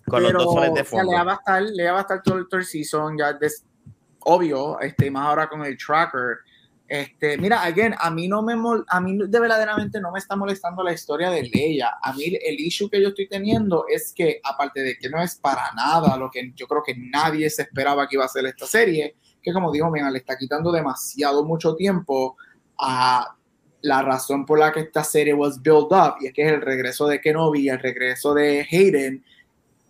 con los dos soles de fondo. le va a estar, le va a estar todo el season, ya es obvio, este, más ahora con el tracker. Este, mira, again, a mí no me a mí de verdaderamente no me está molestando la historia de Leia. A mí el issue que yo estoy teniendo es que aparte de que no es para nada lo que yo creo que nadie se esperaba que iba a ser esta serie, que como digo, mira, le está quitando demasiado mucho tiempo a la razón por la que esta serie was built up y es que es el regreso de Kenobi, el regreso de Hayden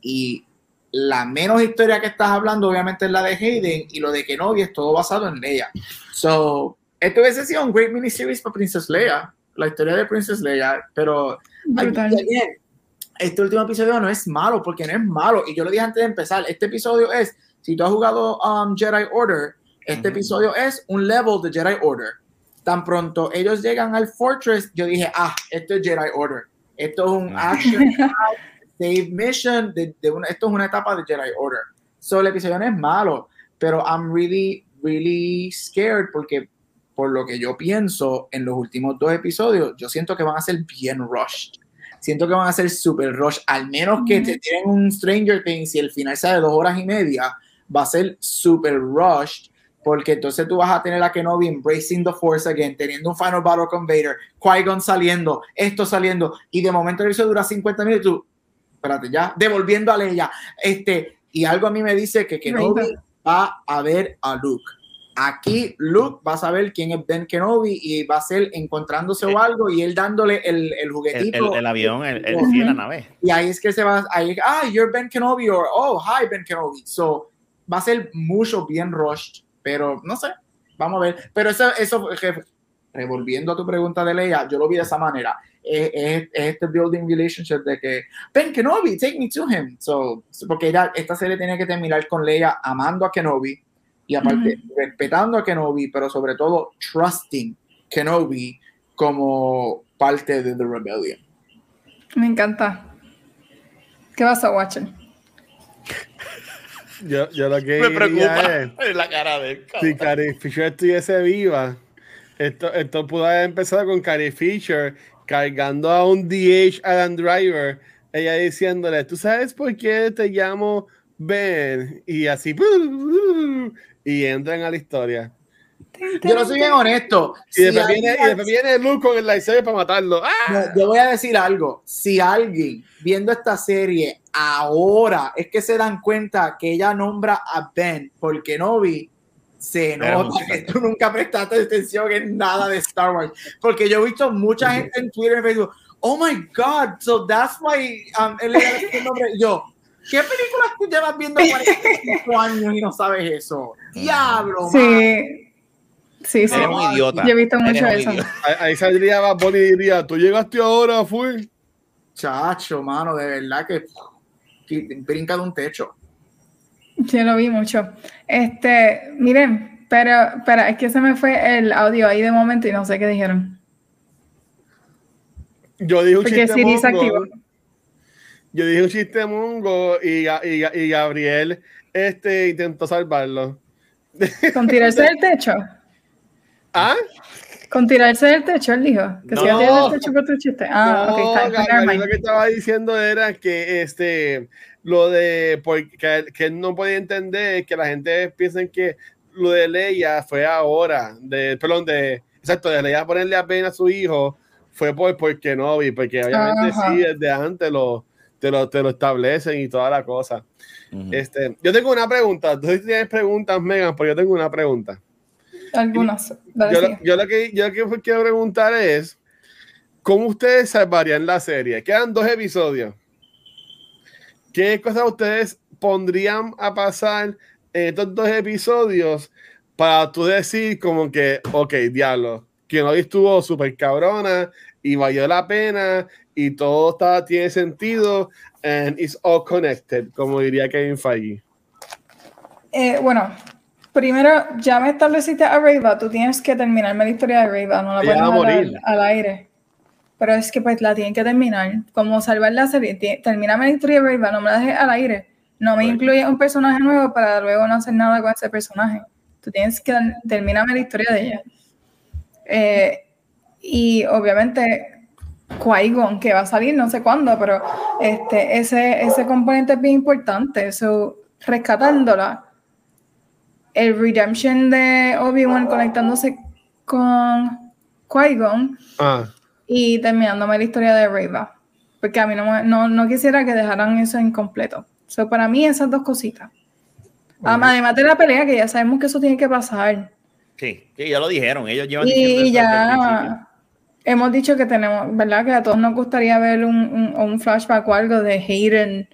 y la menos historia que estás hablando, obviamente, es la de Hayden, y lo de Kenobi es todo basado en Leia. So, esto hubiese sido un great miniseries para Princess Leia, la historia de Princess Leia, pero este último episodio no es malo, porque no es malo, y yo lo dije antes de empezar, este episodio es, si tú has jugado um, Jedi Order, este episodio es un level de Jedi Order. Tan pronto ellos llegan al Fortress, yo dije, ah, esto es Jedi Order. Esto es un action save mission. De, de una, esto es una etapa de Jedi Order. So, el episodio no es malo, pero I'm really, really scared porque por lo que yo pienso en los últimos dos episodios, yo siento que van a ser bien rushed. Siento que van a ser super rush, al menos que te tienen un Stranger Things y el final sea de dos horas y media, va a ser super rushed porque entonces tú vas a tener a Kenobi embracing the Force again, teniendo un final battle con Vader, Qui-Gon saliendo, esto saliendo, y de momento el episodio dura 50 minutos, espérate, ya, devolviendo a Leia, este, y algo a mí me dice que Kenobi va a ver a Luke. Aquí Luke va a saber quién es Ben Kenobi y va a ser encontrándose o Eh. algo y él dándole el, el El, juguetito. el- el avión, el, el, sí, la nave. Y ahí es que se va, ahí, ah, you're Ben Kenobi, or oh, hi Ben Kenobi. So, va a ser mucho bien rushed, pero no sé, vamos a ver. Pero eso, eso revolviendo a tu pregunta de Leia, yo lo vi de esa manera. Es, es- es este building relationship de que Ben Kenobi, take me to him. So, porque ella, esta serie tiene que terminar con Leia amando a Kenobi y aparte respetando a Kenobi, pero sobre todo trusting Kenobi como parte de The Rebellion. Me encanta. ¿Qué vas a watch? Yo, yo lo que Me preocupa es, la cara de si Carrie Fisher estuviese viva, esto, esto pudo haber empezado con Carrie Fisher cargando a un DH Adam Driver, ella diciéndole, ¿tú sabes por qué te llamo Ben? Y así, y entran a la historia. Yo no soy bien honesto. Y Si después, alguien- viene, y después viene Luke con el lightsaber para matarlo. ¡Ah! No, yo voy a decir algo. Si alguien viendo esta serie ahora es que se dan cuenta que ella nombra a Ben por Kenobi, se nota que tú nunca prestaste atención en nada de Star Wars. Porque yo he visto mucha gente en Twitter y Facebook, oh my God, so that's why um, él le da ese nombre. Y Yo, ¿qué películas tú llevas viendo 45 años y no sabes eso? Diablo, man. Sí. Sí, sí. Eres un idiota. Yo he visto mucho eso. Ahí, saldría Bad Bunny y diría, tú llegaste ahora, fui. Chacho, mano, de verdad que, que brinca de un techo. Yo lo vi mucho. Este, miren, pero, pero es que se me fue el audio ahí de momento y no sé qué dijeron. Yo dije un Porque chiste mongo. activó. Yo dije un chiste mongo y, y, y Gabriel este, intentó salvarlo. Con tirarse del techo. ¿Ah? Con tirarse del techo, él dijo. Que No. del techo por tu chiste. Ah, ok, está bien, Gabriel, lo que estaba diciendo era que este lo de porque que, él no podía entender que la gente piensa que lo de Leia fue ahora, de perdón, de exacto, de Leia ponerle a Ben a su hijo fue por porque no vi, porque obviamente Ajá. sí desde antes lo te lo, te lo establecen y toda la cosa. Ujú. Este, yo tengo una pregunta. Tú tienes preguntas, Megan, pero yo tengo una pregunta. Algunos. Dale, Yo, lo- yo lo que yo lo que quiero preguntar es ¿cómo ustedes salvarían la serie? Quedan dos episodios. ¿Qué cosas ustedes pondrían a pasar en estos dos episodios para tú decir como que, ok, diablo, que hoy estuvo súper cabrona y valió la pena y todo está, tiene sentido and it's all connected, como diría Kevin Feige. Eh, bueno, primero ya me estableciste a Reyva, tú tienes que terminarme la historia de Reyva, no la puedes a dejar morir. al, al aire. Pero es que pues la tienen que terminar. Como salvar la serie, termíname la historia de Reyva, no me la dejes al aire. No me Right. incluyes un personaje nuevo para luego no hacer nada con ese personaje. Tú tienes que terminarme la historia de ella. Eh, y obviamente Qui-Gon, que va a salir no sé cuándo, pero este, ese, ese componente es bien importante. So, rescatándola, el redemption de Obi-Wan conectándose con Qui-Gon Ah, y terminándome la historia de Reva. Porque a mí no, no, no quisiera que dejaran eso incompleto. So, para mí, esas dos cositas. Además de la pelea, que ya sabemos que eso tiene que pasar. Sí, sí, ya lo dijeron. Ellos llevan Y ya hemos dicho que tenemos, ¿verdad? Que a todos nos gustaría ver un, un, un flashback o algo de Hayden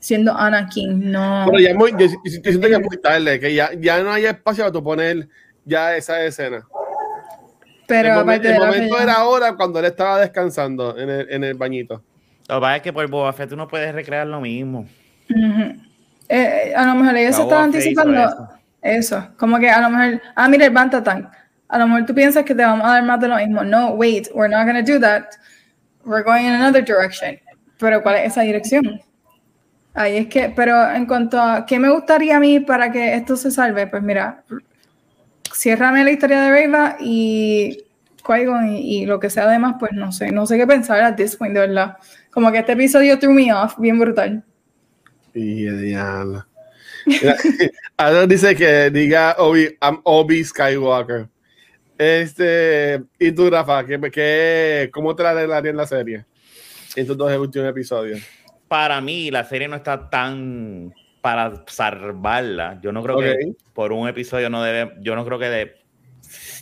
siendo Anakin. No. Pero ya es muy, yo, yo siento que es muy tarde, que ya, ya no hay espacio para tú poner ya esa escena. Pero el momen- aparte el de la momento era ahora cuando él estaba descansando en el, en el bañito. Lo que pasa es que por Boba Fett tú no puedes recrear lo mismo. Ujú. Eh, a lo mejor ellos se estaban anticipando eso. como que a lo mejor, ah, mira el Bantatang. a lo mejor tú piensas que te vamos a dar más de lo mismo. No, wait, we're not going to do that. We're going in another direction. Pero ¿cuál es esa dirección? Ahí es que, pero en cuanto a qué me gustaría a mí para que esto se salve, pues mira, ciérrame la historia de Reyla y qui y, y, lo que sea además, pues no sé, no sé qué pensar a this point, de verdad. Como que este episodio threw me off, bien brutal. Y. Adam dice que diga Obi, I'm Obi Skywalker. Este, y tú, Rafa, ¿qué, qué, ¿cómo te la arreglaría en la serie? En estos dos últimos episodios. Para mí, la serie no está tan para salvarla. Yo no creo que por un episodio no debe, yo no creo que de,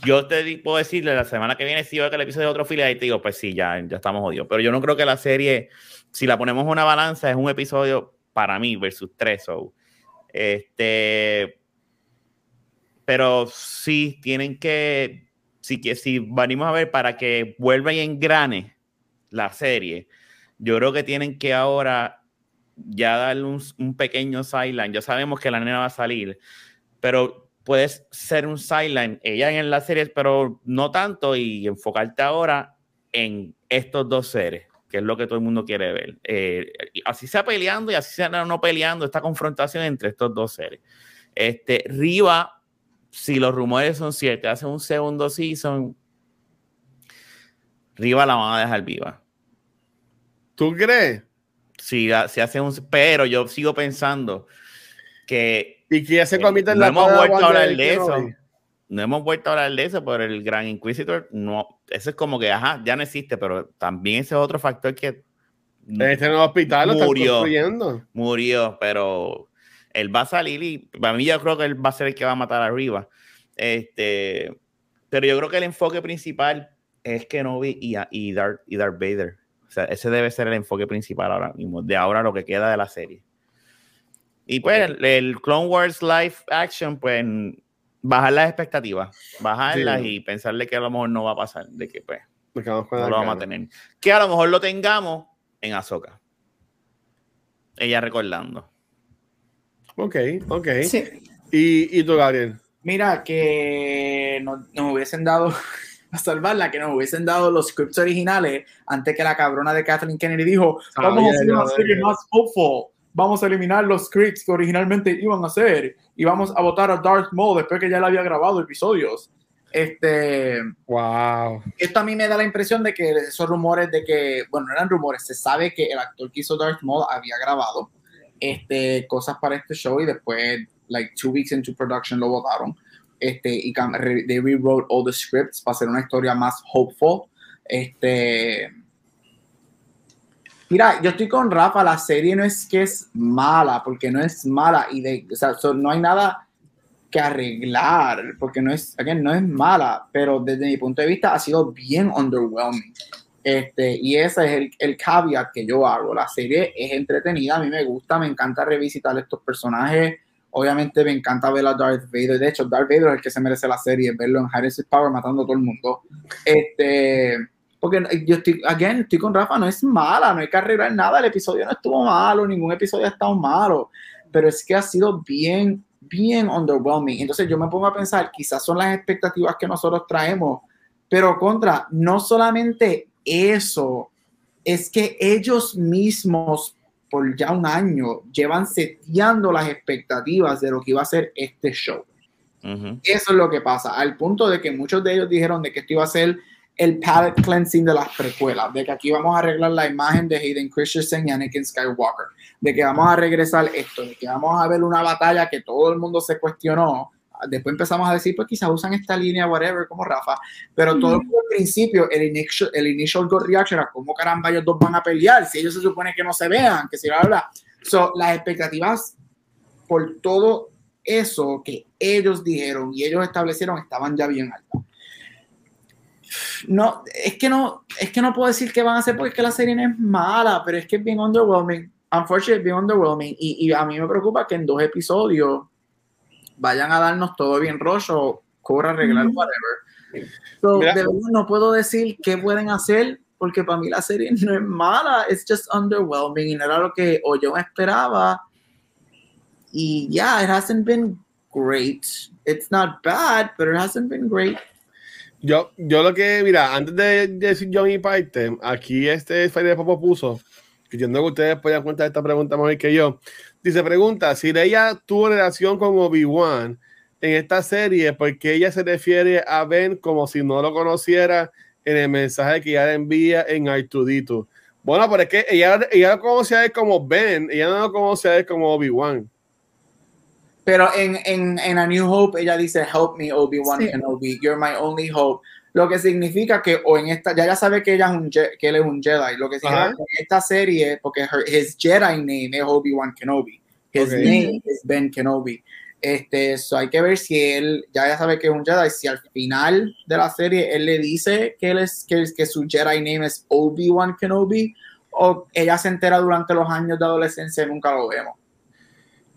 yo te puedo decirle la semana que viene si veo que el episodio de otro fila y te digo, pues sí, ya, ya estamos jodidos. Pero yo no creo que la serie, si la ponemos en una balanza, es un episodio para mí versus tres. este, pero sí tienen que, sí que si venimos a ver para que vuelva y engrane la serie, yo creo que tienen que ahora ya darle un, un pequeño sideline. Ya sabemos que la nena va a salir, pero puedes ser un sideline, ella en la serie, pero no tanto, y enfocarte ahora en estos dos seres, que es lo que todo el mundo quiere ver. Eh, así sea peleando y así sea no peleando, esta confrontación entre estos dos seres. Este, Riva, si los rumores son ciertos, hace un segundo season, Riva la van a dejar viva. ¿Tú crees? Sí, se hace un. Pero yo sigo pensando que. Y que ya se comita en no hemos vuelto a hablar de eso. No hemos vuelto a hablar de eso, pero el Gran Inquisitor, no. Eso es como que, ajá, ya no existe, pero también ese es otro factor que. Este nuevo hospital murió, lo Murió, pero él va a salir y para mí yo creo que él va a ser el que va a matar arriba. Este, pero yo creo que el enfoque principal es Kenobi y, y, Darth, y Darth Vader. O sea, ese debe ser el enfoque principal ahora mismo, de ahora lo que queda de la serie. Y pues el, Clone Wars Live Action, pues bajar las expectativas, bajarlas y pensarle que a lo mejor no va a pasar, de que pues no lo vamos a tener. Que a lo mejor lo tengamos en Azoka. Ella recordando. Ok, ok. Sí. ¿Y, ¿Y tú, Gabriel? Mira, que nos hubiesen dado a salvarla, que nos hubiesen dado los scripts originales antes que la cabrona de Kathleen Kennedy dijo, vamos a hacer una serie más hopeful, vamos a eliminar los scripts que originalmente iban a hacer y vamos a votar a Darth Maul después que ya le había grabado episodios. Este, wow. Esto a mí me da la impresión de que esos rumores de que, bueno, no eran rumores, se sabe que el actor que hizo Darth Maul había grabado este, cosas para este show y después, like two weeks into production, lo votaron este, y they rewrote all the scripts para hacer una historia más hopeful. Este, mira, yo estoy con Rafa, la serie no es que es mala, porque no es mala y de, o sea, no hay nada que arreglar, porque no es, again, no es mala, pero desde mi punto de vista ha sido bien underwhelming. Este, y ese es el, el caveat que yo hago. La serie es entretenida, a mí me gusta, me encanta revisitar estos personajes Obviamente me encanta ver a Darth Vader. De hecho, Darth Vader es el que se merece la serie, verlo en Harris Power matando a todo el mundo. Este, porque yo estoy, again, estoy con Rafa, no es mala, no hay que arreglar nada. El episodio no estuvo malo, ningún episodio ha estado malo, pero es que ha sido bien, bien underwhelming. Entonces yo me pongo a pensar, quizás son las expectativas que nosotros traemos, pero contra, no solamente eso, es que ellos mismos por ya un año llevan seteando las expectativas de lo que iba a ser este show. Eso es lo que pasa, al punto de que muchos de ellos dijeron de que esto iba a ser el palette cleansing de las precuelas, de que aquí vamos a arreglar la imagen de Hayden Christensen y Anakin Skywalker, de que vamos a regresar esto, de que vamos a ver una batalla que todo el mundo se cuestionó, después empezamos a decir, pues quizás usan esta línea, whatever, como Rafa, pero todo el principio, el initial, el initial gut reaction era cómo caramba ellos dos van a pelear, si ellos se supone que no se vean, que si va a hablar. So, las expectativas por todo eso que ellos dijeron y ellos establecieron estaban ya bien altas. No, es que no, es que no puedo decir qué van a hacer porque es que la serie no es mala, pero es que es bien underwhelming. Unfortunately, bien underwhelming. Y, y a mí me preocupa que en dos episodios vayan a darnos todo bien rojo, cobra arreglar, whatever. So, de verdad no puedo decir qué pueden hacer porque para mí la serie no es mala, es just underwhelming y no era lo que o yo esperaba. Y yeah, it hasn't been great. It's not bad, but it hasn't been great. Yo, yo lo que, mira, antes de, decir yo mi parte, aquí este Fire de Popo puso, que entiendo que ustedes puedan contar esta pregunta mejor que yo. Dice, pregunta, si ella tuvo relación con Obi-Wan en esta serie, ¿por qué ella se refiere a Ben como si no lo conociera en el mensaje que ella le envía en Artudito? Bueno, pero es que ella, ella lo conoce a él como Ben, ella no lo conoce a él como Obi-Wan. Pero en, en, en, A New Hope ella dice, help me, Obi-Wan Sí. Kenobi, you're my only hope. Lo que significa que, o en esta, ya ya sabe que, ella es un, Je- que él es un Jedi. Lo que significa que en esta serie, porque her- his Jedi name es Obi-Wan Kenobi. His Ok. name is Ben Kenobi. Este, so hay que ver si él, ya ya sabe que es un Jedi, si al final de la serie él le dice que, él es, que, que su Jedi name es Obi-Wan Kenobi, o ella se entera durante los años de adolescencia y nunca lo vemos.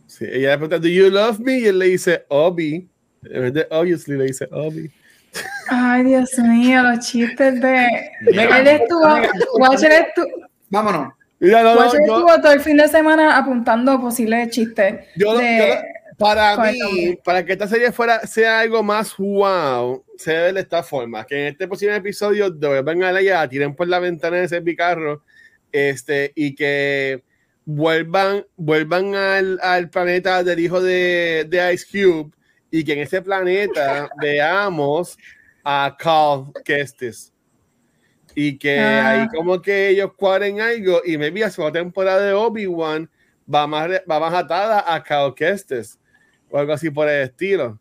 Sí, ella le pregunta, ¿Do you love me? Y él le dice, Obi. En vez de obviously, le dice Obi. Ay, Dios mío, los chistes de. Él estuvo. Watcher estuvo, Vámonos. Mira, no, no, Watcher yo- estuvo todo el fin de semana apuntando posibles chistes. Yo, de- para mí, para que esta serie fuera, sea algo más wow, se debe de esta forma, que en este posible episodio devuelvan a la tiren por la ventana de ese picarro, este, y que vuelvan, vuelvan al, al planeta del hijo de, de Ice Cube, y que en ese planeta veamos a Carl Kestis. Y que Ah. ahí como que ellos cuadren algo, y maybe la segunda temporada de Obi-Wan va más, va más atada a Cal Kestis o algo así por el estilo.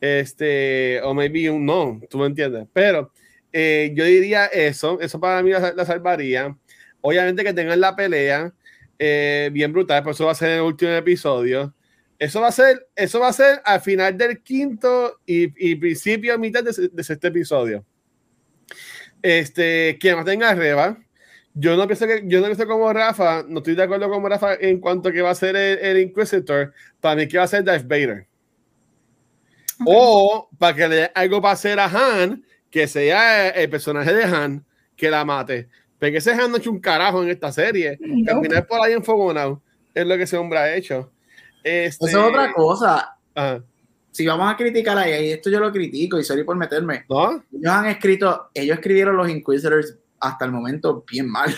Este, o maybe un no, tú me entiendes. Pero eh, yo diría eso, eso para mí la, la salvaría. Obviamente que tengan la pelea eh, bien brutal, por eso va a ser el último episodio. Eso va a ser, eso va a ser al final del quinto y, y principio, mitad de, de este episodio. Este, que no tenga reba. Yo no pienso que, yo no pienso como Rafa, no estoy de acuerdo con Rafa en cuanto a que va a ser el, el Inquisitor, para mí que va a ser Darth Vader. O para que le dé algo para hacer a Han, que sea el personaje de Han, que la mate. Porque ese Han no ha hecho un carajo en esta serie. Caminar por ahí enfogonado es lo que ese hombre ha hecho. Este, Eso es otra cosa. ajá. Si vamos a criticar ahí, y esto yo lo critico y sorry por meterme. ¿No? Ellos han escrito, ellos escribieron los Inquisitors hasta el momento bien mal.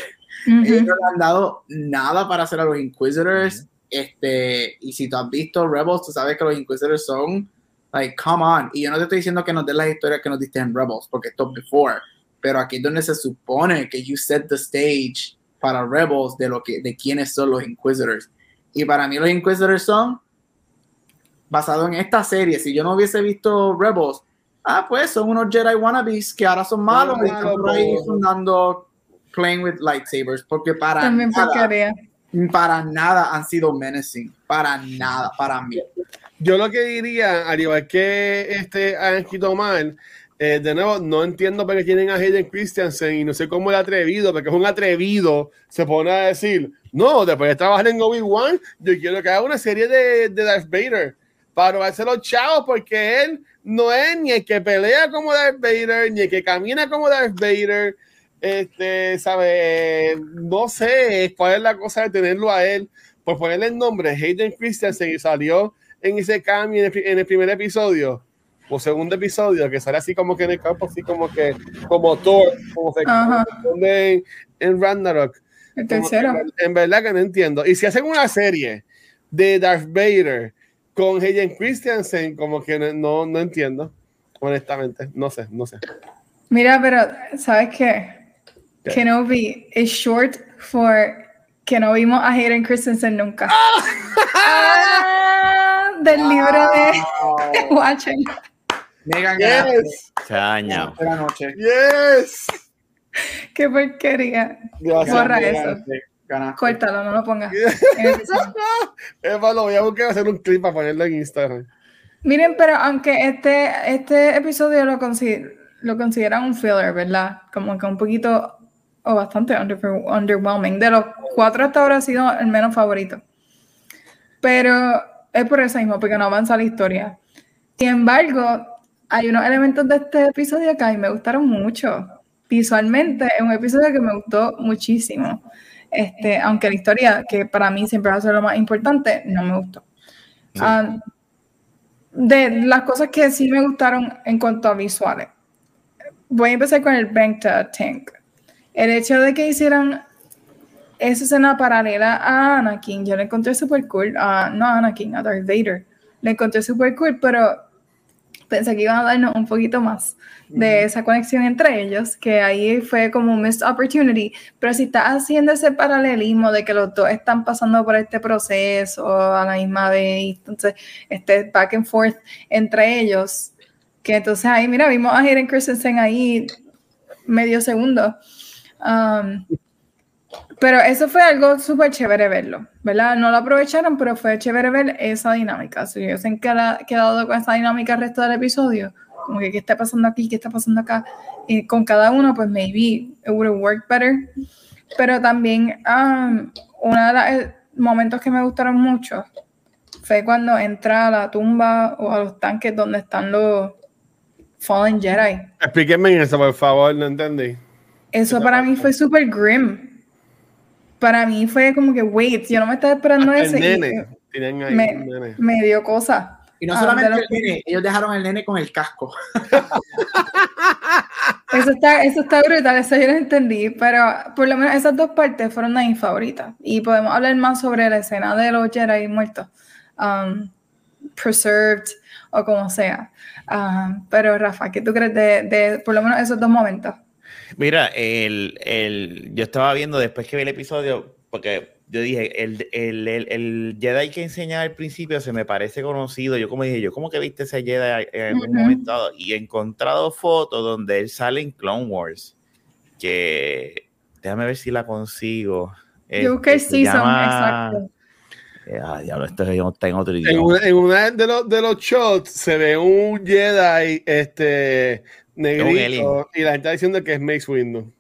Ellos no le han dado nada para hacer a los Inquisitors. Este, y si tú has visto Rebels, tú sabes que los Inquisitors son, like, come on. Y yo no te estoy diciendo que nos den las historias que nos diste en Rebels, porque esto es before. Pero aquí es donde se supone que you set the stage para Rebels de lo que, de quiénes son los Inquisitors. Y para mí los Inquisitors son basado en esta serie. Si yo no hubiese visto Rebels, ah, pues son unos Jedi wannabes que ahora son malos y están por ahí fundando playing with lightsabers. Porque para También nada, para nada han sido menacing. Para nada, para mí. Yo lo que diría, al igual que este han escrito mal, eh, de nuevo, no entiendo por qué tienen a Hayden Christensen y no sé cómo el atrevido, porque es un atrevido, se pone a decir, no, después de trabajar en Obi-Wan, yo quiero que haga una serie de, Darth Vader para robarse los chavos, porque él no es ni el que pelea como Darth Vader, ni el que camina como Darth Vader. Este, sabe, no sé cuál es la cosa de tenerlo a él, por ponerle el nombre Hayden Christensen y salió en ese cambio en el primer episodio o segundo episodio que sale así como que en el campo así como que como Thor como se en, en Ragnarok El Como que tercero. en, verdad que no entiendo y si hacen una serie de Darth Vader con Hayden Christensen como que no, no, entiendo honestamente no sé no sé Mira, pero ¿sabes qué? ¿Qué? Kenobi es short for que no vimos a Hayden Christensen nunca. Ah, del libro de Wow. Watcher. Megan yes Se ha dañado. Buenas noches. yes Qué porquería. gracias Borra eso. Ganaste. Córtalo, no lo pongas. Eva, lo voy a buscar hacer un clip para ponerlo en Instagram Miren, pero aunque este, este episodio lo, consi- lo consideran un filler, ¿verdad? Como que un poquito o bastante under- underwhelming. De los cuatro hasta ahora ha sido el menos favorito. Pero es por eso mismo, porque no avanza la historia. Sin embargo, hay unos elementos de este episodio que a mí me gustaron mucho. Visualmente es un episodio que me gustó muchísimo. Este, aunque la historia, que para mí siempre va a ser lo más importante, no me gustó. Sí. Ah, de las cosas que sí me gustaron en cuanto a visuales. voy a empezar con el Bangta Tank. El hecho de que hicieran esa escena paralela a Anakin, yo la encontré súper cool. Uh, no a Anakin, a Darth Vader. La encontré súper cool, pero pensé que iban a darnos un poquito más de esa conexión entre ellos, que ahí fue como un missed opportunity, pero si estás haciendo ese paralelismo de que los dos están pasando por este proceso a la misma vez, entonces este back and forth entre ellos, que entonces ahí, mira, vimos a Hayden Christensen ahí medio segundo. Um, pero eso fue algo súper chévere verlo, ¿verdad? No lo aprovecharon, pero fue chévere ver esa dinámica. Si ha quedado con esa dinámica el resto del episodio, como que qué está pasando aquí, qué está pasando acá, y con cada uno, pues maybe it would have worked better. Pero también um, uno de los eh, momentos que me gustaron mucho fue cuando entra a la tumba o a los tanques donde están los Fallen Jedi. Explíquenme eso, por favor, no entendí. Eso para mí fue súper grim para mí fue como que, wait, yo no me estaba esperando ese. Nene. ahí me, nene. me, dio cosa. Y no solamente el nene, ellos dejaron al nene con el casco. eso, está, eso está brutal, eso yo lo entendí, pero por lo menos esas dos partes fueron de mis favoritas. Y podemos hablar más sobre la escena de los Jedi muertos, um, preserved o como sea. Um, pero Rafa, ¿qué tú crees de, de por lo menos esos dos momentos? Mira, el, el, yo estaba viendo después que vi el episodio, porque yo dije, el, el, el, Jedi que enseñaba al principio se me parece conocido. Yo como dije, yo como que viste ese Jedi en algún momento y he encontrado fotos donde él sale en Clone Wars, que déjame ver si la consigo. Yo que sí, son exacto. Eh, ah, diablo, esto está en otro idioma. En, una de los, de los shots se ve un Jedi este, negrito y la gente está diciendo que es Mace Windu.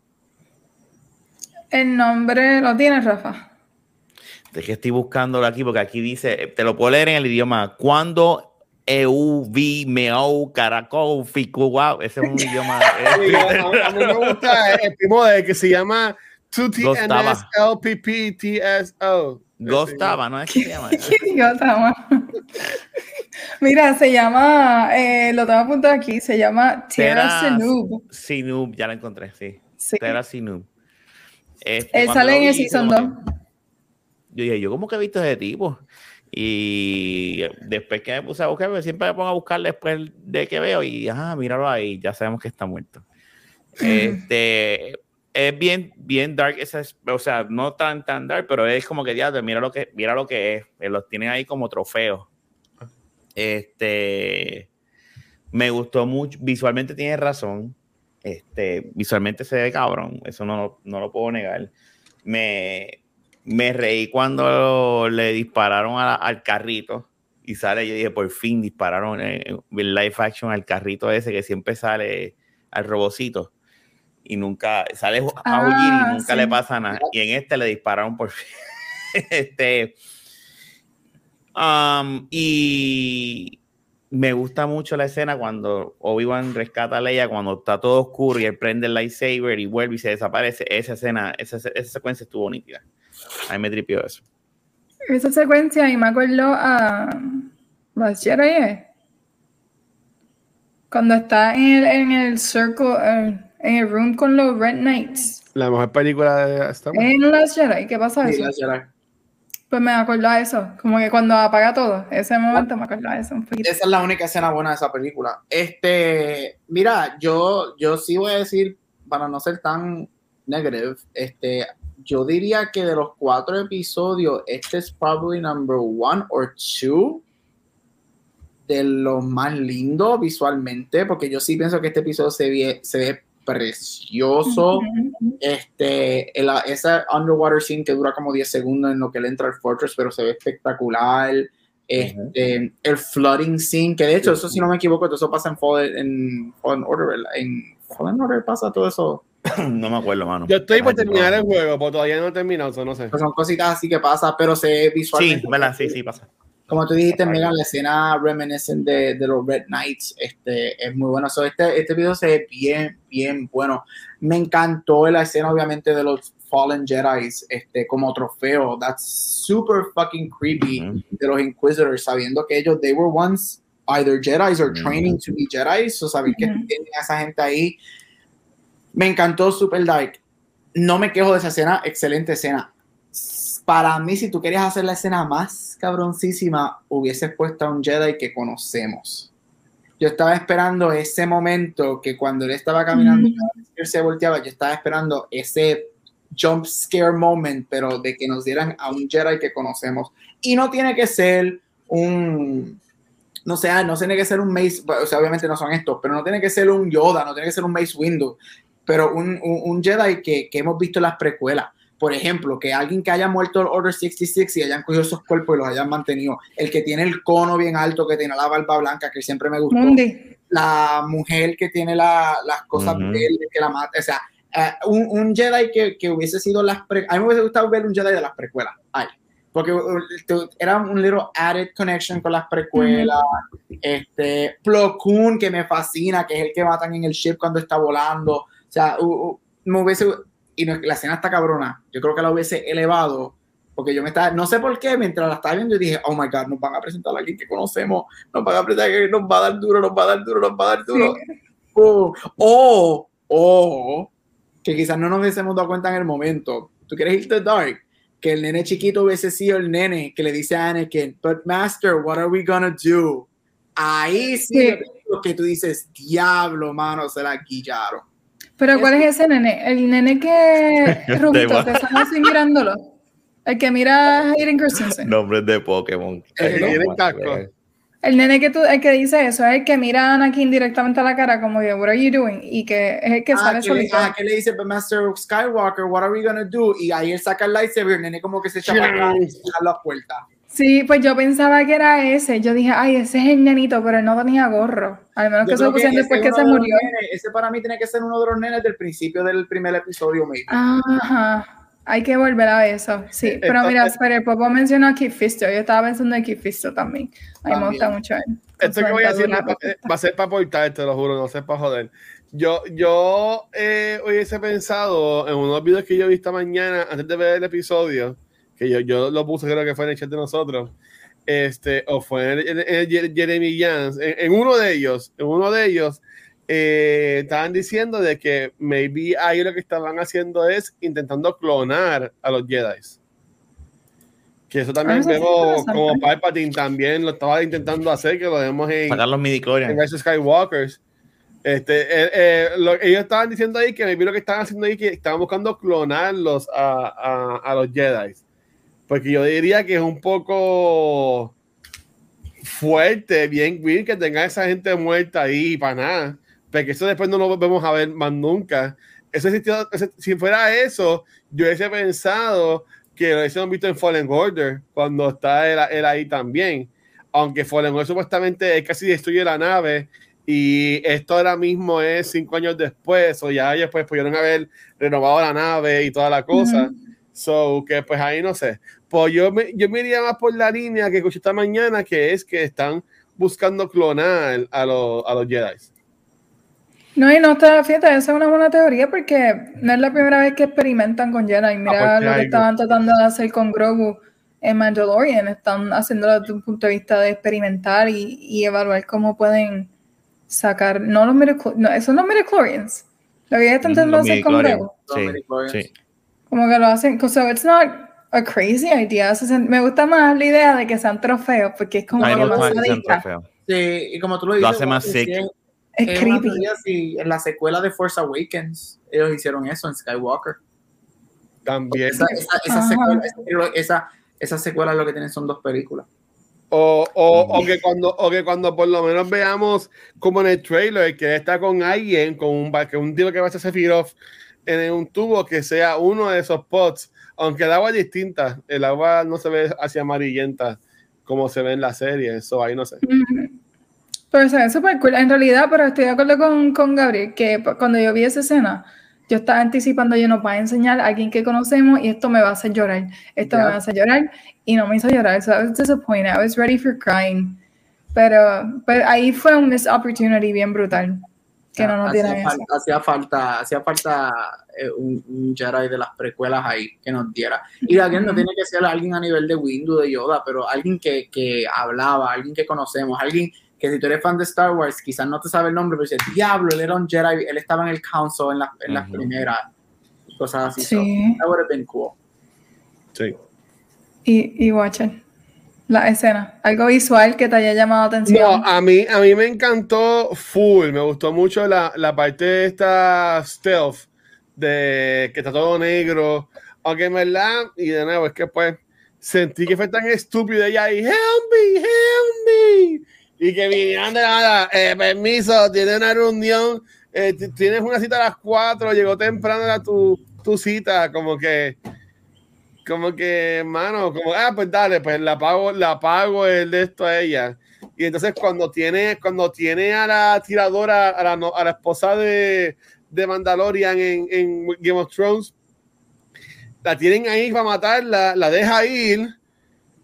El nombre lo tiene Rafa. Es que estoy buscándolo aquí porque aquí dice, te lo puedo leer en el idioma. Cuando EU, V, Meo, Caracol, Ficu, wow, ese es un idioma. a, mí me gusta el primo de que se llama 2TNS LPP Gostava, ¿no es que se llama? Mira, se llama, eh, lo tengo apuntado aquí, se llama Tierra Sinub. Sinub, ya la encontré, sí. sí. Tierra Sinub. Este, Él sale en el Season 2. Yo dije, yo como que he visto ese tipo. Y después que me puse a buscar, pues siempre me pongo a buscar después de que veo y, ah, míralo ahí, ya sabemos que está muerto. este, es bien, bien dark, o sea, no tan, tan dark, pero es como que, ya, mira lo que, mira lo que es, eh, los tienen ahí como trofeos. Este, me gustó mucho, visualmente tiene razón, este, visualmente se ve cabrón, eso no, no lo puedo negar. Me, me reí cuando le dispararon al carrito y sale, yo dije, por fin dispararon en, live action al carrito ese que siempre sale al robocito y nunca sale a ah, y nunca le pasa nada. Y en este le dispararon por fin. este, um, y me gusta mucho la escena cuando Obi-Wan rescata a Leia, cuando está todo oscuro y él prende el lightsaber y vuelve y se desaparece. Esa escena, esa, esa secuencia estuvo nítida. A mí me tripió eso. Esa secuencia, y me acuerdo a las Jedi, cuando está en el, en el circle, en el room con los Red Knights. La mejor película de Star Wars. En las Jedi, ¿qué pasa eso? Pues me acuerdo a eso, como que cuando apaga todo, ese momento me acuerdo a eso un. Esa es la única escena buena de esa película. Este, mira, yo, yo sí voy a decir, para no ser tan negative, este, yo diría que de los cuatro episodios, este es probably number one or two de los más lindos visualmente, porque yo sí pienso que este episodio se ve, se ve precioso. Este, esa underwater scene que dura como 10 segundos en lo que él entra al fortress, pero se ve espectacular. Este, El flooding scene, que de hecho, eso si no me equivoco, todo eso pasa en Fallen, Order, En Fallen Order pasa todo eso. no me acuerdo, mano. Yo estoy por terminar el juego, pero todavía no he terminado, no sé. Pues son cositas así que pasa, pero se ve visualmente. Sí, ¿verdad? Sí, sí, pasa como tú dijiste, Megan, la escena reminiscent de, de, los Red Knights este, es muy buena. So, este, este video se ve bien, bien bueno. Me encantó la escena, obviamente, de los Fallen Jedi este, como trofeo. That's super fucking creepy de los Inquisitors, sabiendo que ellos, they were once either Jedi or training to be Jedi. So, saber que tienen a esa gente ahí Me encantó Super Dark. No me quejo de esa escena, excelente escena. Para mí, si tú querías hacer la escena más cabroncísima, hubieses puesto a un Jedi que conocemos. Yo estaba esperando ese momento que cuando él estaba caminando, Mm. él se volteaba, yo estaba esperando ese jump scare moment, pero de que nos dieran a un Jedi que conocemos. Y no tiene que ser un, no sé, no tiene que ser un Mace, o sea, obviamente no son estos, pero no tiene que ser un Yoda, no tiene que ser un Mace Windu, pero un, un, un Jedi que, que, hemos visto en las precuelas. Por ejemplo, que alguien que haya muerto el Order 66 y hayan cogido esos cuerpos y los hayan mantenido. El que tiene el cono bien alto, que tiene la barba blanca, que siempre me gustó. Mundi. La mujer que tiene la, las cosas verdes, que la mata. O sea, eh, un, un Jedi que, que hubiese sido las pre A mí me hubiese gustado ver un Jedi de las precuelas. Ay, porque uh, era un little added connection con las precuelas. Este, Plo Koon, que me fascina, que es el que matan en el ship cuando está volando. O sea, uh, uh, me hubiese. Y no- la escena está cabrona. Yo creo que la hubiese elevado. Porque yo me estaba, no sé por qué, mientras la estaba viendo, yo dije, oh my god, nos van a presentar a alguien que conocemos, nos van a presentar a alguien que nos va a dar duro, nos va a dar duro, nos va a dar duro. Oh, o, o, que quizás no nos hubiésemos dado cuenta en el momento. Tú quieres irte dark, que el nene chiquito hubiese sido el nene que le dice a Anakin, but master, what are we gonna do? Ahí sí, Sí. lo que tú dices, diablo, mano, se la guillaron. Pero ¿cuál es ese nene? El nene que rubito, va. que estamos así mirándolo. El que mira a Hayden Christensen. Nombres de Pokémon. El que No, tiene no, casco. no. El nene que, tú, el que dice eso es el que mira a Anakin directamente a la cara como que, what are you doing? Y que es el que Ah, sale que solito. ah, que le dice, but master Skywalker, what are we gonna do? Y ahí él saca el lightsaber, el nene como que se echa para atrás y la puerta. Sí, pues yo pensaba que era ese. Yo dije, ay, ese es el nenito, pero él no tenía gorro. Al menos Yo que se lo pusieron después es que se murió. nenes, ese para mí tiene que ser uno de los nenes del principio del primer episodio, maybe. Ajá. Hay que volver a eso. Sí, pero mira, pero el Popo mencionó a Kid Fisto. Yo estaba pensando en Kid Fisto también. A mí me gusta mucho él. Esto que voy a decir va, va a ser para aportar, te lo juro, no sé para joder. Yo, yo eh, hubiese pensado en unos videos que yo vi esta mañana antes de ver el episodio, que yo, yo lo puse, creo que fue en el chat de nosotros, este, o fue en, el- en el Jer- Jeremy Jans, en, en uno de ellos, en uno de ellos, eh, estaban diciendo de que maybe ahí lo que estaban haciendo es intentando clonar a los Jedi. Que eso también Ah, sí vemos interesante. como Palpatine también lo estaba intentando hacer, que lo vemos en, Sacar los midi en Rise of Skywalkers. Este, eh, eh, lo- ellos estaban diciendo ahí que maybe lo que estaban haciendo ahí que estaban buscando clonarlos a, a, a los Jedi. Porque yo diría que es un poco fuerte, bien weird que tenga esa gente muerta ahí para nada. Porque eso después no lo vamos a ver más nunca. Eso existió- si fuera eso, yo hubiese pensado que lo hubiésemos visto en Fallen Order cuando está él, él ahí también. Aunque Fallen Order supuestamente él casi destruye la nave y esto ahora mismo es cinco años después o ya después pudieron haber renovado la nave y toda la cosa. So, que pues ahí no sé. Pues yo me, yo me iría más por la línea que escuché esta mañana, que es que están buscando clonar a, los a los Jedi. No, y no está, fíjate, esa es una buena teoría porque no es la primera vez que experimentan con Jedi. Mira Ah, lo que estaban tratando de hacer con Grogu en Mandalorian. Están haciéndolo desde un punto de vista de experimentar y, y evaluar cómo pueden sacar, no los midichlorians, no, esos no midichlorians. Lo que ellos están tratando de Los hacer con. Grogu. Los Sí, sí. Como que lo hacen, so it's not a crazy idea. Me gusta más la idea de que sean trofeos porque es como A mí que más sadista. Sí, y como tú lo Lo dices, hace más sick. es, creepy. en la secuela de Force Awakens, ellos hicieron eso en Skywalker. También. Esa, esa, esa, Ajá. secuela, esa, esa, esa secuela lo que tienen son dos películas. O, o, o que cuando, o que cuando por lo menos veamos como en el trailer que está con alguien, con un, que un tío que va a hacer Sephiroth en un tubo, que sea uno de esos pots, aunque el agua es distinta, el agua no se ve así amarillenta como se ve en la serie, eso ahí no sé. Pero se ve súper cool. En realidad, pero estoy de acuerdo con, con Gabriel, que cuando yo vi esa escena, yo estaba anticipando, yo nos va a enseñar a alguien que conocemos y esto me va a hacer llorar. Esto me Ya. va a hacer llorar y no me hizo llorar. So I was disappointed. I was ready for crying. Pero, pero ahí fue un missed opportunity bien brutal. Que no nos hacía, eso. falta, hacía falta, hacía falta eh, un, un Jedi de las precuelas ahí que nos diera. Y alguien no Ujú. tiene que ser alguien a nivel de Windu, de Yoda, pero alguien que, que hablaba, alguien que conocemos, alguien que si tú eres fan de Star Wars, quizás no te sabe el nombre, pero dice, diablo, él era un Jedi, él estaba en el Council en, la, en las primeras, cosas así. Sí. So, that would have been cool. Sí. Y, y Watcher. La escena. Algo visual que te haya llamado la atención. No, a mí, a mí me encantó full. Me gustó mucho la, la parte de esta stealth, de que está todo negro. Aunque en verdad, y de nuevo, es que pues sentí que fue tan estúpido ella y help me, help me. Y que vinieron de nada, eh, permiso, tiene una reunión, eh, tienes una cita a las 4, llegó temprano a tu, tu cita, como que, como que, mano, como, ah, pues dale, pues la pago, la pago el de esto a ella. Y entonces cuando tiene, cuando tiene a la tiradora, a la, a la esposa de, de Mandalorian en, en Game of Thrones, la tienen ahí para matarla, la deja ir,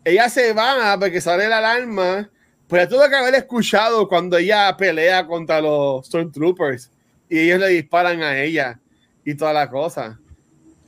ella se va porque sale la alarma, pues ya tuvo que haber escuchado cuando ella pelea contra los Stormtroopers y ellos le disparan a ella y toda la cosa.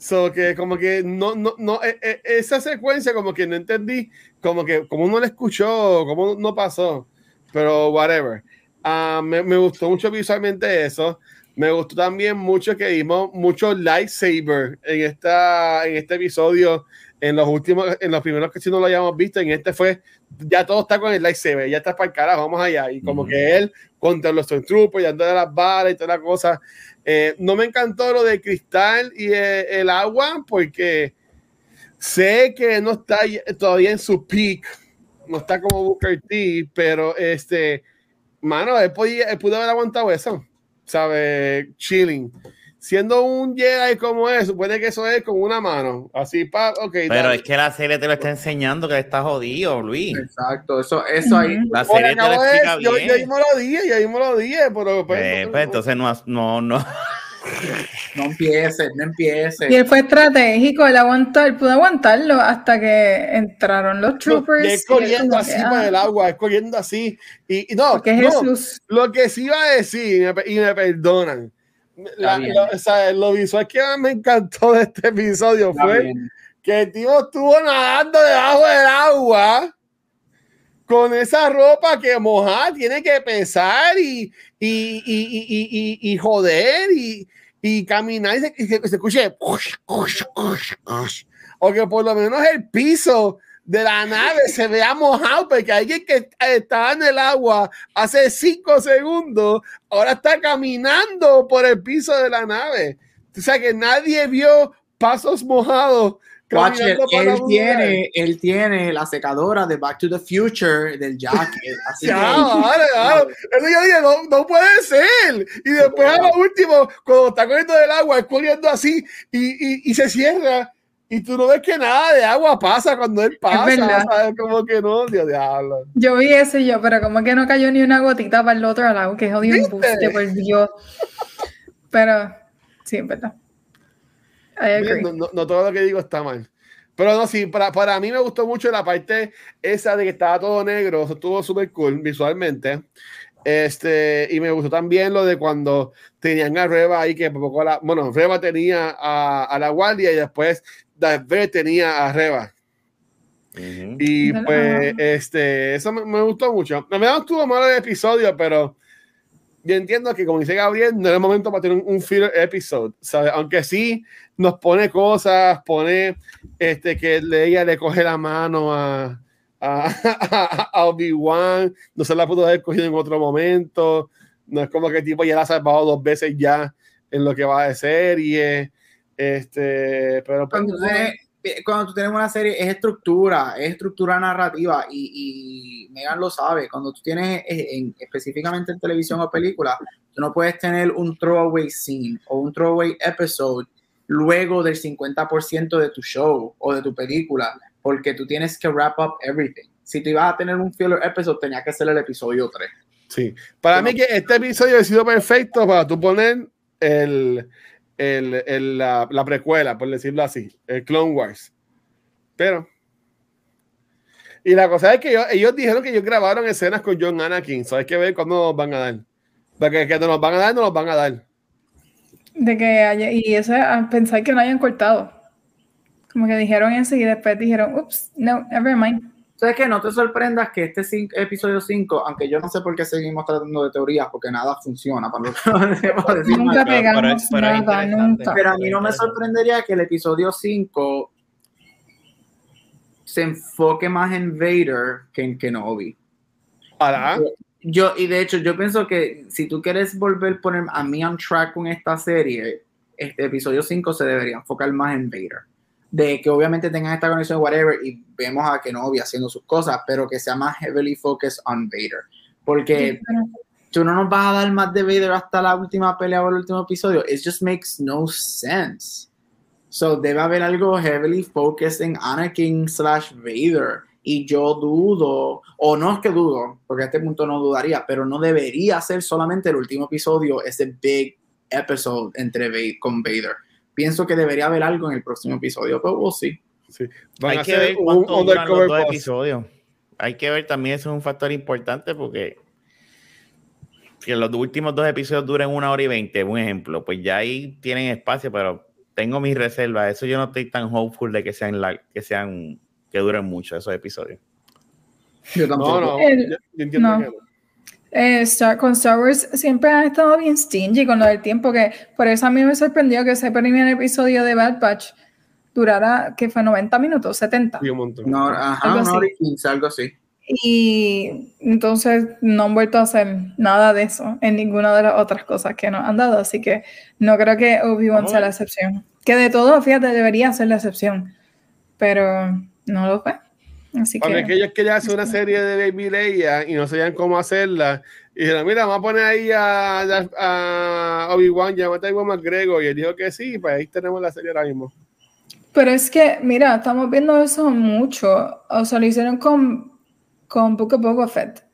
So que como que no, no, no, e- e- esa secuencia como que no entendí, como que como no la escuchó, como no pasó, pero whatever. Ah, me, me gustó mucho visualmente eso. Me gustó también mucho que vimos mucho lightsaber en, esta, en este episodio. En los últimos, en los primeros que si no lo hayamos visto, en este fue, ya todo está con el lightsaber, ya está para el carajo, vamos allá. Y como Ujú. que él contra los Stormtroopers, ya de las balas y toda la cosa. Eh, no me encantó lo de cristal y eh, el agua, porque sé que no está y- todavía en su peak, no está como Booker T, pero este, mano, él, podía, pudo haber aguantado eso, ¿sabes? Chilling. Siendo un Jedi como es, supone que eso es con una mano, así pa, ok. Pero dale. es que la serie te lo está enseñando que está jodido, Luis. Exacto, eso, eso ahí. La serie te lo explica yo, bien. yo mismo lo dije, yo mismo lo dije, pero pues, Eh, no- pues, entonces no, no, no. No empieces, no empieces. Y él fue estratégico, él aguantó, él pudo aguantarlo hasta que entraron los troopers. Y él y él corriendo así que, por ah, el agua, es corriendo así. Y, y no, Porque es no, Jesús. lo que sí iba a decir, y me, y me perdonan, la- lo, o sea, lo visual que más me encantó de este episodio Está fue bien. que el tipo estuvo nadando debajo del agua con esa ropa que mojar tiene que pesar y, y, y, y, y, joder y, y caminar y se, se- se escuche o que por lo menos el piso de la nave se vea mojado porque alguien que estaba en el agua hace cinco segundos ahora está caminando por el piso de la nave o sea que nadie vio pasos mojados Watcher, él tiene, él tiene la secadora de Back to the Future del jacket. Así. Eso yo dije, no, no puede ser. Y después a lo último, cuando está corriendo del agua, es corriendo así y, y, y se cierra. Y tú no ves que nada de agua pasa cuando él pasa. ¿sabes? Como que no, Dios diablo. Yo vi eso y yo, pero como que no cayó ni una gotita para el otro lado, que jodido embuste, por Dios. Pero, sí, es verdad. I agree. No, no- no todo lo que digo está mal. Pero no, sí, para, para mí me gustó mucho la parte esa de que estaba todo negro, estuvo súper cool visualmente. Este, y me gustó también lo de cuando tenían a Reba ahí, que poco la, bueno, Reba tenía a, a la guardia y después Vader tenía a Reba. Ujú. Y Dale, pues, este, eso me, me gustó mucho. A mí no estuvo malo el episodio, pero yo entiendo que, como dice Gabriel, no era el momento para tener un, un filler episode, ¿sabes? Aunque sí nos pone cosas, pone este, que ella le coge la mano a, a, a Obi-Wan, no se la pudo haber cogido en otro momento, no es como que el tipo ya la ha salvado dos veces ya en lo que va de serie, este, pero pues, cuando, tú tienes, eh, cuando tú tienes una serie, es estructura, es estructura narrativa y, y Megan lo sabe. Cuando tú tienes, eh, en- específicamente en televisión o película, tú no puedes tener un throwaway scene o un throwaway episode luego del 50% de tu show o de tu película, porque tú tienes que wrap up everything. Si tú ibas a tener un filler episode, tenía que ser el episodio 3. Sí, para mí que este episodio ha sido perfecto para tú poner el, el, el- la, la precuela, por decirlo así, el Clone Wars. Pero. Y la cosa es que ellos, ellos dijeron que ellos grabaron escenas con John Anakin, so hay que ver cuándo nos van a dar. Porque que nos los van a dar, nos los van a dar. De que haya, y eso a pensar que no hayan cortado. Como que dijeron eso y después dijeron, ups, no, never mind. ¿Sabes qué? No te sorprendas que este cinco- episodio 5, aunque yo no sé por qué seguimos tratando de teorías, porque nada funciona para lo que debemos decir. Nunca pero pegamos pero nada, nunca. Pero a mí no me sorprendería que el episodio 5 se enfoque más en Vader que en Kenobi. Para. Yo, y de hecho, yo pienso que si tú quieres volver a poner a mí on track con esta serie, este episodio 5 se debería enfocar más en Vader. De que obviamente tengan esta conexión, whatever, y vemos a Kenobi haciendo sus cosas, pero que sea más heavily focused on Vader. Porque tú no nos vas a dar más de Vader hasta la última pelea o el último episodio. It just makes no sense. So debe haber algo heavily focused en Anakin slash Vader. Y yo dudo, o no es que dudo, porque a este punto no dudaría, pero no debería ser solamente el último episodio, ese big episode entre con Vader. Pienso que debería haber algo en el próximo episodio, pero we'll see. Sí. Van Hay a que ver un cuánto duran los dos episodios. Hay que ver también, eso es un factor importante porque que los últimos dos episodios duren una hora y veinte, un ejemplo, pues ya ahí tienen espacio, pero tengo mis reservas. Eso yo no estoy tan hopeful de que sean, que sean, que duren mucho esos episodios. Yo tampoco. No, no. El- yo, yo entiendo no. que no. Eh, Star, con Star Wars siempre han estado bien stingy con lo del tiempo, que por eso a mí me sorprendió que ese primer episodio de Bad Batch durara, que fue 90 minutos, 70. Sí, un montón. No, ajá, Algo así. y quince, algo así. Y entonces no han vuelto a hacer nada de eso en ninguna de las otras cosas que nos han dado, así que no creo que Obi-Wan sea la excepción. Que de todo, fíjate, debería ser la excepción, pero no lo fue. Así mí que que ellos querían hacer una serie de Baby Leia y no sabían cómo hacerla. Y dijeron, mira, vamos a poner ahí a, a, a Obi-Wan, llámate a Iwan McGregor. Y él dijo que sí, pues ahí tenemos la serie ahora mismo. Pero es que, mira, estamos viendo eso mucho. O sea, lo hicieron con, con Book of Boba Fett.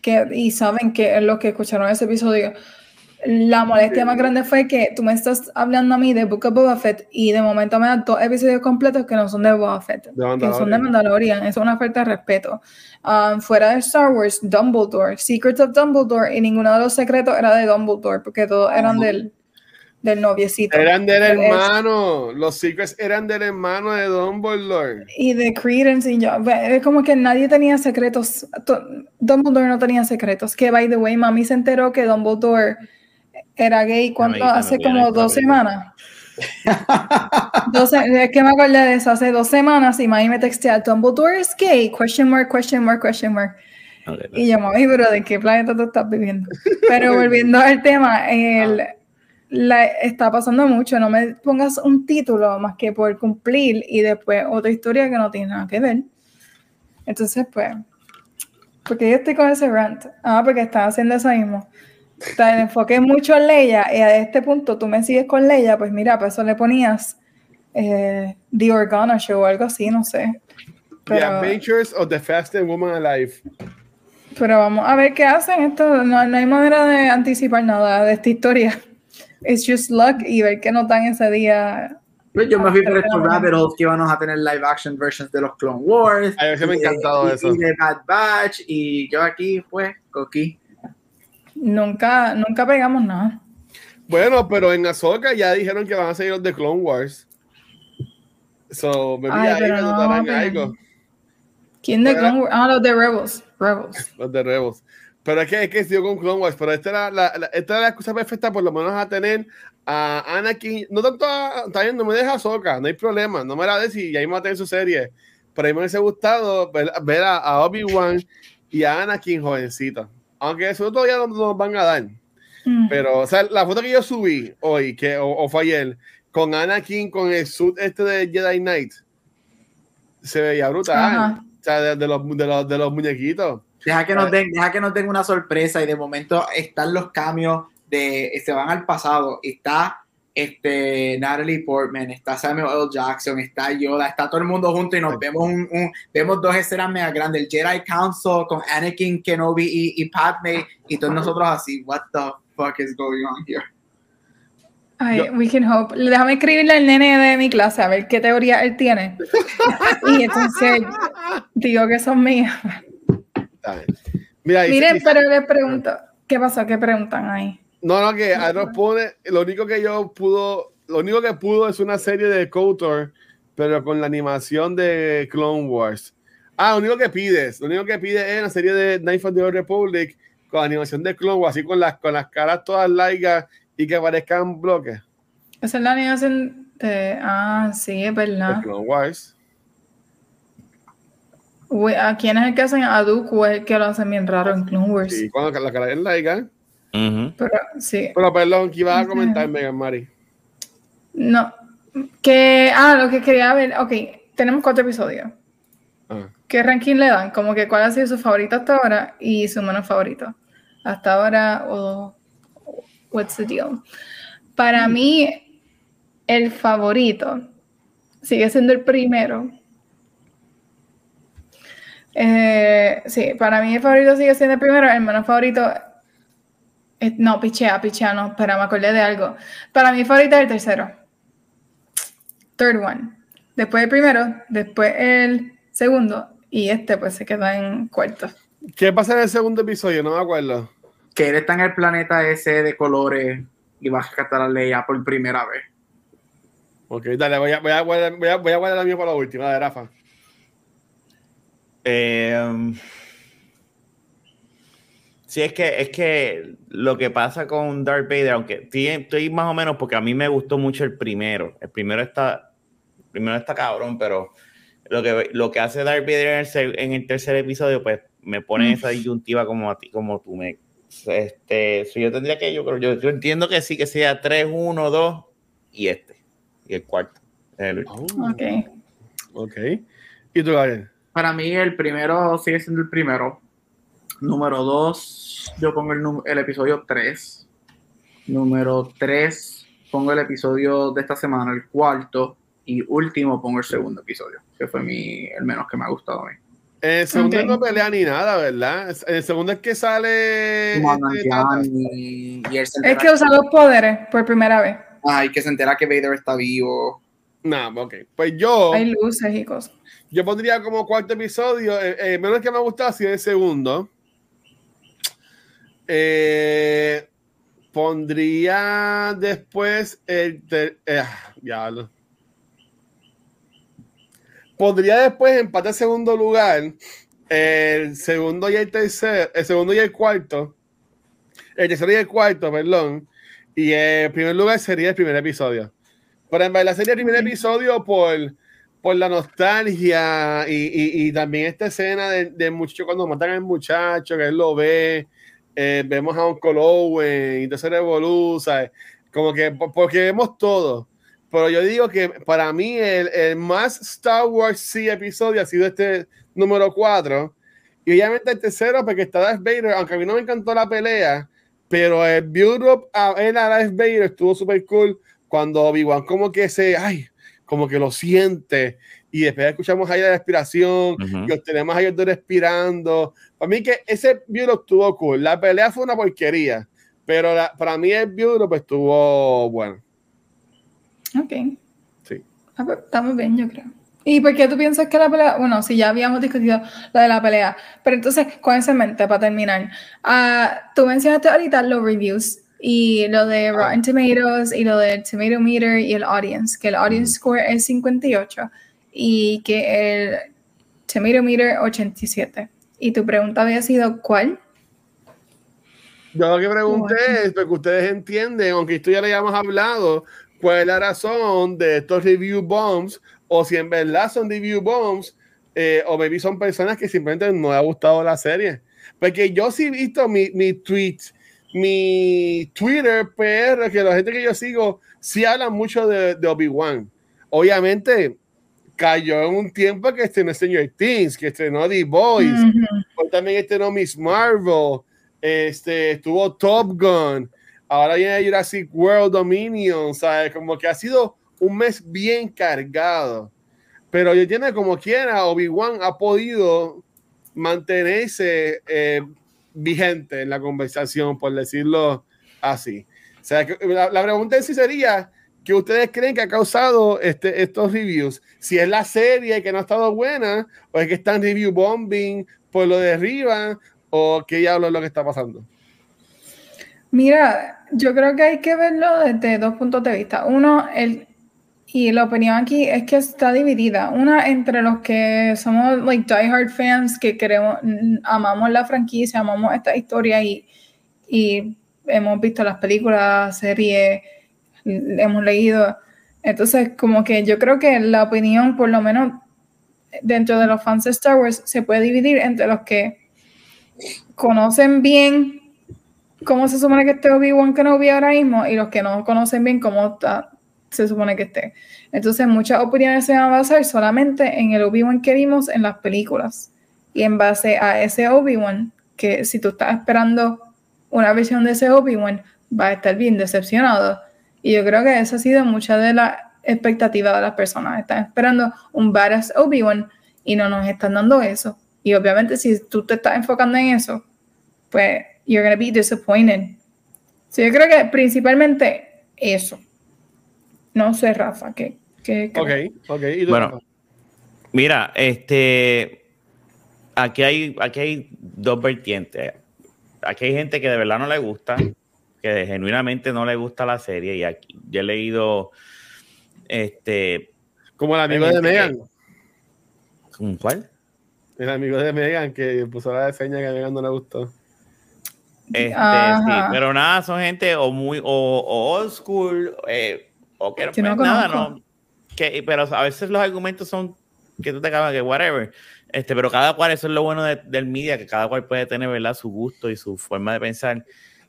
Que, y saben que los que escucharon ese episodio, la molestia más grande fue que tú me estás hablando a mí de Book of Boba Fett y de momento me das dos episodios completos que no son de Boba Fett, que son de Mandalorian. Es una falta de respeto. Um, fuera de Star Wars, Dumbledore, Secrets of Dumbledore, y ninguno de los secretos era de Dumbledore, porque todos eran del, del noviecito. Eran del hermano. Los secrets eran del hermano de Dumbledore. y de Credence y yo, es como que nadie tenía secretos, to- Dumbledore no tenía secretos, que by the way, mami se enteró que Dumbledore era gay Amiguita, hace como dos semanas. Doce- es que me acordé de eso hace dos semanas y mami me textea, Dumbledore es gay, question mark, question mark, question mark. Y yo, mami, pero ¿de qué planeta tú estás viviendo? Pero volviendo al tema, el, la, está pasando mucho. No me pongas un título más que por cumplir y después otra historia que no tiene nada que ver. Entonces, pues, porque yo estoy con ese rant. Ah, porque están haciendo eso mismo. El enfoque mucho en Leia y a este punto tú me sigues con Leia, pues mira, para eso le ponías eh, The Organa Show o algo así, no sé. The Adventures of the Fastest Woman Alive. Pero vamos a ver qué hacen. Esto no, no hay manera de anticipar nada de esta historia. It's just luck y ver qué nos dan ese día. Pues yo me fui por estos rabbit holes que íbamos a tener live action versions de los Clone Wars. A mí se me ha encantado y- eso. Y de Bad Batch. Y yo aquí, pues, coquí. Nunca, nunca pegamos nada. Bueno, pero en Ahsoka ya dijeron que van a seguir los de Clone Wars. So, me Ay, ahí pero me no, algo. ¿Quién de. Clone Wars? Ah, los de Rebels. Rebels. Los de Rebels. Pero es que es que sigo con Clone Wars, pero esta era la, la- esta era la excusa perfecta por lo menos a tener a Anakin, no tanto a, también no me deja Ahsoka, no hay problema, no me la des y ahí me va a tener su serie. Pero a mí me hubiese gustado ver, ver a, a Obi-Wan y a Anakin jovencito. Aunque eso todavía no nos van a dar. Mm. Pero, o sea, la foto que yo subí hoy, que, o, o fue ayer, con Anakin con el suit este de Jedi Knight, se veía brutal. Ajá. O sea, de, de los, de, los, de los muñequitos. Deja que, nos den, deja que nos den una sorpresa y de momento están los cambios de se van al pasado. Está este, Natalie Portman, está Samuel L. Jackson, está Yoda, está todo el mundo junto y nos vemos un, un- vemos dos escenas mega grandes, el Jedi Council con Anakin, Kenobi y, y Padme y todos nosotros así, what the fuck is going on here? Ay, Yo- we can hope. Déjame escribirle al nene de mi clase a ver qué teoría él tiene. y entonces digo que son mías. Miren, pero les pregunto, ¿qué pasó? ¿Qué preguntan ahí? No, no, que Arroz pone, lo único que yo pudo, lo único que pudo es una serie de KOTOR, pero con la animación de Clone Wars. Ah, lo único que pides, lo único que pides es la serie de Knife of the Old Republic con animación de Clone Wars, así con las, con las caras todas largas y que parezcan bloques. Esa es la animación de. Ah, sí, es De verdad. Clone Wars. Uy, ¿A quién es el que hacen a Dooku? o Es el que lo hacen bien raro en Clone Wars. Sí, cuando la cara es larga. Ujú. Pero sí. Pero perdón, que ibas a comentar, Megan Mari. No. Que. Ah, lo que quería ver. Ok, tenemos cuatro episodios. Ah. ¿Qué ranking le dan? Como que cuál ha sido su favorito hasta ahora y su menos favorito. Hasta ahora o what's the deal. Para mí, el favorito sigue siendo el primero. Eh, sí, para mí el favorito sigue siendo el primero, el menos favorito. Eh, no, pichea, pichea, no, espera, me acordé de algo. Para mí el favorito es el tercero. Third one. Después el primero, después el segundo y este pues se queda en cuarto. ¿Qué pasa en el segundo episodio? No me acuerdo. Que él está en el planeta ese de colores y va a rescatar a Leia por primera vez. Ok, dale, voy a, voy a, guardar, voy a, voy a guardar la mía para la última, de Rafa. Eh, sí, es que, es que lo que pasa con Darth Vader, aunque estoy, estoy más o menos, porque a mí me gustó mucho el primero. El primero está, el primero está cabrón, pero lo que, lo que hace Darth Vader en el, en el tercer episodio, pues me pone Mm. esa disyuntiva como a ti, como tú me. Este, so yo tendría que, yo creo, yo, yo entiendo que sí, que sea 3, 1, 2 y este, y el cuarto. el. Ok. Ok. ¿Y tú, Gabriel? Para mí el primero sigue siendo el primero. Número dos, yo pongo el, el episodio 3. Número 3, pongo el episodio de esta semana, el cuarto. Y último, pongo el segundo episodio, que fue mi, el menos que me ha gustado a mí. En el segundo Ok. no pelea ni nada, ¿verdad? El segundo es que sale. Comandante este, y, y él se Es que usa los poderes por primera vez. Ay, que se entera que Vader está vivo. No, ok. Pues yo, Hay luces y cosas. yo pondría como cuarto episodio. Eh, eh, menos que me ha gustado ha sido el segundo. Eh, pondría después el. eh, ah, diablo. Pondría después empate a segundo lugar. El segundo y el tercer. El segundo y el cuarto. El tercero y el cuarto, perdón. Y el primer lugar sería el primer episodio. Pero en verdad sería el primer episodio por, por la nostalgia y, y- y también esta escena del de muchacho cuando matan al muchacho, que él lo ve. Eh, vemos a Uncle Owen Revolu, ¿sabes? Como que po- porque vemos todo. Pero yo digo que para mí el, el más Star Wars sí episodio ha sido este número 4. Y obviamente el tercero, porque está Darth Vader, aunque a mí no me encantó la pelea, pero el build-up a él a Darth Vader estuvo súper cool cuando Obi-Wan como que se, ay, como que lo siente. Y después escuchamos ahí la respiración Ujú. y tenemos a dos respirando. Para mí que ese build-up estuvo cool. La pelea fue una porquería, pero la- para mí el build-up estuvo bueno. Ok. Sí. Ah, pues, Estamos bien, yo creo. ¿Y por qué tú piensas que la pelea? Bueno, si ya habíamos discutido lo de la pelea, pero entonces, con eso en mente, para terminar, ah, tú mencionaste ahorita los reviews y lo de Rotten Tomatoes y lo del Tomato Meter y el Audience, que el Audience Score es 58 y que el Tomato Meter 87. Y tu pregunta había sido, ¿cuál? Yo lo que pregunté es porque ustedes entienden, aunque esto ya le hayamos hablado, cuál es la razón de estos review bombs, o si en verdad son review bombs, eh, o maybe son personas que simplemente no les ha gustado la serie. Porque yo sí he visto mi, mi tweet, mi Twitter PR, que la gente que yo sigo sí habla mucho de, de Obi-Wan. Obviamente cayó en un tiempo que estrenó Stranger Things, que estrenó The Boys, Ujú. Hoy también estrenó Miss Marvel, este, estuvo Top Gun, ahora viene Jurassic World Dominion, ¿sabes? Como que ha sido un mes bien cargado. Pero yo tiene como quiera, Obi-Wan ha podido mantenerse eh, vigente en la conversación, por decirlo así. O sea, la, la pregunta en sí sería, ¿qué ustedes creen que ha causado este, estos reviews? Si es la serie que no ha estado buena, o es que están review bombing por lo de arriba, o qué diablo es lo que está pasando. Mira, yo creo que hay que verlo desde dos puntos de vista. Uno, el, Y la opinión aquí es que está dividida. Una entre los que somos like diehard fans que queremos, amamos la franquicia, amamos esta historia y, y hemos visto las películas, series, hemos leído. Entonces, como que yo creo que la opinión, por lo menos dentro de los fans de Star Wars, se puede dividir entre los que conocen bien cómo se supone que esté Obi-Wan Kenobi ahora mismo y los que no conocen bien cómo está se supone que esté. Entonces, muchas opiniones se van a basar solamente en el Obi-Wan que vimos en las películas. Y en base a ese Obi-Wan, que si tú estás esperando una versión de ese Obi-Wan, va a estar bien decepcionado. Y yo creo que esa ha sido mucha de la expectativa de las personas. Están esperando un badass Obi-Wan y no nos están dando eso. Y obviamente, si tú te estás enfocando en eso, pues you're going to be disappointed. Sí, yo creo que principalmente eso. No sé, Rafa, ¿qué? qué, ok, ok. bueno, mira, este, aquí hay, aquí hay dos vertientes. Aquí hay gente que de verdad no le gusta, que genuinamente no le gusta la serie y aquí yo he leído, este... Como el amigo de Megan. ¿Con ¿Cuál? El amigo de Megan que puso la seña que a Megan no le gustó. Este, sí, pero nada, son gente o muy o, old school, eh, o que, no nada, no. Que, pero a veces los argumentos son que tú te acabas que whatever. Este, pero cada cual, eso es lo bueno del media, que cada cual puede tener ¿verdad? su gusto y su forma de pensar.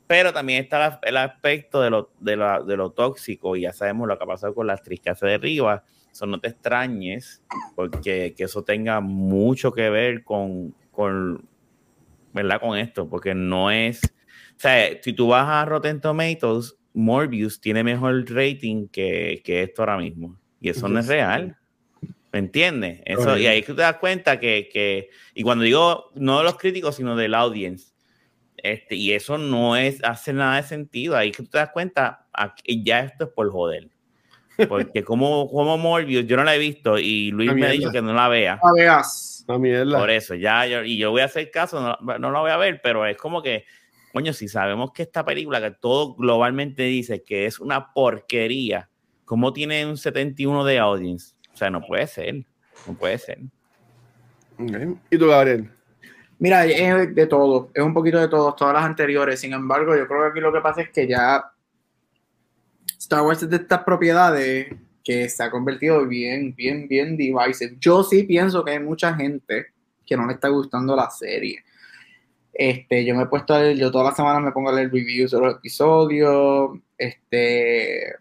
Pero también está el aspecto de lo, de, de lo tóxico, y ya sabemos lo que ha pasado con la actriz que hace de arriba. Eso no te extrañes, porque que eso tenga mucho que ver con, con, ¿verdad? con esto, porque no es. O sea, si tú vas a Rotten Tomatoes, Morbius tiene mejor rating que, que esto ahora mismo. Y eso no es real. ¿Me entiendes? Eso, y ahí tú te das cuenta que, que, y cuando digo no de los críticos, sino del audience, este, y eso no es, hace nada de sentido. Ahí que tú te das cuenta, ya esto es por joder. Porque como, como Morbius, yo no la he visto y Luis me ha dicho que no la vea. No veas. Por eso, ya, y yo voy a hacer caso, no, no la voy a ver, pero es como que coño, si sabemos que esta película, que todo globalmente dice que es una porquería, ¿cómo tiene un 71 de audience? O sea, no puede ser, no puede ser. ¿Y tú, Gabriel? Mira, es de todo, es un poquito de todo, todas las anteriores. Sin embargo, yo creo que aquí lo que pasa es que ya Star Wars es de estas propiedades que se ha convertido bien, bien, bien divisive. Yo sí pienso que hay mucha gente que no le está gustando la serie. Este, yo me he puesto a leer, yo todas las semanas me pongo a leer reviews de los episodios, este,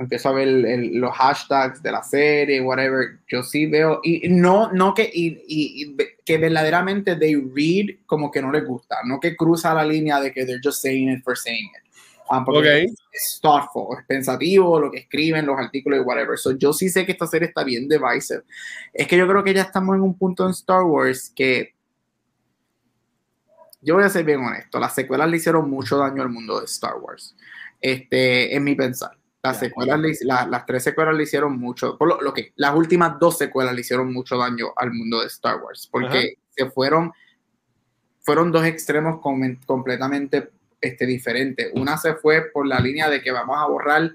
empiezo a ver los hashtags de la serie, whatever, yo sí veo, y no, no que, y, que verdaderamente they read como que no les gusta, no que cruza la línea de que they're just saying it for saying it. Um, porque es thoughtful, es pensativo lo que escriben, los artículos y whatever. So, yo sí sé que esta serie está bien divisive. Es que yo creo que ya estamos en un punto en Star Wars que yo voy a ser bien honesto, las secuelas le hicieron mucho daño al mundo de Star Wars. Este, en mi pensar. Las secuelas, las tres secuelas le hicieron mucho, por lo, que las últimas dos secuelas le hicieron mucho daño al mundo de Star Wars, porque se fueron, fueron dos extremos completamente este, diferentes. Una se fue por la línea de que vamos a borrar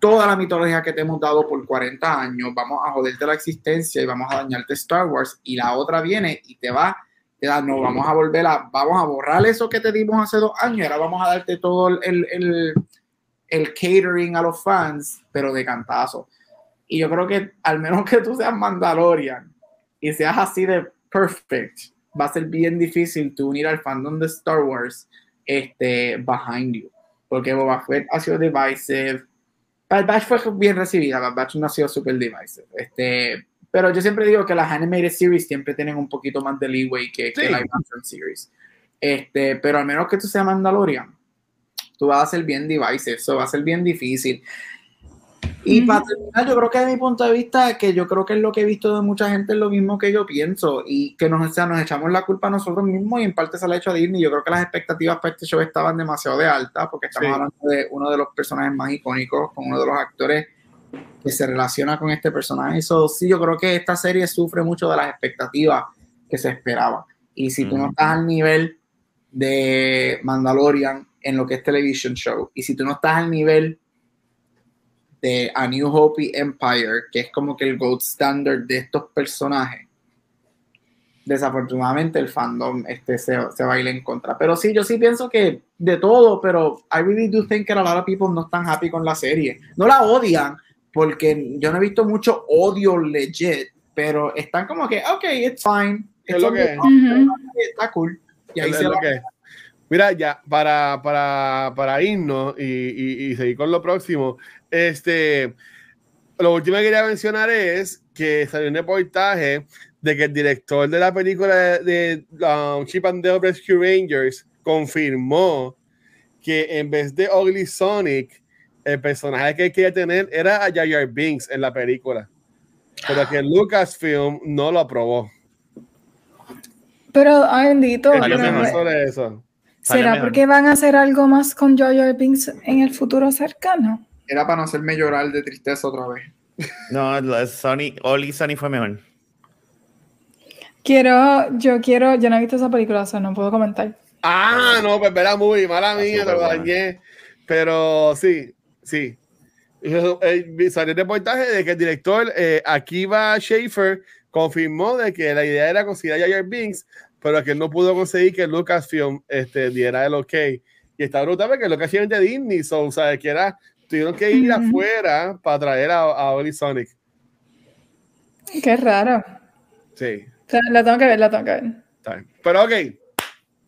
toda la mitología que te hemos dado por 40 años, vamos a joderte la existencia y vamos a dañarte Star Wars, y la otra viene y te va no, vamos a volver a, vamos a borrar eso que te dimos hace dos años, ahora vamos a darte todo el, el, el, catering a los fans, pero de cantazo. Y yo creo que al menos que tú seas Mandalorian y seas así de perfect, va a ser bien difícil tú unir al fandom de Star Wars este, behind you. Porque Boba Fett ha sido divisive. Bad Batch fue bien recibida, Bad Batch no ha sido super divisive. Este, pero yo siempre digo que las animated series siempre tienen un poquito más de leeway que, la live action series. Este, pero al menos que tú seas Mandalorian, tú vas a ser bien divisive, eso va a ser bien difícil. Y para terminar, yo creo que de mi punto de vista, que yo creo que es lo que he visto de mucha gente, es lo mismo que yo pienso, y que nos, o nos echamos la culpa a nosotros mismos, y en parte se la ha hecho a Disney. Yo creo que las expectativas para este show estaban demasiado de alta, porque estamos hablando de uno de los personajes más icónicos, con uno de los actores que se relaciona con este personaje. Eso sí, yo creo que esta serie sufre mucho de las expectativas que se esperaban. Y si tú no estás al nivel de Mandalorian en lo que es television show, y si tú no estás al nivel de A New Hope y Empire, que es como que el gold standard de estos personajes, desafortunadamente el fandom este, se, se va a ir en contra. Pero sí, yo sí pienso que de todo, pero I really do think that a lot of people no están happy con la serie. No la odian, porque yo no he visto mucho odio legit, pero están como que, ok, it's fine. Es lo que- Está cool. Y ahí Es se lo que- Mira, ya, para, para, para irnos y, y- y seguir con lo próximo, este, lo último que quería mencionar es que salió un reportaje de que el director de la película de, de, um, Chip and Dale Rescue Rangers confirmó que en vez de Ugly Sonic, el personaje que quería tener era a Jar Jar Binks en la película, pero que Lucasfilm no lo aprobó. Pero, ay, bendito. ¿Qué Salió pero- piensas mejor. sobre eso? ¿Será mejor. porque van a hacer algo más con Jar Binks en el futuro cercano? Era para no hacerme llorar de tristeza otra vez. No, Sony, Oli Sony fue mejor. Quiero, yo quiero, yo no he visto esa película, o sea, no puedo comentar. Ah, no, pues verá muy mala Está mía, te lo dañé. Pero sí, sí. Eso, eh, Salió el reportaje de que el director eh, Akiva Schaefer confirmó de que la idea era conseguir a Jar Binks, pero que él no pudo conseguir que Lucasfilm este, diera el ok. Y está brutal porque Lucasfilm es de Disney, so, o sea, que era, tuvieron que ir afuera para traer a, a Oli Sonic. Qué raro. Sí. O sea, la tengo que ver, la tengo que ver. Pero ok,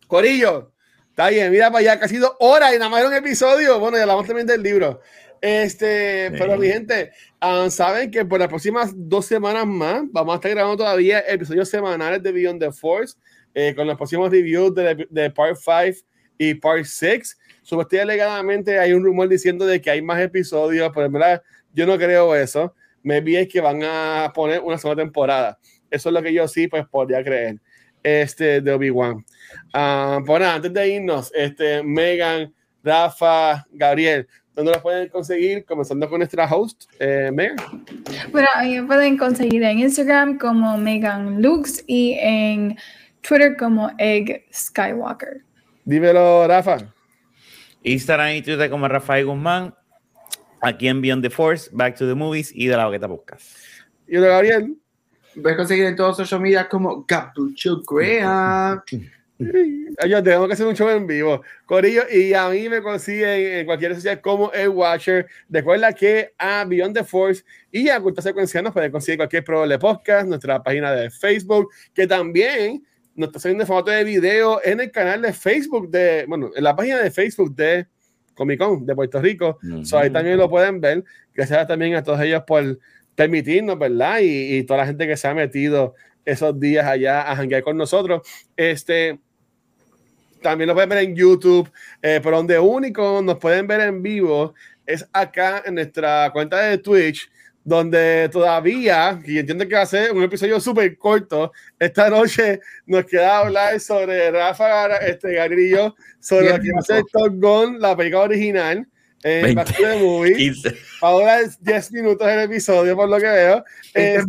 Corillo, está bien, mira para allá, casi dos horas y nada más era un episodio. Bueno, ya hablamos también del libro. Este, Sí. pero mi gente, ah, saben que por las próximas dos semanas más vamos a estar grabando todavía episodios semanales de Beyond the Force eh, con los próximos reviews de, de Part 5 y Part 6. Supuestamente alegadamente hay un rumor diciendo de que hay más episodios, pero en verdad yo no creo eso. Me vi es que van a poner una segunda temporada. Eso es lo que yo sí pues podría creer este, de Obi-Wan. Ah, pues antes de irnos, este, Megan, Rafa, Gabriel, ¿dónde los pueden conseguir? Comenzando con nuestra host, eh, Megan. Bueno, me pueden conseguir en Instagram como Megan Lux y en Twitter como Egg Skywalker. Dímelo, Rafa. Instagram y Twitter como Rafael Guzmán. Aquí en Beyond the Force, Back to the Movies y de la Boqueta Podcast. Y lo Gabriel. Puedes conseguir en todos los social media como Gabucho Graham. Yo tengo que hacer un show en vivo. Corillo, y a mí me consiguen en cualquier social como el Watcher. Recuerda que a Beyond the Force y a Cultura Secuencial nos pueden conseguir cualquier probable podcast, nuestra página de Facebook, que también nos está saliendo en formato de video en el canal de Facebook de, bueno, en la página de Facebook de Comic Con de Puerto Rico. Ujú. So, ahí también lo pueden ver. Gracias también a todos ellos por permitirnos, ¿verdad? Y, y toda la gente que se ha metido esos días allá a janguear con nosotros. Este, también lo pueden ver en YouTube, eh, pero donde único nos pueden ver en vivo es acá en nuestra cuenta de Twitch, donde todavía, y entiendo que va a ser un episodio súper corto, esta noche nos queda hablar sobre Rafa, este, yo, sobre lo que va a ser. Top Gun, la película original. Back to the Movie. 15. Ahora es 10 minutos el episodio, por lo que veo. Este.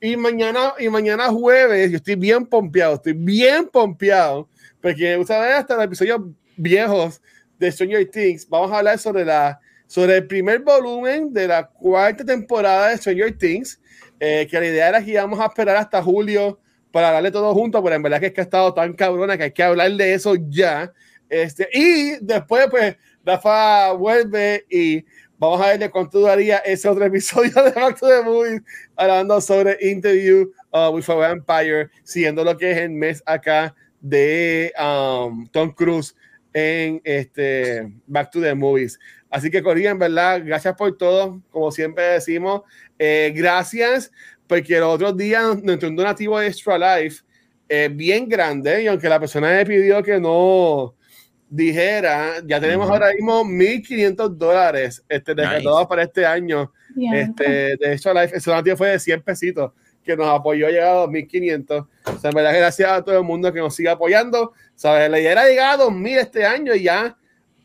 Y mañana, y mañana jueves, yo estoy bien pompeado, estoy bien pompeado, porque ver hasta los episodios viejos de Stranger Things. Vamos a hablar sobre, la, sobre el primer volumen de la cuarta temporada de Stranger Things, eh, que la idea era que íbamos a esperar hasta julio para darle todo junto, pero en verdad que es que ha estado tan cabrona que hay que hablar de eso ya. Este, y después, pues, Rafa vuelve y vamos a ver de cuánto duraría ese otro episodio de Back to the Movies hablando sobre Interview uh, with a Vampire, siguiendo lo que es el mes acá de um, Tom Cruise en este Back to the Movies. Así que, Corina, en verdad, gracias por todo. Como siempre decimos, eh, gracias porque los otros días nos un donativo de Extra Life eh, bien grande y aunque la persona me pidió que no dijera, ya tenemos Ujú. ahora mismo 1.500 dólares este, Nice. recaudados para este año. Este, de hecho, Life, ese donativo fue de 100 pesitos que nos apoyó a llegar a 2.500. O sea, en verdad, gracias a todo el mundo que nos sigue apoyando. ¿Sabes? La idea era llegar a 2.000 este año y ya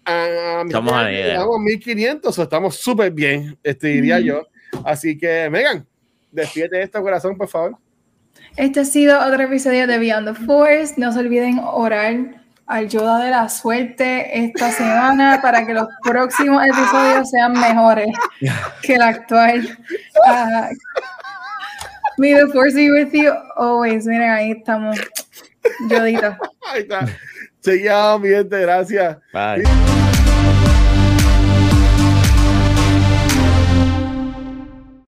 a, a Estamos a la idea. llegamos a 1.500. O sea, estamos súper bien, este, diría Ujú. yo. Así que, Megan, despídete de esto, corazón, por favor. Este ha sido otro episodio de Beyond the Force. No se olviden orar al Yoda de la suerte esta semana para que los próximos episodios sean mejores que el actual. Uh, may the force be with you always. Miren, ahí estamos. Yodita. Ahí está. Seguimos, mi gente, gracias. Bye.